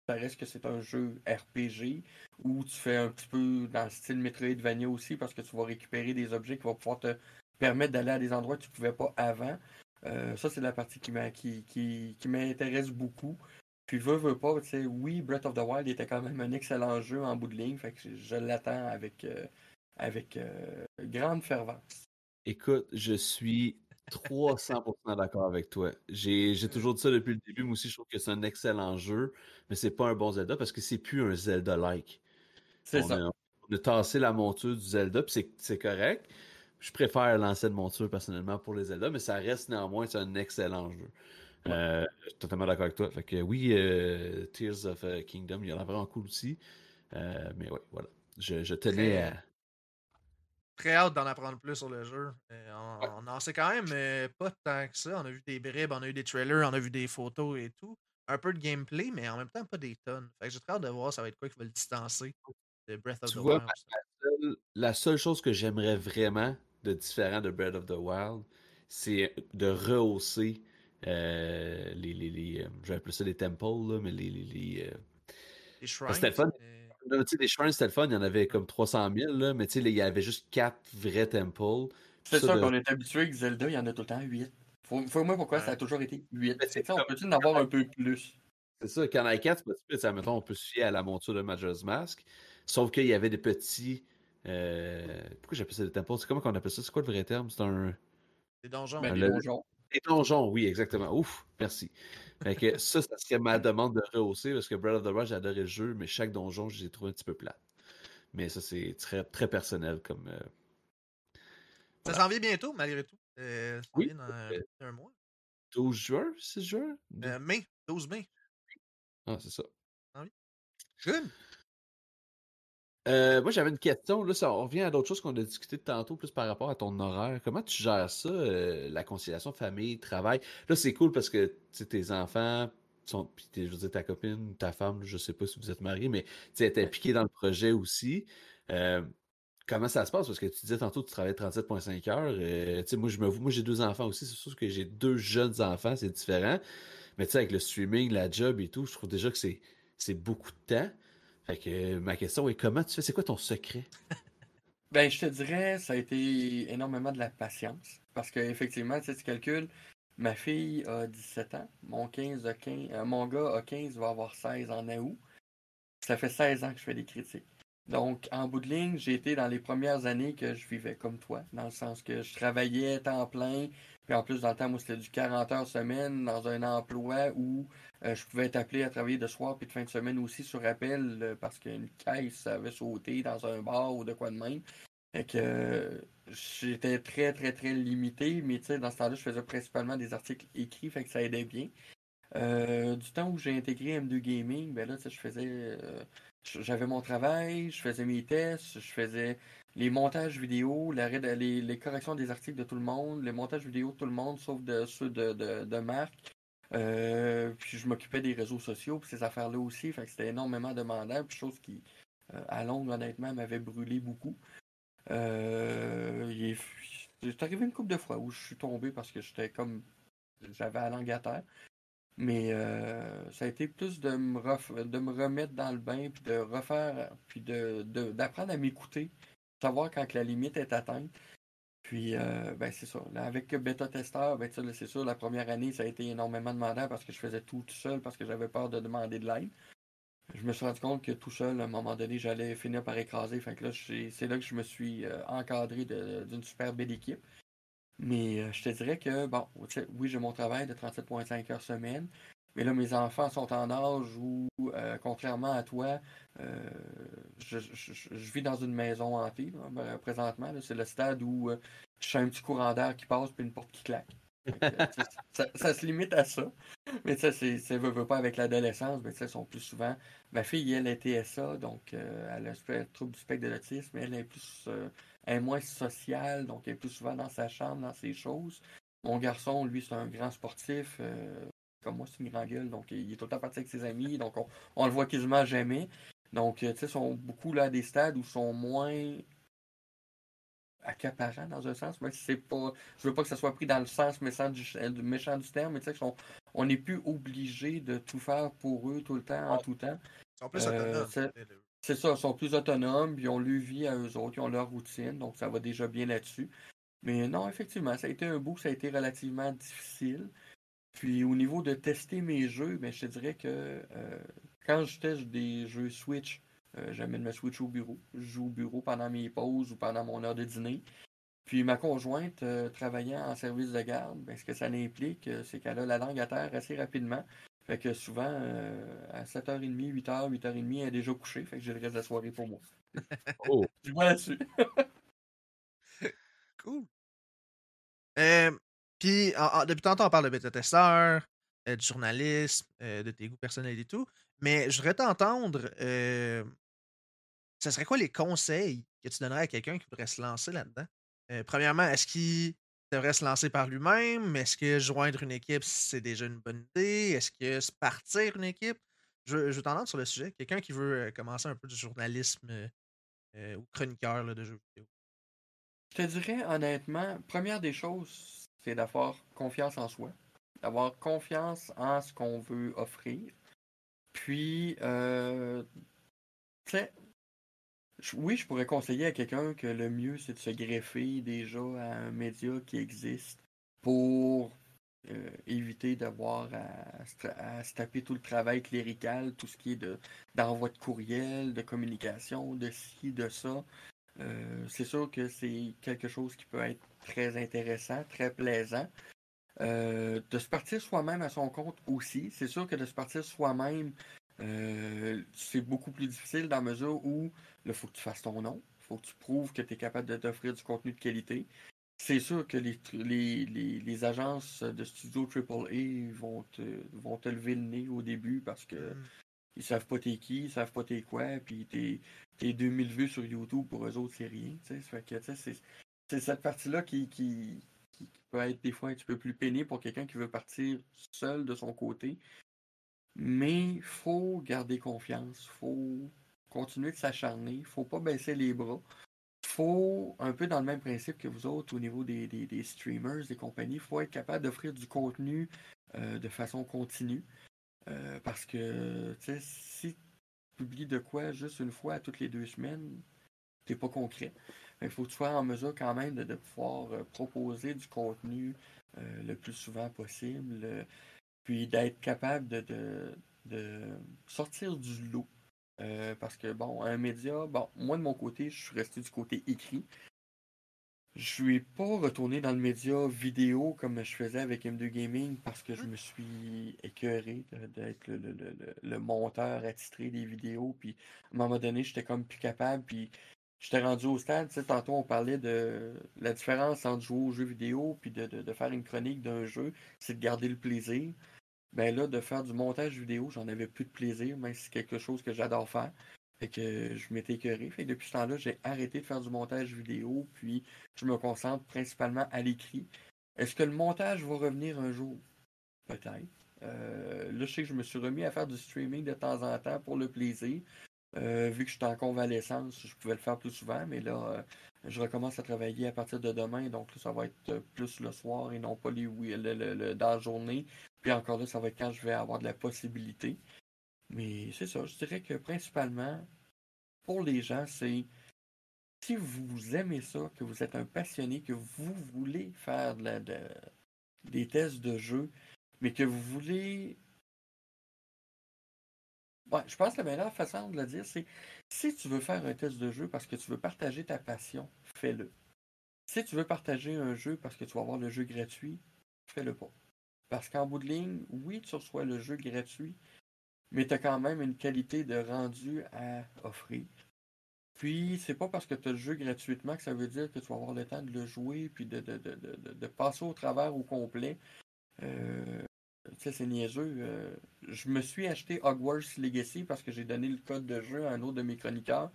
ça reste que c'est un jeu RPG où tu fais un petit peu dans le style Metroidvania aussi parce que tu vas récupérer des objets qui vont pouvoir te permettre d'aller à des endroits que tu ne pouvais pas avant. Euh, ça, c'est la partie qui, qui, qui, m'intéresse beaucoup. Puis, veux, veux pas, tu sais, oui, Breath of the Wild était quand même un excellent jeu en bout de ligne. Fait que je l'attends avec, euh, avec euh, grande fervence. Écoute, je suis 300% d'accord avec toi. J'ai toujours dit ça depuis le début. Moi aussi, je trouve que c'est un excellent jeu, mais c'est pas un bon Zelda parce que c'est plus un Zelda-like. C'est ça. on a tassé la monture du Zelda, puis c'est correct. Je préfère lancer de monture personnellement pour les Zelda, mais ça reste néanmoins un excellent jeu. Euh, je suis totalement d'accord avec toi. Fait que oui, euh, Tears of euh, Kingdom, il y en a vraiment cool aussi. mais oui, voilà. Je, tenais à. Très hâte d'en apprendre plus sur le jeu. on, en sait quand même pas tant que ça. On a vu des bribes, on a eu des trailers, on a vu des photos et tout. Un peu de gameplay, mais en même temps pas des tonnes. Fait que j'ai très hâte de voir ça va être quoi qui va le distancer de Breath of the Wild. la seule chose que j'aimerais vraiment, de différent de Breath of the Wild, c'est de rehausser euh, les, les, les euh, je vais appeler ça des temples, là, mais les, les, les, euh, les shrines. C'était fun. Les shrines, c'était le fun. Il y en avait comme 300 000, là, mais il y avait juste 4 vrais temples. C'est ça, qu'on est habitué avec Zelda, il y en a tout le temps 8. Faut, faut moi pourquoi ça a toujours été 8. C'est ça, on peut-tu en avoir un peu plus? C'est ça, quand on a 4, c'est pas on peut se fier à la monture de Majora's Mask. Sauf qu'il y avait des petits Euh, pourquoi j'appelle ça des temples? C'est comment qu'on appelle ça? C'est quoi le vrai terme? C'est un. Des donjons. Ben, des le- donjons. Des donjons, oui, exactement. Ouf, merci. Fait que ça, ça serait ma demande de rehausser parce que Breath of the Wild, j'ai adoré le jeu, mais chaque donjon, je les ai trouvé un petit peu plate. Mais ça, c'est très, très personnel comme. euh, Ça s'en vient bientôt, malgré tout. Euh, ça s'en Oui, vient dans euh, un mois. 12 juin 6 juin? Euh, mai, 12 mai. Ah, c'est ça. Good. Euh, moi, j'avais une question. Là, ça on revient à d'autres choses qu'on a discuté tantôt, plus par rapport à ton horaire. Comment tu gères ça, euh, la conciliation famille, travail? Là, c'est cool parce que tes enfants sont. Tes- je veux dire, ta copine, ta femme, je sais pas si vous êtes mariés, mais tu est impliquée dans le projet aussi. Euh, comment ça se passe? Parce que tu disais tantôt que tu travailles 37,5 heures. Euh, moi, je me, moi, j'ai deux enfants aussi. C'est sûr que j'ai deux jeunes enfants, c'est différent. Mais tu sais, avec le streaming, la job et tout, je trouve déjà que c'est c'est beaucoup de temps. Fait que euh, ma question est comment tu fais? C'est quoi ton secret? Ben, je te dirais, ça a été énormément de la patience. Parce qu'effectivement, tu calcules, ma fille a 17 ans, mon, 15 a 15, euh, mon gars a 15, va avoir 16 en août. Ça fait 16 ans que je fais des critiques. Donc, en bout de ligne, j'ai été dans les premières années que je vivais comme toi, dans le sens que je travaillais temps plein, puis en plus, dans le temps où c'était du 40 heures semaine, dans un emploi où euh, je pouvais être appelé à travailler de soir puis de fin de semaine aussi sur appel euh, parce qu'une caisse avait sauté dans un bar ou de quoi de même. Fait que euh, j'étais très, très, très limité, mais tu sais, dans ce temps-là, je faisais principalement des articles écrits, fait que ça aidait bien. Du temps où j'ai intégré M2 Gaming, ben là, tu sais, je faisais. j'avais mon travail, je faisais mes tests, je faisais les montages vidéo, la les, les corrections des articles de tout le monde, les montages vidéo de tout le monde, sauf de ceux de, de, de Marc. Euh, puis je m'occupais des réseaux sociaux, puis ces affaires-là aussi, fait que c'était énormément demandant, puis chose qui, euh, à longue, honnêtement, m'avait brûlé beaucoup. Euh, c'est arrivé une couple de fois où je suis tombé parce que j'étais comme, j'avais la langue à terre. Mais euh, ça a été plus de me, ref- de me remettre dans le bain, puis de refaire, puis de, de- d'apprendre à m'écouter, savoir quand la limite est atteinte. Puis, euh, ben c'est ça. Avec Beta Tester, ben, c'est sûr, la première année, ça a été énormément demandant parce que je faisais tout tout seul, parce que j'avais peur de demander de l'aide. Je me suis rendu compte que tout seul, à un moment donné, j'allais finir par écraser. Fait que là, c'est là que je me suis euh, encadré d'une super belle équipe. Mais euh, je te dirais que, bon, oui, j'ai mon travail de 37,5 heures semaine, mais là, mes enfants sont en âge où, euh, contrairement à toi, euh, je, vis dans une maison hantée, ben, présentement. C'est le stade où euh, je sens un petit courant d'air qui passe puis une porte qui claque. Ça, ça se limite à ça. Mais ça, c'est, ça veut, veut pas avec l'adolescence, mais ils sont plus souvent. Ma fille, elle, est TSA, donc elle a le trouble du spectre de l'autisme, elle est plus. est moins sociale, donc elle est plus souvent dans sa chambre, dans ses choses. Mon garçon, lui, c'est un grand sportif. Comme moi, c'est une grande gueule, donc il est tout le temps parti avec ses amis, donc on, on le voit quasiment jamais. Donc, euh, tu sais, ils sont beaucoup là à des stades où ils sont moins accaparants dans un sens, même si c'est pas. Je veux pas que ça soit pris dans le sens méchant du, du méchant du terme, mais tu sais, on n'est plus obligé de tout faire pour eux tout le temps, en tout temps. Ils sont plus Euh, autonomes. c'est- le- C'est ça, ils sont plus autonomes, ils ont leur vie à eux autres, ils ont leur routine, donc ça va déjà bien là-dessus. Mais non, effectivement, ça a été un bout, ça a été relativement difficile. Puis au niveau de tester mes jeux, ben, je te dirais que euh, quand je teste des jeux Switch, euh, j'amène ma Switch au bureau. Je joue au bureau pendant mes pauses ou pendant mon heure de dîner. Puis ma conjointe, euh, travaillant en service de garde, ben, ce que ça implique, c'est qu'elle a la langue à terre assez rapidement. Fait que souvent, euh, à 7h30, 8h, 8h30, elle est déjà couchée. Fait que j'ai le reste de la soirée pour moi. Oh, Je vois là-dessus. Cool. Euh, Puis, en- depuis tantôt, on parle de bêta-testeur, euh, du journalisme, euh, de tes goûts personnels et tout. Mais je voudrais t'entendre. euh, ça serait quoi les conseils que tu donnerais à quelqu'un qui voudrait se lancer là-dedans? Euh, premièrement, est-ce qu'il devrait se lancer par lui-même? Est-ce que joindre une équipe, c'est déjà une bonne idée? Est-ce que se partir une équipe? Je, veux- t'entendre sur le sujet. Quelqu'un qui veut euh, commencer un peu du journalisme euh, euh, ou chroniqueur là, de jeux vidéo. Je te dirais honnêtement, première des choses, c'est d'avoir confiance en soi, d'avoir confiance en ce qu'on veut offrir. Puis, euh, oui, je pourrais conseiller à quelqu'un que le mieux, c'est de se greffer déjà à un média qui existe pour euh, éviter d'avoir à, se taper tout le travail clérical, tout ce qui est de d'envoi de courriel, de communication, de ci, de ça. C'est sûr que c'est quelque chose qui peut être très intéressant, très plaisant. de se partir soi-même à son compte aussi. C'est sûr que de se partir soi-même, c'est beaucoup plus difficile dans la mesure où il faut que tu fasses ton nom, il faut que tu prouves que tu es capable de t'offrir du contenu de qualité. C'est sûr que les, agences de studio AAA vont te, vont te lever le nez au début parce que mm. Ils savent pas t'es qui, ils savent pas t'es quoi, puis t'es, t'es 2000 vues sur YouTube pour eux autres, c'est rien. c'est, cette partie-là qui, qui, peut être des fois un petit peu plus pénible pour quelqu'un qui veut partir seul de son côté. Mais faut garder confiance, faut continuer de s'acharner, faut pas baisser les bras faut, un peu dans le même principe que vous autres au niveau des, des, streamers, des compagnies, faut être capable d'offrir du contenu euh, de façon continue. Euh, parce que si tu publies de quoi juste une fois toutes les deux semaines, t'es pas concret. Il faut que tu sois en mesure quand même de, pouvoir euh, proposer du contenu le plus souvent possible, puis d'être capable de, de, sortir du lot euh, parce que, bon, un média, bon, moi de mon côté, je suis resté du côté écrit. Je suis pas retourné dans le média vidéo comme je faisais avec M2 Gaming parce que je me suis écœuré d'être le, monteur attitré des vidéos. Puis à un moment donné, j'étais comme plus capable. Puis j'étais rendu au stade. Tantôt, on parlait de la différence entre jouer aux jeux vidéo puis de, faire une chronique d'un jeu, c'est de garder le plaisir ben là, de faire du montage vidéo, j'en avais plus de plaisir, mais c'est quelque chose que j'adore faire. Fait que je m'étais écœuré. Fait que depuis ce temps-là, j'ai arrêté de faire du montage vidéo, puis je me concentre principalement à l'écrit. Est-ce que le montage va revenir un jour? Peut-être. Euh, là, je sais que je me suis remis à faire du streaming de temps en temps pour le plaisir. Euh, vu que j'étais en convalescence, je pouvais le faire plus souvent, mais là, euh, je recommence à travailler à partir de demain, donc ça va être plus le soir et non pas les, le, dans la journée. Puis encore là, ça va être quand je vais avoir de la possibilité. Mais c'est ça, je dirais que principalement, pour les gens, c'est si vous aimez ça, que vous êtes un passionné, que vous voulez faire des tests de jeu, mais que vous voulez. Ouais, je pense que la meilleure façon de le dire, c'est si tu veux faire un test de jeu parce que tu veux partager ta passion, fais-le. Si tu veux partager un jeu parce que tu vas avoir le jeu gratuit, fais-le pas. Parce qu'en bout de ligne, oui, tu reçois le jeu gratuit, mais tu as quand même une qualité de rendu à offrir. Puis, c'est pas parce que tu as le jeu gratuitement que ça veut dire que tu vas avoir le temps de le jouer puis de, de, passer au travers au complet. Euh, tu sais, c'est niaiseux. Euh, je me suis acheté Hogwarts Legacy parce que j'ai donné le code de jeu à un autre de mes chroniqueurs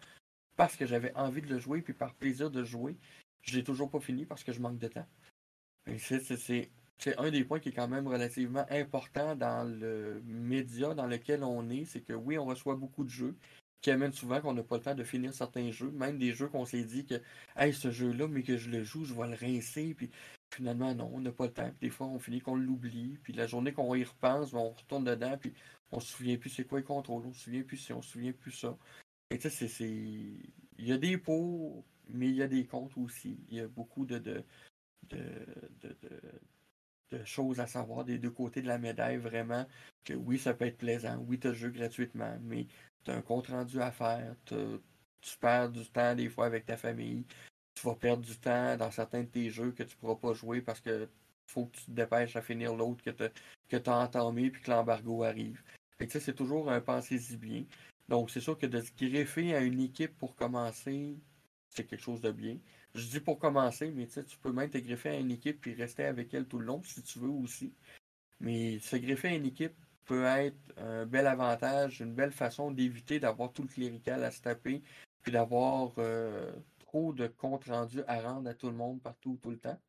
parce que j'avais envie de le jouer puis par plaisir de jouer. Je l'ai toujours pas fini parce que je manque de temps. C'est c'est un des points qui est quand même relativement important dans le média dans lequel on est, c'est que oui, on reçoit beaucoup de jeux qui amènent souvent qu'on n'a pas le temps de finir certains jeux, même des jeux qu'on s'est dit que hey, ce jeu-là, mais que je le joue, je vais le rincer, puis finalement non, on n'a pas le temps. Des fois, on finit qu'on l'oublie, puis la journée qu'on y repense, ben, on retourne dedans, puis on se souvient plus c'est quoi le contrôle, on se souvient plus si on se souvient plus ça. Et tu sais, c'est. Il y a des pour, mais il y a des contre aussi. Il y a beaucoup de, de, de de choses à savoir des deux côtés de la médaille, vraiment. Que oui, ça peut être plaisant, oui, tu as jeu gratuitement, mais tu as un compte rendu à faire, tu perds du temps des fois avec ta famille, tu vas perdre du temps dans certains de tes jeux que tu pourras pas jouer parce que faut que tu te dépêches à finir l'autre que tu as entamé puis que l'embargo arrive. Fait que ça, c'est toujours un pensée-y bien. Donc, c'est sûr que de se greffer à une équipe pour commencer, c'est quelque chose de bien. Je dis pour commencer, mais tu peux même te greffer à une équipe et rester avec elle tout le long si tu veux aussi. Mais se greffer à une équipe peut être un bel avantage, une belle façon d'éviter d'avoir tout le clérical à se taper, puis d'avoir euh, trop de comptes rendus à rendre à tout le monde partout tout le temps.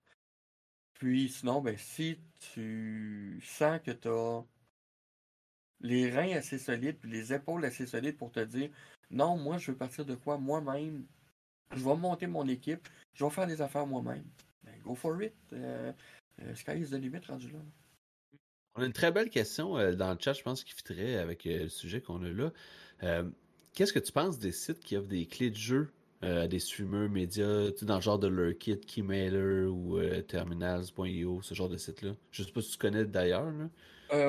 Puis sinon, ben, si tu sens que tu as les reins assez solides, puis les épaules assez solides pour te dire non, moi je veux partir de quoi moi-même je vais monter mon équipe, je vais faire des affaires moi-même. Ben, go for it. Euh, euh, sky is the limit rendu là. On a une très belle question euh, dans le chat, je pense, qui fitterait avec le sujet qu'on a là. Qu'est-ce que tu penses des sites qui offrent des clés de jeu à des streamers médias, dans le genre de Lurkit, Keymailer ou Terminals.io, ce genre de site-là? Je ne sais pas si tu connais d'ailleurs.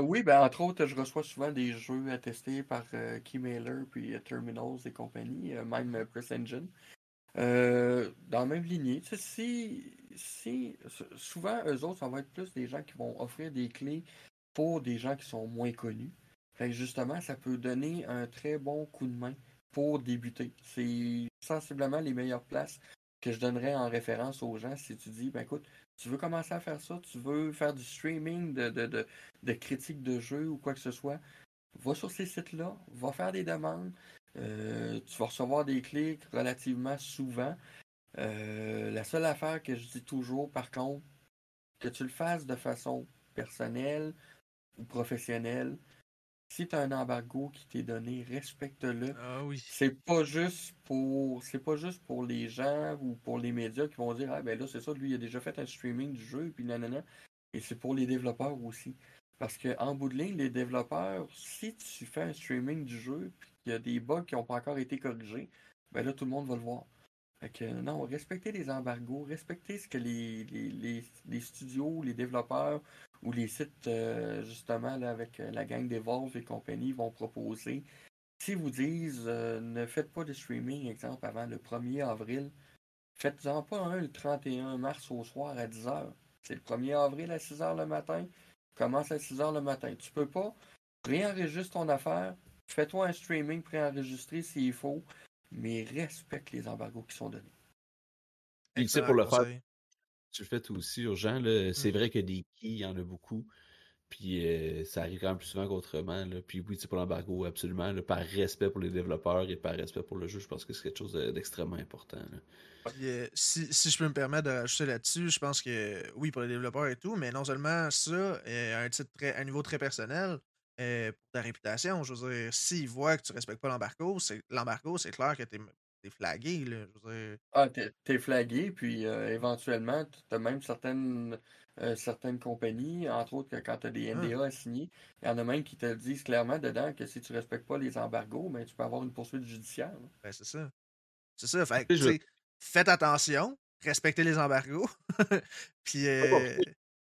oui, ben entre autres, je reçois souvent des jeux à tester par Keymailer puis Terminals et compagnie, même Press Engine. Euh, dans la même lignée. Si, si, souvent, eux autres, ça va être plus des gens qui vont offrir des clés pour des gens qui sont moins connus. justement, ça peut donner un très bon coup de main pour débuter. C'est sensiblement les meilleures places que je donnerais en référence aux gens si tu dis, ben écoute, tu veux commencer à faire ça, tu veux faire du streaming de, de, de, de critiques de jeux ou quoi que ce soit, va sur ces sites-là, va faire des demandes, euh, tu vas recevoir des clics relativement souvent. Euh, la seule affaire que je dis toujours, par contre, que tu le fasses de façon personnelle ou professionnelle, si tu as un embargo qui t'est donné, respecte-le. Ah oui. C'est pas juste pour c'est pas juste pour les gens ou pour les médias qui vont dire Ah ben là c'est ça, lui il a déjà fait un streaming du jeu, puis nanana. Et c'est pour les développeurs aussi. Parce qu'en bout de ligne, les développeurs, si tu fais un streaming du jeu, puis qu'il y a des bugs qui n'ont pas encore été corrigés, ben là, tout le monde va le voir. Fait que non, respectez les embargos, respectez ce que les, les, studios, les développeurs ou les sites, euh, justement, avec euh, la gang d'Evolve et compagnie vont proposer. Si vous disent euh, ne faites pas de streaming, exemple, avant le 1er avril, faites-en pas un le 31 mars au soir à 10h. C'est le 1er avril à 6h le matin commence à 6 h le matin. Tu peux pas préenregistrer ton affaire, fais-toi un streaming préenregistré s'il faut, mais respecte les embargos qui sont donnés. Et tu pour le faire, tu le fais aussi urgent. C'est mmh. vrai que des keys, il y en a beaucoup. Puis euh, ça arrive quand même plus souvent qu'autrement. Puis oui, c'est pour l'embargo, absolument. par respect pour les développeurs et par respect pour le jeu, je pense que c'est quelque chose d'extrêmement important. Euh, si, je peux me permettre de rajouter là-dessus, je pense que oui, pour les développeurs et tout, mais non seulement ça, euh, à un, titre très, un niveau très personnel, pour ta réputation, je veux dire, s'ils voient que tu respectes pas l'embargo, c'est l'embargo, c'est clair que tu es, flagué. Là, je veux dire. Ah, t'es es flagué, puis éventuellement, tu as même certaines euh, certaines compagnies, entre autres quand tu as des NDA ah. à signer, il y en a même qui te disent clairement dedans que si tu ne respectes pas les embargos, ben, tu peux avoir une poursuite judiciaire. Ben, c'est ça. C'est ça. Fait Faites attention, respectez les embargos. Puis. Euh...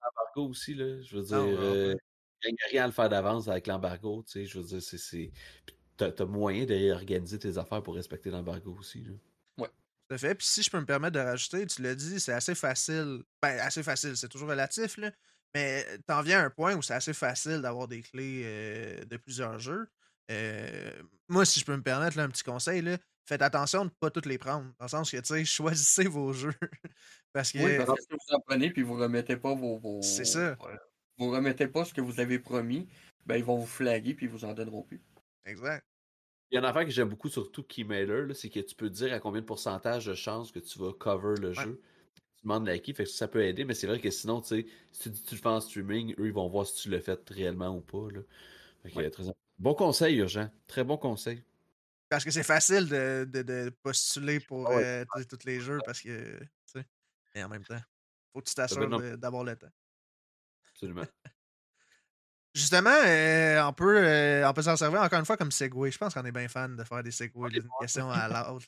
L'embargo aussi, là. Je veux dire. Euh, il n'y a rien à le faire d'avance avec l'embargo, tu sais. Je veux dire, c'est. Tu as, moyen d'organiser tes affaires pour respecter l'embargo aussi. Là. Tout fait. Puis si je peux me permettre de rajouter, tu l'as dit, c'est assez facile. Ben, assez facile, c'est toujours relatif, là. Mais t'en viens à un point où c'est assez facile d'avoir des clés euh, de plusieurs jeux. Euh, moi, si je peux me permettre un petit conseil, là, faites attention de ne pas toutes les prendre. Dans le sens que, tu sais, choisissez vos jeux. parce que. Oui, parce que vous en prenez puis vous remettez pas vos. vos c'est ça. Vous remettez pas ce que vous avez promis, ben ils vont vous flaguer puis ils vous en donneront plus. Exact. Il y a une affaire que j'aime beaucoup, surtout Keymailer, c'est que tu peux dire à combien de pourcentage de chances que tu vas cover le jeu. Tu demandes la fait que ça peut aider, mais c'est vrai que sinon, tu sais, si tu dis tu le fais en streaming, eux, ils vont voir si tu l'as fait réellement ou pas. Là. très... Bon conseil, Urgent. Très bon conseil. Parce que c'est facile de, de, postuler pour ah euh, tous les jeux parce que, tu sais, et en même temps, faut que tu t'assures d'avoir le temps. Absolument. Justement, euh, on peut, euh, peut s'en servir encore une fois comme segway. Je pense qu'on est bien fan de faire des segways d'une question à l'autre.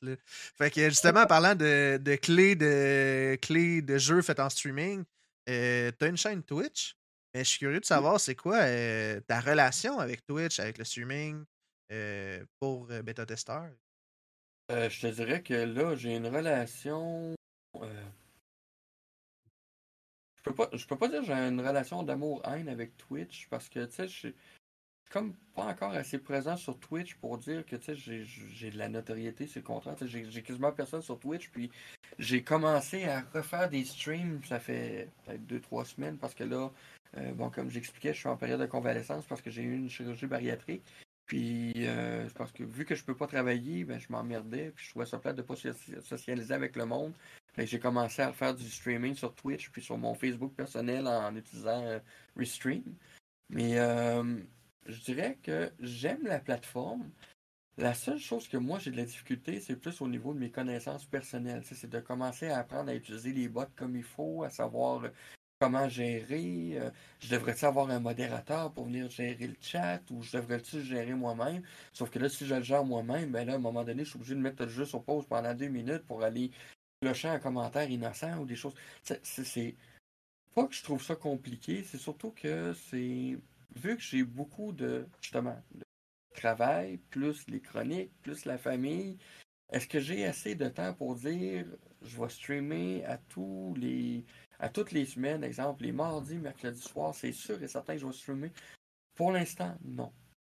Fait que justement, parlant de, de, clés de clés de jeux faites en streaming, euh, tu as une chaîne Twitch. Mais je suis curieux de savoir c'est quoi ta relation avec Twitch, avec le streaming pour Beta Tester? je te dirais que là, j'ai une relation je peux pas, je peux pas dire que j'ai une relation d'amour-haine avec Twitch parce que, tu sais, je suis comme pas encore assez présent sur Twitch pour dire que, tu sais, j'ai de la notoriété, c'est le contraire. J'ai quasiment personne sur Twitch, puis j'ai commencé à refaire des streams, ça fait peut-être deux, trois semaines parce que là, euh, bon, comme j'expliquais, je suis en période de convalescence parce que j'ai eu une chirurgie bariatrique. Puis, euh, parce que vu que je peux pas travailler, ben, je m'emmerdais, puis je trouvais ça plate de pas socialiser avec le monde j'ai commencé à faire du streaming sur Twitch puis sur mon Facebook personnel en utilisant euh, Restream. Mais euh, je dirais que j'aime la plateforme. La seule chose que moi j'ai de la difficulté, c'est plus au niveau de mes connaissances personnelles. C'est de commencer à apprendre à utiliser les bots comme il faut, à savoir euh, comment gérer. je devrais-tu avoir un modérateur pour venir gérer le chat ou je devrais-tu le gérer moi-même? Sauf que là, si je le gère moi-même, ben là, à un moment donné, je suis obligé de mettre le jeu sur pause pendant deux minutes pour aller clocher un commentaire innocent ou des choses. C'est pas que je trouve ça compliqué, c'est surtout que c'est. Vu que j'ai beaucoup de justement de travail, plus les chroniques, plus la famille, est-ce que j'ai assez de temps pour dire je vais streamer à tous les à toutes les semaines, exemple les mardis, mercredis soir, c'est sûr et certain que je vais streamer? Pour l'instant, non.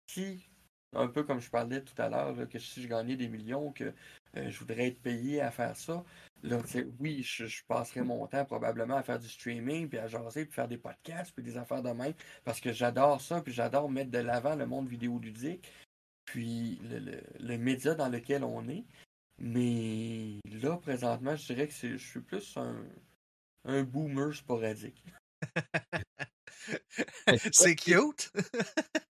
Si, un peu comme je parlais tout à l'heure, que si je gagnais des millions, que euh, je voudrais être payé à faire ça, là, oui, je, je, passerais mon temps probablement à faire du streaming, puis à jaser, puis faire des podcasts, puis des affaires de même, parce que j'adore ça, puis j'adore mettre de l'avant le monde vidéoludique, puis le, le, le, média dans lequel on est. Mais là, présentement, je dirais que je suis plus un, un boomer sporadique. c'est cute!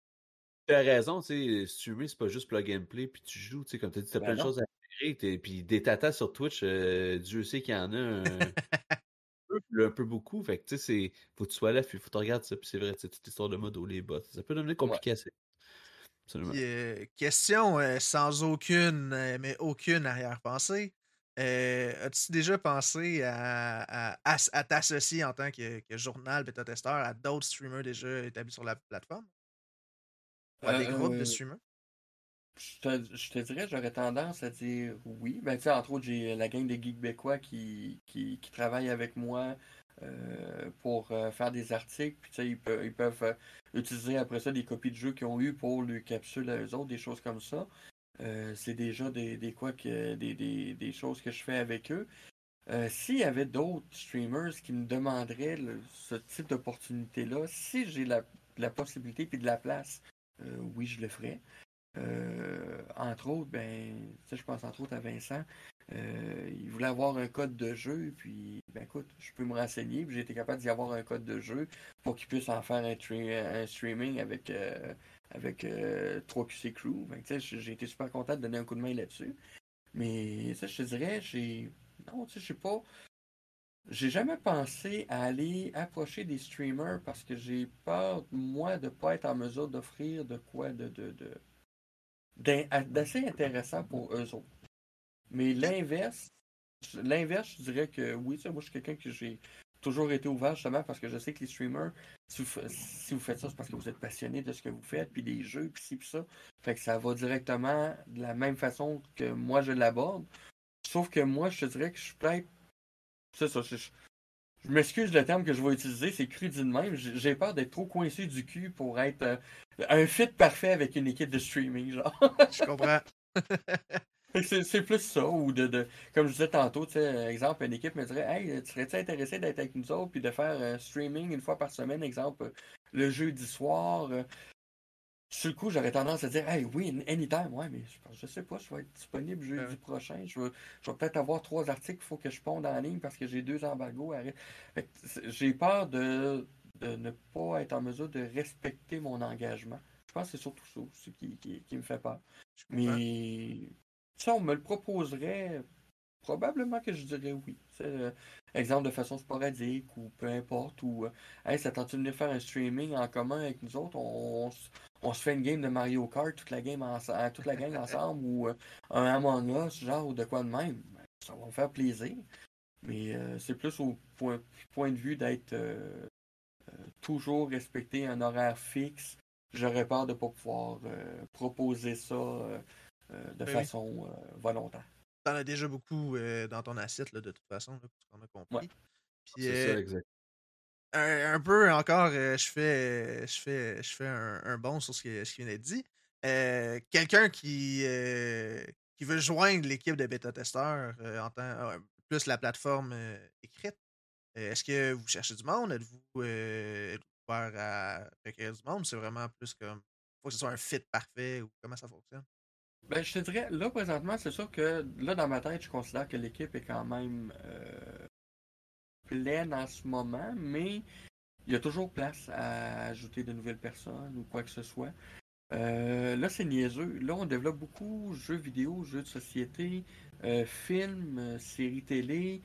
Tu as raison, tu sais, streamer, c'est pas juste plug and play, puis tu joues, tu sais, comme tu as dit, tu as ben plein de choses à faire, puis des tatas sur Twitch, euh, Dieu sait qu'il y en a un, un, peu, beaucoup, fait que tu sais, faut que tu sois là, puis faut que tu regardes ça, puis c'est vrai, toute l'histoire de mode ou les bots, ça peut devenir compliqué ouais. assez. Euh, question euh, sans aucune, mais aucune arrière-pensée. As-tu déjà pensé à, à, à, t'associer en tant que, que journal bêta-testeur à d'autres streamers déjà établis sur la plateforme? Ou à des groupes de streamers? Je te, dirais, j'aurais tendance à dire oui. Ben, entre autres, j'ai la gang de geeks bécois qui, qui, travaille avec moi euh, pour euh, faire des articles. Puis, ils peuvent, ils peuvent euh, utiliser après ça des copies de jeux qu'ils ont eu pour le capsule à eux autres, des choses comme ça. Euh, c'est déjà des, quoi que, des, des, choses que je fais avec eux. Euh, S'il y avait d'autres streamers qui me demanderaient ce type d'opportunité-là, si j'ai la, la possibilité puis de la place, euh, oui, je le ferais. Euh, entre autres, ben, je pense entre autres à Vincent. Euh, il voulait avoir un code de jeu, puis ben écoute, je peux me renseigner, puis j'ai été capable d'y avoir un code de jeu pour qu'il puisse en faire un, un streaming avec, euh, avec euh, 3QC Crew. Sais, j'ai été super content de donner un coup de main là-dessus. Mais ça, je te dirais, j'ai. Non, tu sais, je sais pas. J'ai jamais pensé à aller approcher des streamers parce que j'ai peur, moi, de pas être en mesure d'offrir de quoi de, de, de- d'assez intéressant pour eux autres. Mais l'inverse, l'inverse, je dirais que oui, moi, je suis quelqu'un que j'ai toujours été ouvert justement parce que je sais que les streamers, si vous, faites ça, c'est parce que vous êtes passionné de ce que vous faites, puis des jeux, puis ci, puis ça. Fait que ça va directement de la même façon que moi je l'aborde. Sauf que moi, je te dirais que je suis peut-être. Je- m'excuse le terme que je vais utiliser, c'est cru de même. J'ai peur d'être trop coincé du cul pour être euh, un fit parfait avec une équipe de streaming, genre. Je comprends. C'est plus ça, ou de, de comme je disais tantôt, tu sais, exemple, une équipe me dirait Hey, tu serais-tu intéressé d'être avec nous autres puis de faire un streaming une fois par semaine, exemple, le jeudi soir euh, Sur le coup, j'aurais tendance à dire Hey, oui, anytime, ouais, mais je, je sais pas, je vais être disponible jeudi Ouais. prochain. Je vais, je vais peut-être avoir trois articles qu'il faut que je ponde en ligne parce que j'ai deux embargos. à J'ai peur de, de ne pas être en mesure de respecter mon engagement. Je pense que c'est surtout ça aussi qui, qui, qui me fait peur. Mais si on me le proposerait, probablement que je dirais oui. Euh, exemple de façon sporadique ou peu importe. Ou, euh, hey, ça tente de venir faire un streaming en commun avec nous autres? On, on se fait une game de Mario Kart, toute la game ense- toute la gang ensemble, ou euh, un Among Us, genre, ou de quoi de même. Ben, Ça va me faire plaisir. Mais euh, c'est plus au point, point de vue d'être euh, euh, toujours respecter un horaire fixe. J'aurais peur de ne pas pouvoir euh, proposer ça euh, euh, de Ben oui. façon euh, volontaire. T'en as déjà beaucoup euh, dans ton assiette, là, de toute façon, là, qu'on a compris. Ouais. Puis, C'est euh, ça, exact. un, un peu encore, euh, je fais, je fais, je fais un, un bond sur ce, que, ce qui vient d'être dit. Quelqu'un qui, qui veut joindre l'équipe de bêta-testeurs en temps, plus la plateforme écrite, est-ce que vous cherchez du monde? Êtes-vous ouvert à recueillir du monde? C'est vraiment plus comme, faut que ce soit un fit parfait ou comment ça fonctionne? Ben, je te dirais, là, présentement, c'est sûr que là, dans ma tête, je considère que l'équipe est quand même euh, pleine en ce moment, mais il y a toujours place à ajouter de nouvelles personnes ou quoi que ce soit. Euh, là, c'est niaiseux. Là, on développe beaucoup jeux vidéo, jeux de société, euh, films, séries télé,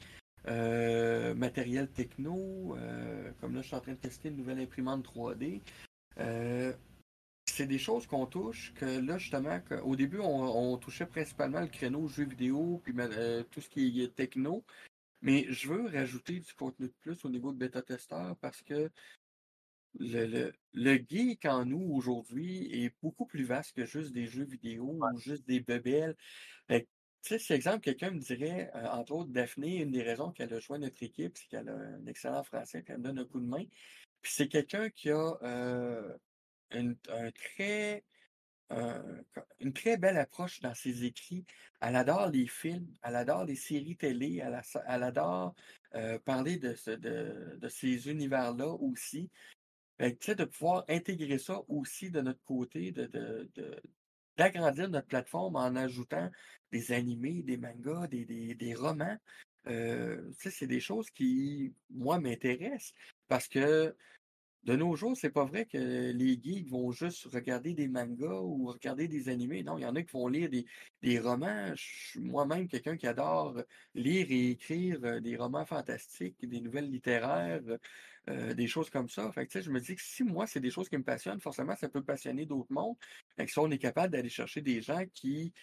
matériel techno. comme là, je suis en train de tester une nouvelle imprimante 3D. Euh, c'est des choses qu'on touche que là, justement, au début, on, on touchait principalement le créneau jeux vidéo, puis ma- euh, tout ce qui est techno. Mais je veux rajouter du contenu de plus au niveau de bêta-testeur parce que le, le, le geek en nous aujourd'hui est beaucoup plus vaste que juste des jeux vidéo ou juste des bebelles. Fait tu sais, exemple, quelqu'un me dirait, euh, entre autres, Daphné, une des raisons qu'elle a joué notre équipe, c'est qu'elle a un excellent français, puis elle me donne un coup de main. Puis c'est quelqu'un qui a euh, une, un très, euh, une très belle approche dans ses écrits. Elle adore les films, elle adore les séries télé, elle, adore parler de, de, de ces univers-là aussi. Fait de pouvoir intégrer ça aussi de notre côté, de, de, d'agrandir notre plateforme en ajoutant des animés, des mangas, des, des, des romans. Euh, c'est des choses qui, moi, m'intéressent parce que de nos jours, c'est pas vrai que les geeks vont juste regarder des mangas ou regarder des animés. Non, il y en a qui vont lire des, romans. Moi-même quelqu'un qui adore lire et écrire euh, des romans fantastiques, des nouvelles littéraires, euh, des choses comme ça. Fait je me dis que si moi, c'est des choses qui me passionnent, forcément, ça peut passionner d'autres mondes. Fait que si on est capable d'aller chercher des gens qui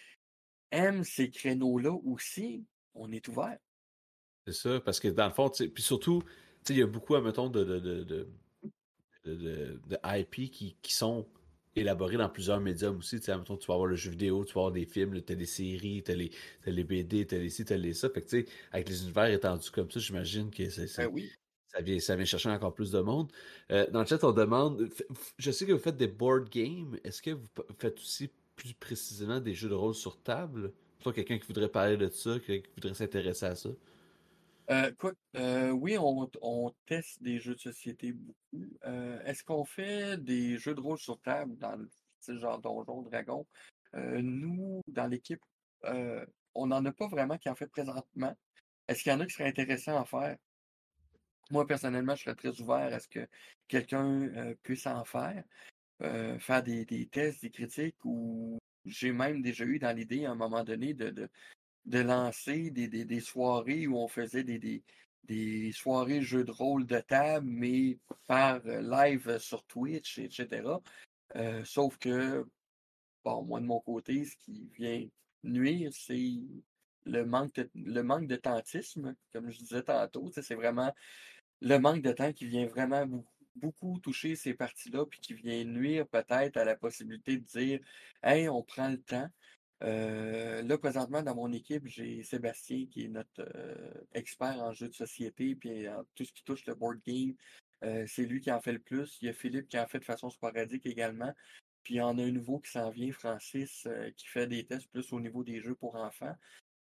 aiment ces créneaux-là aussi, on est ouvert. C'est ça, parce que dans le fond, puis surtout, il y a beaucoup, admettons, de, de, de IP qui, qui sont élaborés dans plusieurs médiums aussi. Tu sais, admettons, tu vas avoir le jeu vidéo, tu vas avoir des films, tu as des séries, tu as t'as les BD, tu as les ci, tu as les ça. Fait que, tu sais, avec les univers étendus comme ça, j'imagine que c'est, Ben oui. ça, vient, ça vient chercher encore plus de monde. Euh, dans le chat, on demande, je sais que vous faites des board games. Est-ce que vous faites aussi plus précisément des jeux de rôle sur table? Toi, quelqu'un qui voudrait parler de ça, quelqu'un qui voudrait s'intéresser à ça? Euh, écoute, euh, oui, on, teste des jeux de société beaucoup. Euh, est-ce qu'on fait des jeux de rôle sur table dans le genre Donjon, Dragon? Nous, dans l'équipe, on n'en a pas vraiment qui en fait présentement. Est-ce qu'il y en a qui seraient intéressés à faire? Moi, personnellement, je serais très ouvert à ce que quelqu'un puisse en faire, faire des, des tests, des critiques, ou j'ai même déjà eu dans l'idée à un moment donné de, de lancer des, des, des soirées où on faisait des, des, des soirées jeux de rôle de table, mais par euh, live sur Twitch, etc. Euh, sauf que, bon, moi de mon côté, ce qui vient nuire, c'est le manque de, le manque de tentisme, comme je disais tantôt. C'est vraiment le manque de temps qui vient vraiment beaucoup, beaucoup toucher ces parties-là, puis qui vient nuire peut-être à la possibilité de dire Hey, on prend le temps. Euh, là, présentement, dans mon équipe, j'ai Sébastien qui est notre euh, expert en jeux de société, puis en tout ce qui touche le board game. Euh, c'est lui qui en fait le plus. Il y a Philippe qui en fait de façon sporadique également. Puis il y en a un nouveau qui s'en vient, Francis, qui fait des tests plus au niveau des jeux pour enfants.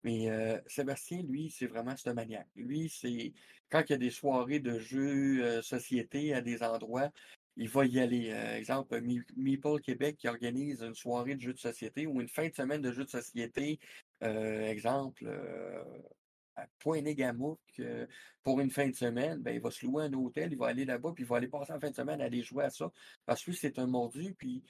Mais Sébastien, lui, c'est vraiment ce maniaque. Lui, c'est quand il y a des soirées de jeux société à des endroits, il va y aller. Euh, exemple, Meeple Québec qui organise une soirée de jeux de société ou une fin de semaine de jeux de société. euh, exemple, euh, à Point-Négamouk, euh, pour une fin de semaine, ben, il va se louer un hôtel, il va aller là-bas, puis il va aller passer la fin de semaine à aller jouer à ça. Parce que lui, c'est un mordu, puis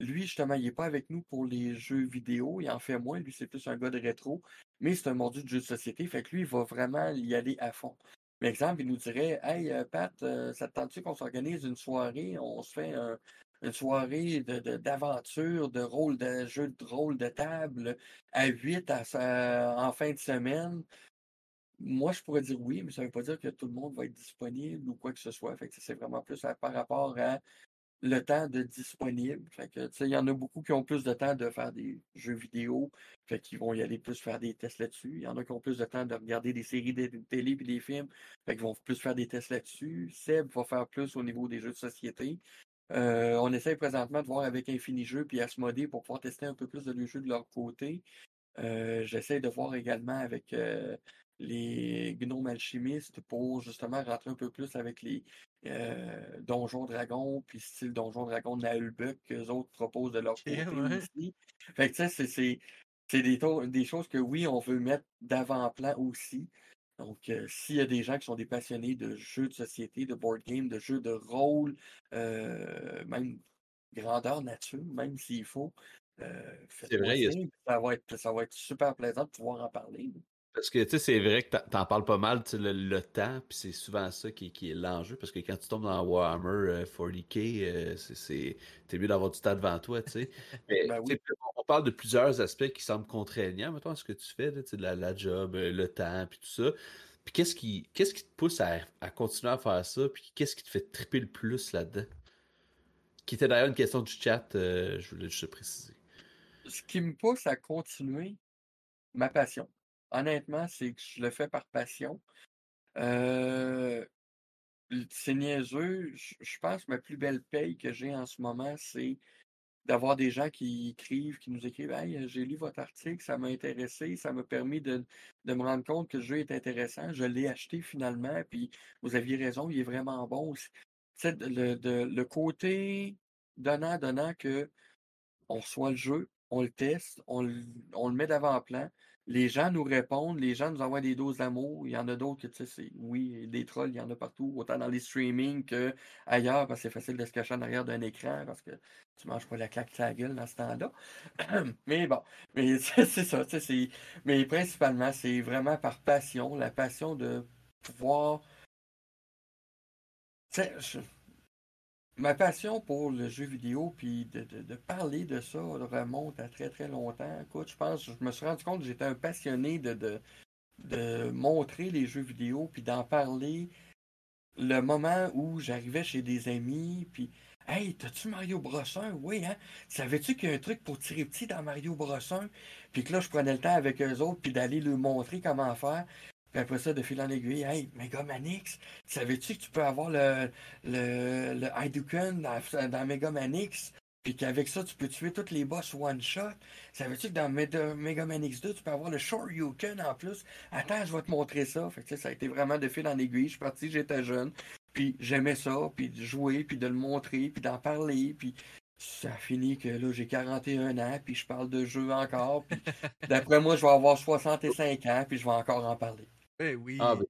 lui, justement, il n'est pas avec nous pour les jeux vidéo, il en fait moins, lui, c'est plus un gars de rétro, mais c'est un mordu de jeux de société, fait que lui, il va vraiment y aller à fond. Exemple, il nous dirait Hey, euh, Pat, euh, ça te tente-tu qu'on s'organise une soirée, on se fait un- une soirée de, de- d'aventure, de rôle, de jeu de rôle de table à 8 à, en fin de semaine. Moi, je pourrais dire oui, mais ça ne veut pas dire que tout le monde va être disponible ou quoi que ce soit. C'est vraiment plus par rapport à le temps de disponible. Fait que, il y en a beaucoup qui ont plus de temps de faire des jeux vidéo, fait qu'ils vont y aller plus faire des tests là-dessus. Il y en a qui ont plus de temps de regarder des séries de télé et des films, fait qu'ils vont plus faire des tests là-dessus. Seb va faire plus au niveau des jeux de société. Euh, on essaie présentement de voir avec Infini Jeux puis Asmodée pour pouvoir tester un peu plus de jeux de leur côté. Euh, J'essaie de voir également avec euh, les gnomes alchimistes pour justement rentrer un peu plus avec les euh, donjons dragons, puis style donjon dragon de Naulbuck qu'eux autres proposent de leur côté ouais. aussi. Fait que tu sais, c'est- des, choses que oui, on veut mettre d'avant-plan aussi. Donc, euh, s'il y a des gens qui sont des passionnés de jeux de société, de board game, de jeux de rôle, euh, même grandeur nature, même s'il faut, euh, C'est vrai, ça va être, ça va être super plaisant de pouvoir en parler. Parce que, tu sais, c'est vrai que t'en- parles pas mal, le, le temps, puis c'est souvent ça qui, qui est l'enjeu, parce que quand tu tombes dans Warhammer euh, 40k, euh, c'est- c'est, t'es mieux d'avoir du temps devant toi, tu sais. Mais, Ben sais, on parle de plusieurs aspects qui semblent contraignants, mettons, à ce que tu fais, tu sais, la, la job, euh, le temps, puis tout ça. Puis qu'est-ce qui, qu'est-ce qui te pousse à, à continuer à faire ça, puis qu'est-ce qui te fait triper le plus là-dedans? Qui était d'ailleurs une question du chat, euh, je voulais juste préciser. Ce qui me pousse à continuer, ma passion. Honnêtement, c'est que je le fais par passion. Euh, c'est niaiseux. Je pense que ma plus belle paye que j'ai en ce moment, c'est d'avoir des gens qui écrivent, qui nous écrivent Hey, j'ai lu votre article, ça m'a intéressé, ça m'a permis de, de, me rendre compte que le jeu est intéressant. Je l'ai acheté finalement, puis vous aviez raison, il est vraiment bon. Le, le côté donnant-donnant que on reçoit le jeu, on le teste, on on le met d'avant-plan, les gens nous répondent, les gens nous envoient des doses d'amour. Il y en a d'autres que, tu sais, c'est, oui, des trolls, il y en a partout, autant dans les streamings qu'ailleurs, parce que c'est facile de se cacher en arrière d'un écran, parce que tu manges pas la claque de la gueule dans ce temps-là. mais bon, mais c'est ça, tu sais, mais principalement, c'est vraiment par passion, la passion de pouvoir. Ma passion pour le jeu vidéo, puis de, parler de ça, remonte à très très longtemps. Écoute, je pense, je me suis rendu compte que j'étais un passionné de, de, montrer les jeux vidéo, puis d'en parler le moment où j'arrivais chez des amis, puis Hey, t'as-tu Mario Bros 1? Oui, hein? Savais-tu qu'il y a un truc pour tirer petit dans Mario Bros 1? Puis que là, je prenais le temps avec eux autres, puis d'aller leur montrer comment faire. Puis après ça, de fil en aiguille, hey, Mega Man X, savais-tu que tu peux avoir le, le, le Hadouken dans, dans Mega Man X? Puis qu'avec ça, tu peux tuer tous les boss one shot. Savais-tu que dans Mega Man X2, tu peux avoir le Shoryuken en plus? Attends, je vais te montrer ça. Fait que, ça a été vraiment de fil en aiguille. Je suis parti, j'étais jeune. Puis j'aimais ça, puis de jouer, puis de le montrer, puis d'en parler. Puis ça finit que là, j'ai 41 ans, puis je parle de jeu encore. Puis d'après moi, je vais avoir 65 ans, puis je vais encore en parler. Eh oui. Ah, ben,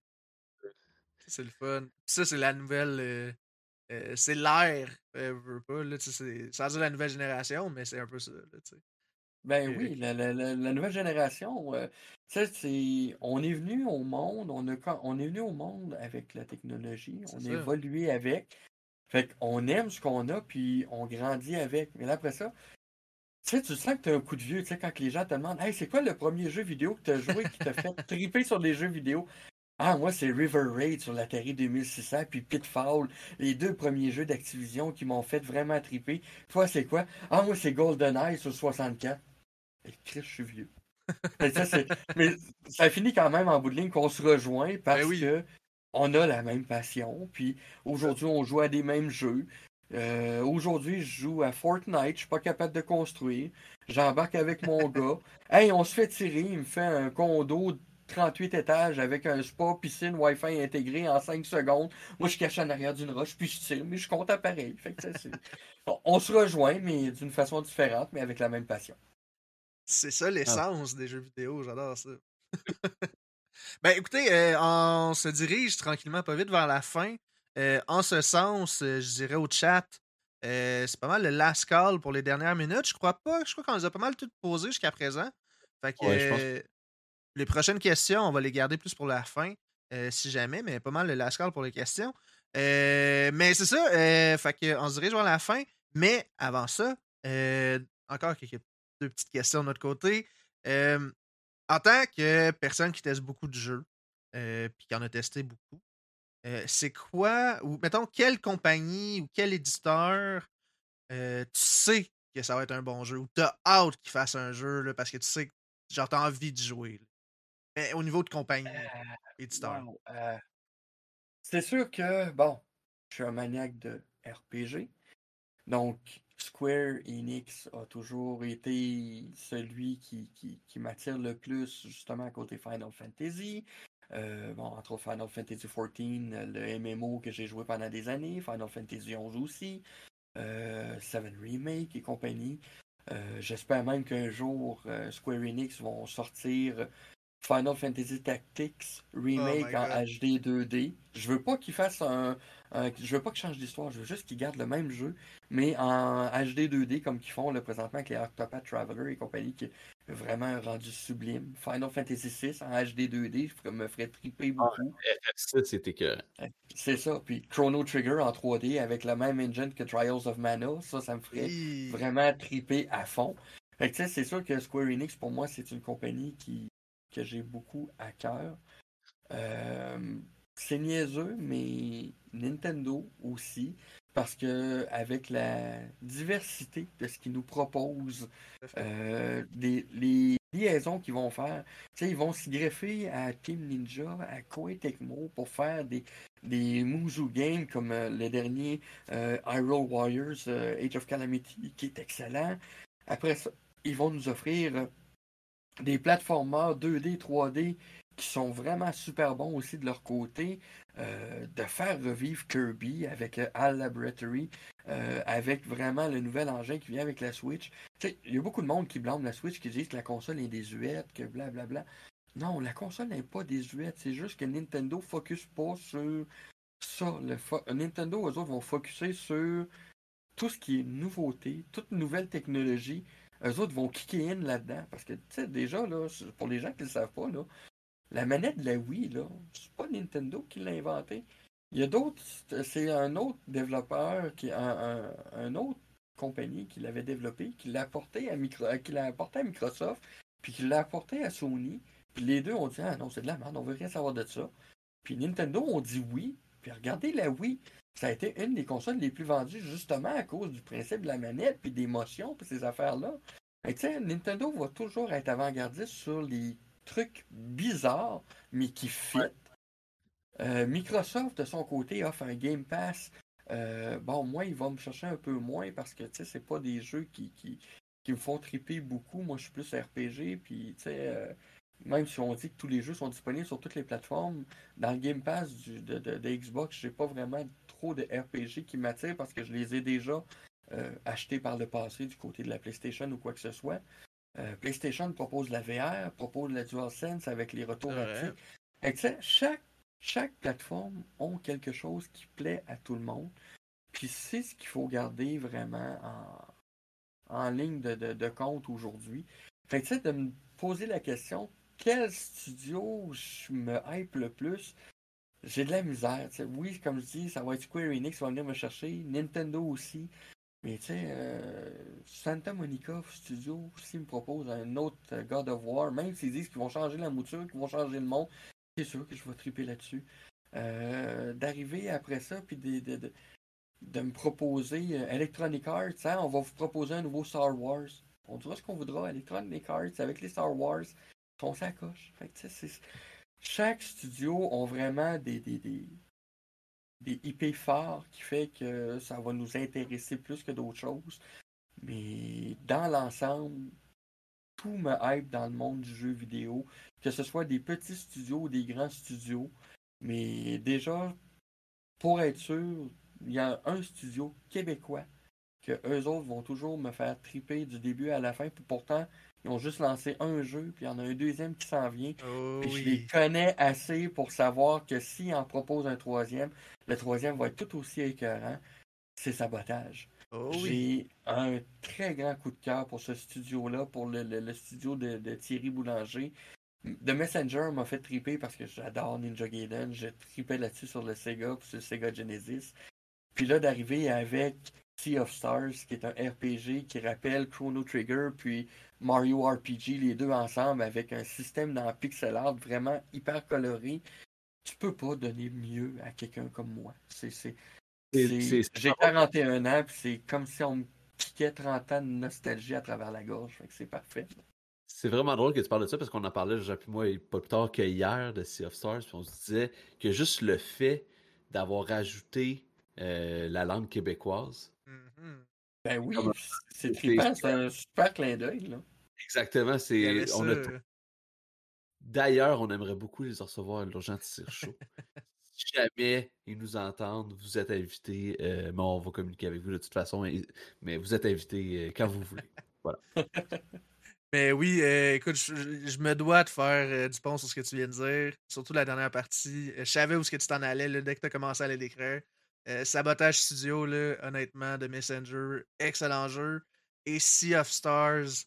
c'est le fun. Ça, c'est la nouvelle. Euh, euh, c'est l'air. Euh, pas, là, c'est, ça dire la nouvelle génération, mais c'est un peu ça. Là, ben oui, la, la, la, nouvelle génération, c'est, on est venu au monde, on, a, on est venu au monde avec la technologie, on a évolué avec. Fait qu'on aime ce qu'on a, puis on grandit avec. Mais là, après ça, tu sais, tu sens que tu as un coup de vieux, tu sais, quand les gens te demandent Hey, c'est quoi le premier jeu vidéo que tu as joué qui t'a fait triper sur les jeux vidéo? Ah, moi, c'est River Raid sur l'Atari 2600, puis Pitfall, les deux premiers jeux d'Activision qui m'ont fait vraiment triper. Toi, c'est quoi? Ah, moi, c'est GoldenEye sur 64. Et Chris, je suis vieux. mais ça finit quand même en bout de ligne qu'on se rejoint ben parce que on a la même passion. Puis aujourd'hui, on joue à des mêmes jeux. Euh, aujourd'hui, je joue à Fortnite, je suis pas capable de construire. J'embarque avec mon gars. Hey, on se fait tirer, il me fait un condo de 38 étages avec un spa, piscine, Wi-Fi intégré en 5 secondes. Moi, je cache en arrière d'une roche, puis je tire, mais je compte pareil. Fait on se rejoint, mais d'une façon différente, mais avec la même passion. C'est ça l'essence des jeux vidéo, j'adore ça. ben écoutez, euh, on se dirige tranquillement pas vite vers la fin. Euh, en ce sens, euh, je dirais au chat, euh, c'est pas mal le last call pour les dernières minutes. Je crois pas. Je crois qu'on les a pas mal toutes posées jusqu'à présent. Fait que les prochaines questions, on va les garder plus pour la fin, si jamais, mais pas mal le last call pour les questions. mais c'est ça. fait que on se dirige vers la fin. Mais avant ça, encore quelques deux petites questions de notre côté. en tant que personne qui teste beaucoup de jeux, puis qui en a testé beaucoup, euh, c'est quoi, ou mettons, quelle compagnie ou quel éditeur euh, tu sais que ça va être un bon jeu ou t'as hâte qu'il fasse un jeu là, parce que tu sais que genre t'as envie de jouer. Mais au niveau de compagnie, euh, éditeur. c'est sûr que, bon, je suis un maniaque de RPG. Donc, Square Enix a toujours été celui qui, qui, qui m'attire le plus, justement, à côté Final Fantasy. Euh, bon, entre autres Final Fantasy XIV, le MMO que j'ai joué pendant des années, Final Fantasy XI aussi, euh, Seven Remake et compagnie. Euh, j'espère même qu'un jour Square Enix vont sortir Final Fantasy Tactics Remake oh en HD 2D. Je veux pas qu'ils fassent un, Je veux pas qu'ils changent d'histoire, je veux juste qu'ils gardent le même jeu, mais en HD 2D comme qu'ils font le présentement avec les Octopath Traveler et compagnie, qui vraiment un rendu sublime. Final Fantasy VI en HD 2D me ferait triper ah, beaucoup. ça, c'était que. C'est ça. Puis Chrono Trigger en 3D avec le même engine que Trials of Mana, ça, ça me ferait vraiment triper à fond. Fait que c'est sûr que Square Enix, pour moi, c'est une compagnie qui que j'ai beaucoup à cœur. Euh, c'est niaiseux, mais Nintendo aussi. Parce que avec la diversité de ce qu'ils nous proposent, euh, les liaisons qu'ils vont faire, ils vont s'y greffer à Team Ninja, à Koei Tecmo pour faire des, des Muzu games comme euh, le dernier euh, Hyrule Warriors euh, Age of Calamity qui est excellent. Après ça, ils vont nous offrir des plateformers 2D, 3D qui sont vraiment super bons aussi de leur côté, euh, de faire revivre Kirby avec euh, Al Laboratory, euh, avec vraiment le nouvel engin qui vient avec la Switch. Il y a beaucoup de monde qui blâme la Switch, qui disent que la console est désuète, que blablabla. Non, la console n'est pas désuète, c'est juste que Nintendo focus pas sur ça. Le Nintendo, eux autres, vont focuser sur tout ce qui est nouveauté, toute nouvelle technologie. Eux autres vont kicker in là-dedans. Parce que, tu sais, déjà, là, pour les gens qui ne le savent pas, là, la manette de la Wii, là, c'est pas Nintendo qui l'a inventé. Il y a d'autres. C'est un autre développeur, qui un, un, autre compagnie qui l'avait développé, qui l'a apporté à Micro, qui l'a apporté à Microsoft, puis qui l'a apporté à Sony. Puis les deux ont dit Ah non, c'est de la merde, on veut rien savoir de ça. Puis Nintendo ont dit oui. Puis regardez la Wii. Ça a été une des consoles les plus vendues justement à cause du principe de la manette, puis des motions, puis ces affaires-là. Nintendo va toujours être avant-gardiste sur les trucs bizarres, mais qui fit. Euh, Microsoft, de son côté, offre un Game Pass. Euh, bon, moi, il va me chercher un peu moins parce que, tu sais, c'est pas des jeux qui, qui, qui, me font triper beaucoup. Moi, je suis plus RPG, puis, tu sais, euh, même si on dit que tous les jeux sont disponibles sur toutes les plateformes, dans le Game Pass du, de, de, de, Xbox, j'ai pas vraiment trop de RPG qui m'attirent parce que je les ai déjà achetés par le passé du côté de la PlayStation ou quoi que ce soit. Euh, PlayStation propose la VR, propose la DualSense avec les retours ouais. chaque, chaque plateforme a quelque chose qui plaît à tout le monde. Puis c'est ce qu'il faut garder vraiment en, en ligne de, de, compte aujourd'hui. Fait que de me poser la question, quel studio je me hype le plus? J'ai de la misère. Oui, comme je dis, ça va être Square Enix qui va venir me chercher, Nintendo aussi. Mais tu sais, euh, Santa Monica Studio, s'ils me proposent un autre God of War, même s'ils disent qu'ils vont changer la mouture, qu'ils vont changer le monde, c'est sûr que je vais triper là-dessus. Euh, d'arriver après ça, puis de, de, de, me proposer euh, Electronic Arts, hein, on va vous proposer un nouveau Star Wars. On dira ce qu'on voudra, Electronic Arts, avec les Star Wars, sont sa coche. Fait que, chaque studio ont vraiment des, des, des, des IP forts qui fait que ça va nous intéresser plus que d'autres choses. Mais dans l'ensemble, tout me hype dans le monde du jeu vidéo, que ce soit des petits studios ou des grands studios. Mais déjà, pour être sûr, il y a un studio québécois que eux autres vont toujours me faire triper du début à la fin. Puis pourtant, ils ont juste lancé un jeu, puis il y en a un deuxième qui s'en vient. Oh puis je les connais assez pour savoir que s'ils en proposent un troisième, le troisième va être tout aussi écœurant. C'est sabotage. Oh J'ai un très grand coup de cœur pour ce studio-là, pour le, studio de, Thierry Boulanger. The Messenger m'a fait triper parce que j'adore Ninja Gaiden. Je tripais là-dessus sur le Sega, sur le Sega Genesis. Puis là, d'arriver avec Sea of Stars, qui est un RPG qui rappelle Chrono Trigger, puis Mario RPG, les deux ensemble, avec un système dans pixel art vraiment hyper coloré. Tu peux pas donner mieux à quelqu'un comme moi. C'est, J'ai 41 ans, puis c'est comme si on me piquait 30 ans de nostalgie à travers la gorge. c'est parfait. C'est vraiment drôle que tu parles de ça parce qu'on en parlait, Jean moi, pas plus tard qu'hier de Sea of Stars, puis on se disait que juste le fait d'avoir rajouté euh, la langue québécoise, Mm-hmm. Ben oui, c'est trippant, c'est un super clin d'œil. Là. Exactement, c'est. On a... D'ailleurs, on aimerait beaucoup les recevoir à l'urgence Tire Chaud. si jamais ils nous entendent, vous êtes invités. Euh, mais on va communiquer avec vous de toute façon. Mais vous êtes invités euh, quand vous voulez. Voilà. Mais oui, euh, écoute, je, me dois de faire du pont sur ce que tu viens de dire, surtout la dernière partie. je savais où ce que tu t'en allais dès que tu as commencé à aller décrire. Euh, Sabotage Studio, là, honnêtement, de Messenger, excellent jeu. Et Sea of Stars,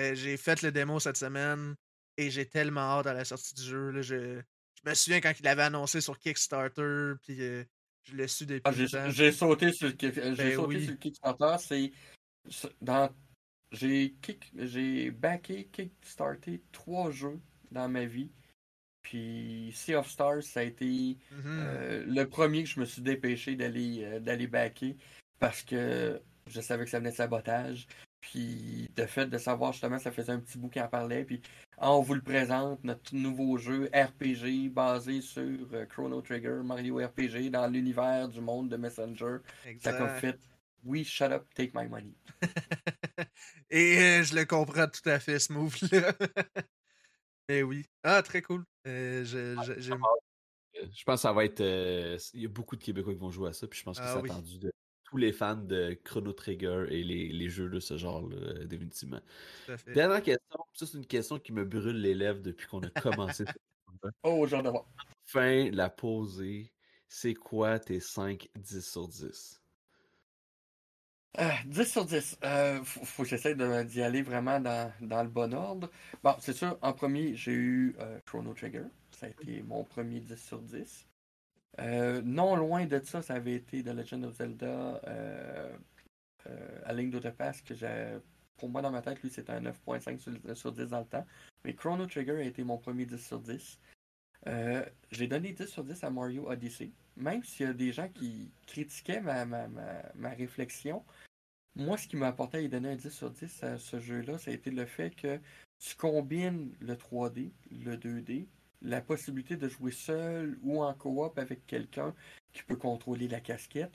euh, j'ai fait le démo cette semaine et j'ai tellement hâte à la sortie du jeu. Là, je, je me souviens quand il l'avait annoncé sur Kickstarter, puis euh, je l'ai su depuis. Ah, j'ai sauté sur, ben sauté sur Kickstarter. C'est dans j'ai kick, j'ai backé, kickstarté trois jeux dans ma vie. Puis Sea of Stars, ça a été Mhm. euh, le premier que je me suis dépêché d'aller euh, d'aller backer parce que je savais que ça venait de sabotage. Puis de fait de savoir justement, ça faisait un petit bout qui en parlait. Puis ah, on vous le présente, notre nouveau jeu RPG basé sur euh, Chrono Trigger, Mario RPG dans l'univers du monde de Messenger. Ça a comme Exact. fait oui, shut up, take my money. Et je le comprends tout à fait, ce move-là. Mais oui. Ah, très cool. Euh, je- je- j'aime- Euh, Je pense que ça va être. euh, Il y a beaucoup de Québécois qui vont jouer à ça, puis je pense que Ah c'est oui. attendu de tous les fans de Chrono Trigger et les, les jeux de ce genre, là, définitivement. à fait. Dernière question, ça c'est une question qui me brûle les lèvres depuis qu'on a commencé. Oh, j'ai hâte de voir. Fin la poser. C'est quoi tes 5 10 sur 10? Euh, 10 sur 10. Euh, faut, que j'essaie d'y aller vraiment dans, le bon ordre. Bon, c'est sûr, en premier, j'ai eu euh, Chrono Trigger. Ça a été mon premier 10 sur 10. Euh, non loin de ça, ça avait été The Legend of Zelda euh, euh, to the Past, que j'ai. Pour moi, dans ma tête, lui, c'était un 9.5 sur, sur 10 dans le temps. Mais Chrono Trigger a été mon premier 10 sur 10. Euh, j'ai donné 10 sur 10 à Mario Odyssey. Même s'il y a des gens qui critiquaient ma, ma, ma réflexion, moi, ce qui m'a apporté à y donner un 10 sur 10 à ce jeu-là, ça a été le fait que tu combines le 3D, le 2D, la possibilité de jouer seul ou en coop avec quelqu'un qui peut contrôler la casquette,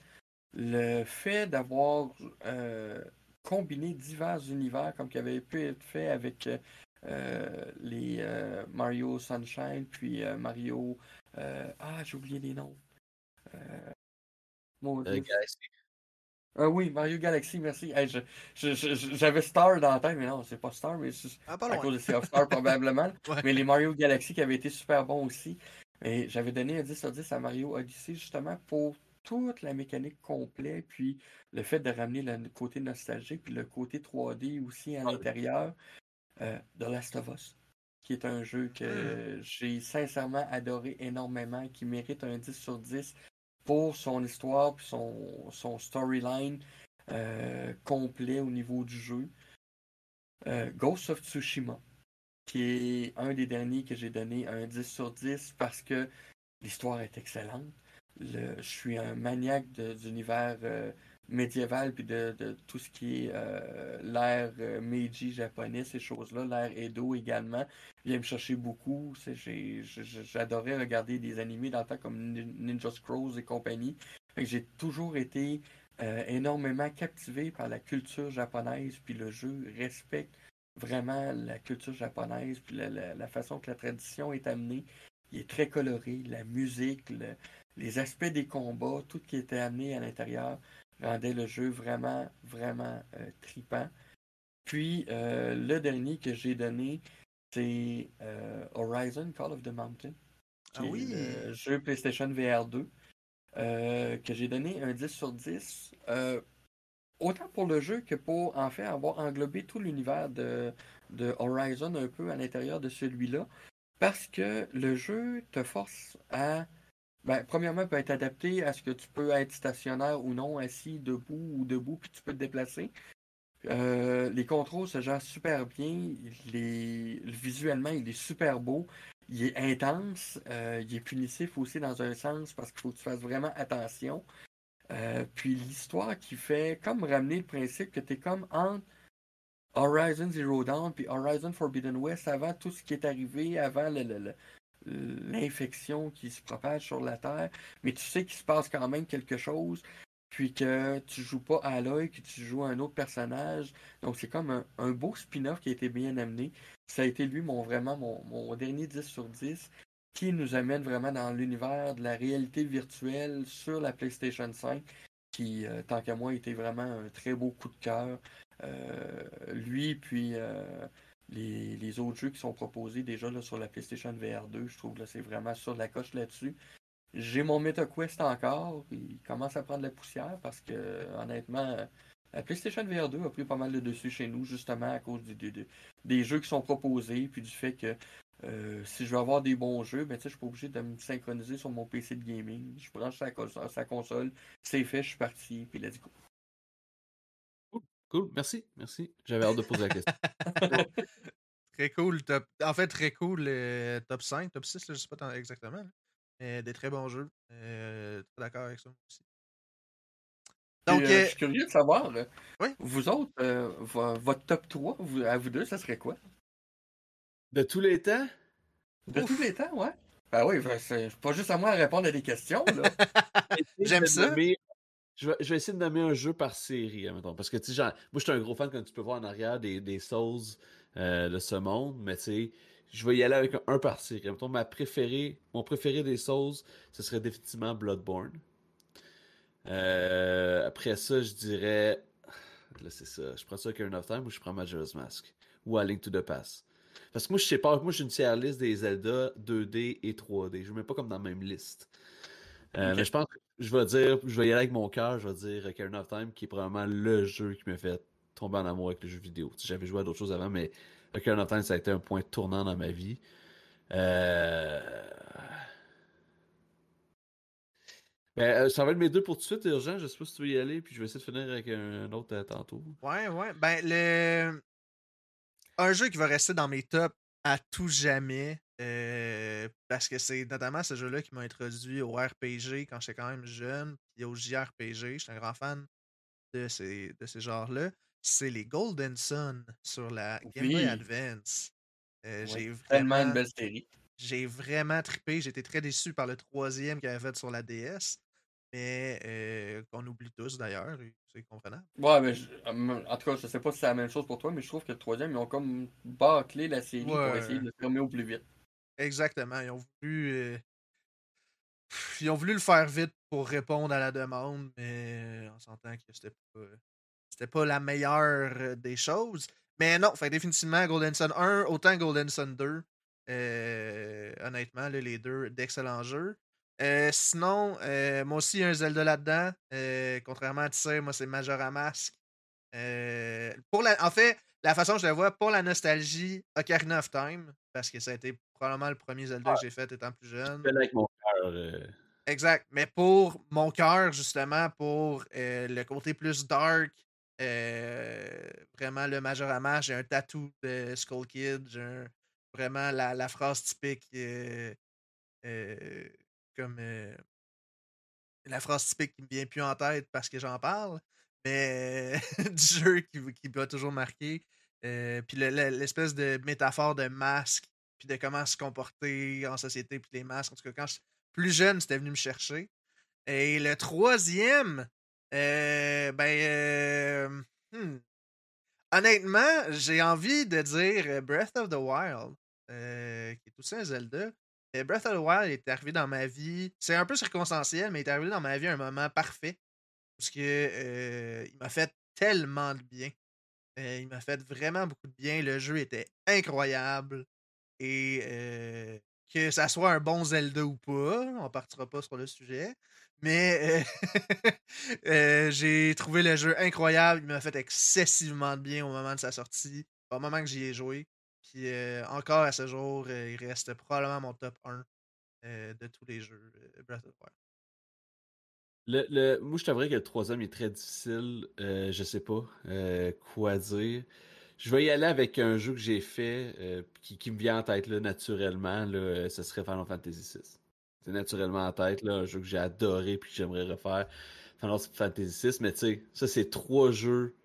le fait d'avoir euh, combiné divers univers comme qui avait pu être fait avec euh, les euh, Mario Sunshine, puis Mario... ah, j'ai oublié les noms. Mon Dieu. Ah oui, Mario Galaxy, merci. Hey, J'avais Star dans la tête, mais non, c'est pas Star, mais c'est Ah, à cause de Sea of Star probablement. Ouais. Mais les Mario Galaxy qui avaient été super bons aussi. Et j'avais donné un 10 sur 10 à Mario Odyssey justement pour toute la mécanique complète, puis le fait de ramener le côté nostalgique, puis le côté 3D aussi à l'intérieur. Euh, The Last of Us, qui est un jeu que j'ai sincèrement adoré énormément, qui mérite un 10 sur 10 pour son histoire puis son, son storyline euh, complet au niveau du jeu. Euh, Ghost of Tsushima, qui est un des derniers que j'ai donné un 10 sur 10 parce que l'histoire est excellente. Le- je suis un maniaque d'univers euh, médiéval puis de, tout ce qui est euh, l'ère euh, Meiji japonais, ces choses-là, l'ère Edo également, vient me chercher beaucoup. J'adorais regarder des animés dans le temps comme Nin- Ninja Scrolls et compagnie. J'ai toujours été euh, énormément captivé par la culture japonaise, puis le jeu respecte vraiment la culture japonaise, puis la, la- façon que la tradition est amenée. Il est très coloré, la musique, le- les aspects des combats, tout ce qui était amené à l'intérieur rendait le jeu vraiment, vraiment euh, tripant. Puis euh, le dernier que j'ai donné, c'est euh, Horizon Call of the Mountain, qui Ah est oui! le jeu PlayStation VR 2, euh, que j'ai donné un 10 sur 10. euh, autant pour le jeu que pour en fait avoir englobé tout l'univers de, de Horizon un peu à l'intérieur de celui-là. Parce que le jeu te force à. Ben, premièrement, peut être adapté à ce que tu peux être stationnaire ou non, assis, debout ou debout, puis tu peux te déplacer. Euh, les contrôles se gèrent super bien. Les... Visuellement, il est super beau. Il est intense. euh, il est punitif aussi dans un sens parce qu'il faut que tu fasses vraiment attention. Euh, puis l'histoire qui fait comme ramener le principe que tu es comme entre Horizon Zero Dawn puis Horizon Forbidden West avant tout ce qui est arrivé, avant le- le- le- l'infection qui se propage sur la Terre. Mais tu sais qu'il se passe quand même quelque chose puis que tu joues pas à l'œil, que tu joues à un autre personnage. Donc c'est comme un, beau spin-off qui a été bien amené. Ça a été lui mon vraiment mon, mon dernier 10 sur 10 qui nous amène vraiment dans l'univers de la réalité virtuelle sur la PlayStation 5 qui, euh, tant qu'à moi, était vraiment un très beau coup de cœur. Euh, lui, puis euh, les, autres jeux qui sont proposés déjà sur la PlayStation VR 2, je trouve que c'est vraiment sur la coche là-dessus. J'ai mon MetaQuest encore, il commence à prendre la poussière parce que honnêtement, la PlayStation VR 2 a pris pas mal de dessus chez nous, justement à cause du- des jeux qui sont proposés, puis du fait que euh, si je veux avoir des bons jeux, ben, je suis pas obligé de me synchroniser sur mon PC de gaming. Je branche sa console, c'est fait, je suis parti, puis let's go. Cool, merci, merci. J'avais hâte de poser la question. Très cool. Top... En fait, très cool. euh, top 5, top 6, là, je sais pas tant- exactement. là. Mais des très bons jeux. Euh, très d'accord avec ça aussi. Donc, euh, euh, je suis curieux de savoir, là, Oui? vous autres, euh, vo- votre top 3, vous- à vous deux, ça serait quoi? De tous les temps? De Ouf. tous les temps, ouais? Ben oui, ben, c'est pas juste à moi à répondre à des questions, là. J'aime de ça. nommer- Je vais, je vais essayer de nommer un jeu par série, admettons. Parce que, tu sais, genre, moi, je suis un gros fan, comme tu peux voir en arrière, des, des Souls euh, de ce monde. Mais, tu sais, je vais y aller avec un, un par série. Admettons, ma préférée, mon préféré des Souls, ce serait définitivement Bloodborne. Euh, après ça, je dirais. Là, c'est ça. Je prends ça Ocarina of Time ou je prends Majora's Mask. Ou A Link to the Past. Parce que moi, je sais pas. Moi, j'ai une tier liste des Zelda 2D et 3D. Je ne mets pas comme dans la même liste. Euh. Mais je pense que je vais dire, je vais y aller avec mon cœur, je vais dire Ocarina of Time, qui est probablement le jeu qui m'a fait tomber en amour avec le jeu vidéo. J'avais joué à d'autres choses avant, mais Ocarina of Time, ça a été un point tournant dans ma vie. Euh... Ben, euh, ça va être mes deux pour tout de suite, urgent. Je sais pas si tu veux y aller, puis je vais essayer de finir avec un, un autre euh, tantôt. Ouais, ouais. Ben, le... un jeu qui va rester dans mes tops à tout jamais, euh, parce que c'est notamment ce jeu-là qui m'a introduit au RPG quand j'étais quand même jeune, puis au JRPG. J'étais un grand fan de ces, de ces genres-là. C'est les Golden Sun sur la Game Boy Oui. Advance. Euh, Ouais, j'ai Tellement vraiment, une belle série. j'ai vraiment trippé. J'étais très déçu par le troisième qu'il avait fait sur la DS. Mais euh, qu'on oublie tous d'ailleurs, c'est comprenable. Ouais, mais je- en tout cas, je sais pas si c'est la même chose pour toi, mais je trouve que le troisième, ils ont comme bâclé la série pour essayer de le fermer au plus vite. Exactement. Ils ont voulu. euh, Ils ont voulu le faire vite pour répondre à la demande, mais on s'entend que c'était pas. C'était pas la meilleure des choses. Mais non, fait définitivement Golden Sun 1, autant Golden Sun 2. euh, honnêtement, là, les deux, d'excellents jeux. Euh, sinon, euh, moi aussi, il y a un Zelda là-dedans. Euh, contrairement à Tissé, moi, c'est Majora Mask. Pour la, en fait, la façon que je la vois, pour la nostalgie, Ocarina of Time, parce que ça a été probablement le premier Zelda que j'ai fait étant plus jeune. Je avec mon cœur. Exact. Mais pour mon cœur, justement, pour le côté plus dark, vraiment le Majorama, j'ai un tatou de Skull Kid, j'ai vraiment la, la phrase typique euh, comme euh, la phrase typique qui me vient plus en tête parce que j'en parle, mais du jeu qui, qui m'a toujours marqué. Euh, puis le- le- l'espèce de métaphore de masque, puis de comment se comporter en société, puis les masques. En tout cas, quand je plus jeune, c'était venu me chercher. Et le troisième, euh, ben, hmm. honnêtement, j'ai envie de dire Breath of the Wild, qui est aussi un Zelda. Breath of the Wild est arrivé dans ma vie. C'est un peu circonstanciel, mais il est arrivé dans ma vie à un moment parfait. Parce que euh, il m'a fait tellement de bien. Euh, il m'a fait vraiment beaucoup de bien. Le jeu était incroyable. Et euh, que ça soit un bon Zelda ou pas, on partira pas sur le sujet. Mais j'ai trouvé le jeu incroyable. Il m'a fait excessivement de bien au moment de sa sortie, au moment que j'y ai joué. Puis euh, encore à ce jour, euh, il reste probablement mon top 1 euh, de tous les jeux Breath of Wild. Le, le- moi, je t'avouerais que le troisième est très difficile. Je sais pas quoi dire. Je vais y aller avec un jeu que j'ai fait qui, me vient en tête là, naturellement. Ce serait Final Fantasy VI. C'est naturellement en tête là, un jeu que j'ai adoré puis que j'aimerais refaire. Final Fantasy VI, mais tu sais, ça c'est trois jeux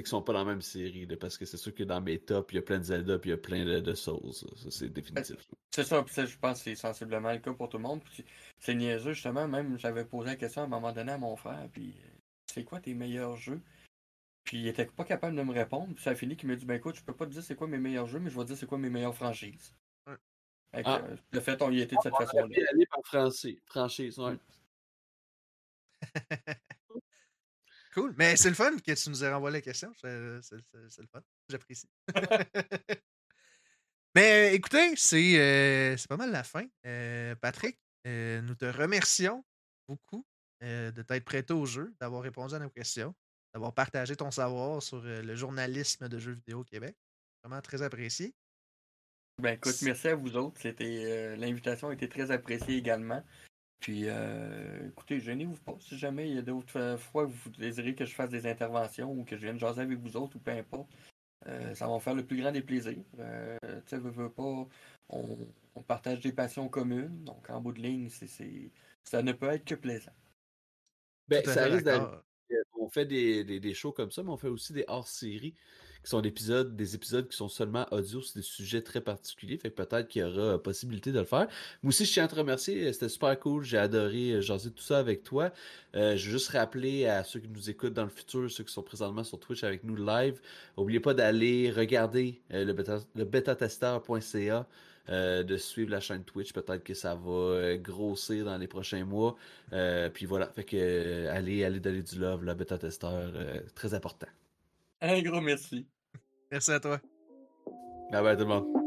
qui sont pas dans la même série. là, parce que c'est sûr que dans mes tops, il y a plein de Zelda puis il y a plein de, de Souls. Ça, c'est définitif. C'est ça, puis ça, je pense que c'est sensiblement le cas pour tout le monde. Puis c'est niaiseux, justement. Même, j'avais posé la question à un moment donné à mon frère, puis euh, c'est quoi tes meilleurs jeux? Puis il était pas capable de me répondre. Puis ça a fini qu'il m'a dit, ben écoute, je peux pas te dire c'est quoi mes meilleurs jeux, mais je vais te dire c'est quoi mes meilleures franchises. Ouais. Fait que, Ah. euh, le fait, on y était de cette On façon-là. aller par français. Franchise, ouais. Cool. Mais c'est le fun que tu nous aies renvoyé la question. C'est c'est le fun. J'apprécie. Mais euh, écoutez, c'est euh, c'est pas mal la fin. Euh, Patrick, euh, nous te remercions beaucoup euh, de t'être prêté au jeu, d'avoir répondu à nos questions, d'avoir partagé ton savoir sur euh, le journalisme de jeux vidéo au Québec. Vraiment très apprécié. Ben écoute, merci à vous autres. C'était euh, l'invitation a été très appréciée également. Puis euh, écoutez, gênez-vous pas. Si jamais il y a d'autres euh, fois où vous désirez que je fasse des interventions ou que je vienne jaser avec vous autres ou peu importe, Euh, ça va en faire le plus grand des plaisirs. Euh, tu sais, veux, veux pas, on, on partage des passions communes. Donc, en bout de ligne, c'est, ça ne peut être que plaisant. Ben, ça risque. On fait des, des, des shows comme ça, mais on fait aussi des hors-séries qui sont des épisodes, des épisodes qui sont seulement audio sur des sujets très particuliers. Fait que peut-être qu'il y aura euh, possibilité de le faire. Moi aussi, je tiens à te remercier. euh, C'était super cool. J'ai adoré euh, jaser tout ça avec toi. Je veux juste rappeler à ceux qui nous écoutent dans le futur, ceux qui sont présentement sur Twitch avec nous live, n'oubliez pas d'aller regarder le, bêta, le de suivre la chaîne Twitch. Peut-être que ça va grossir dans les prochains mois. Puis voilà, fait que allez, allez donner du love, le bêta testeur, très important. Un gros merci. Merci à toi. Bye bye tout le monde.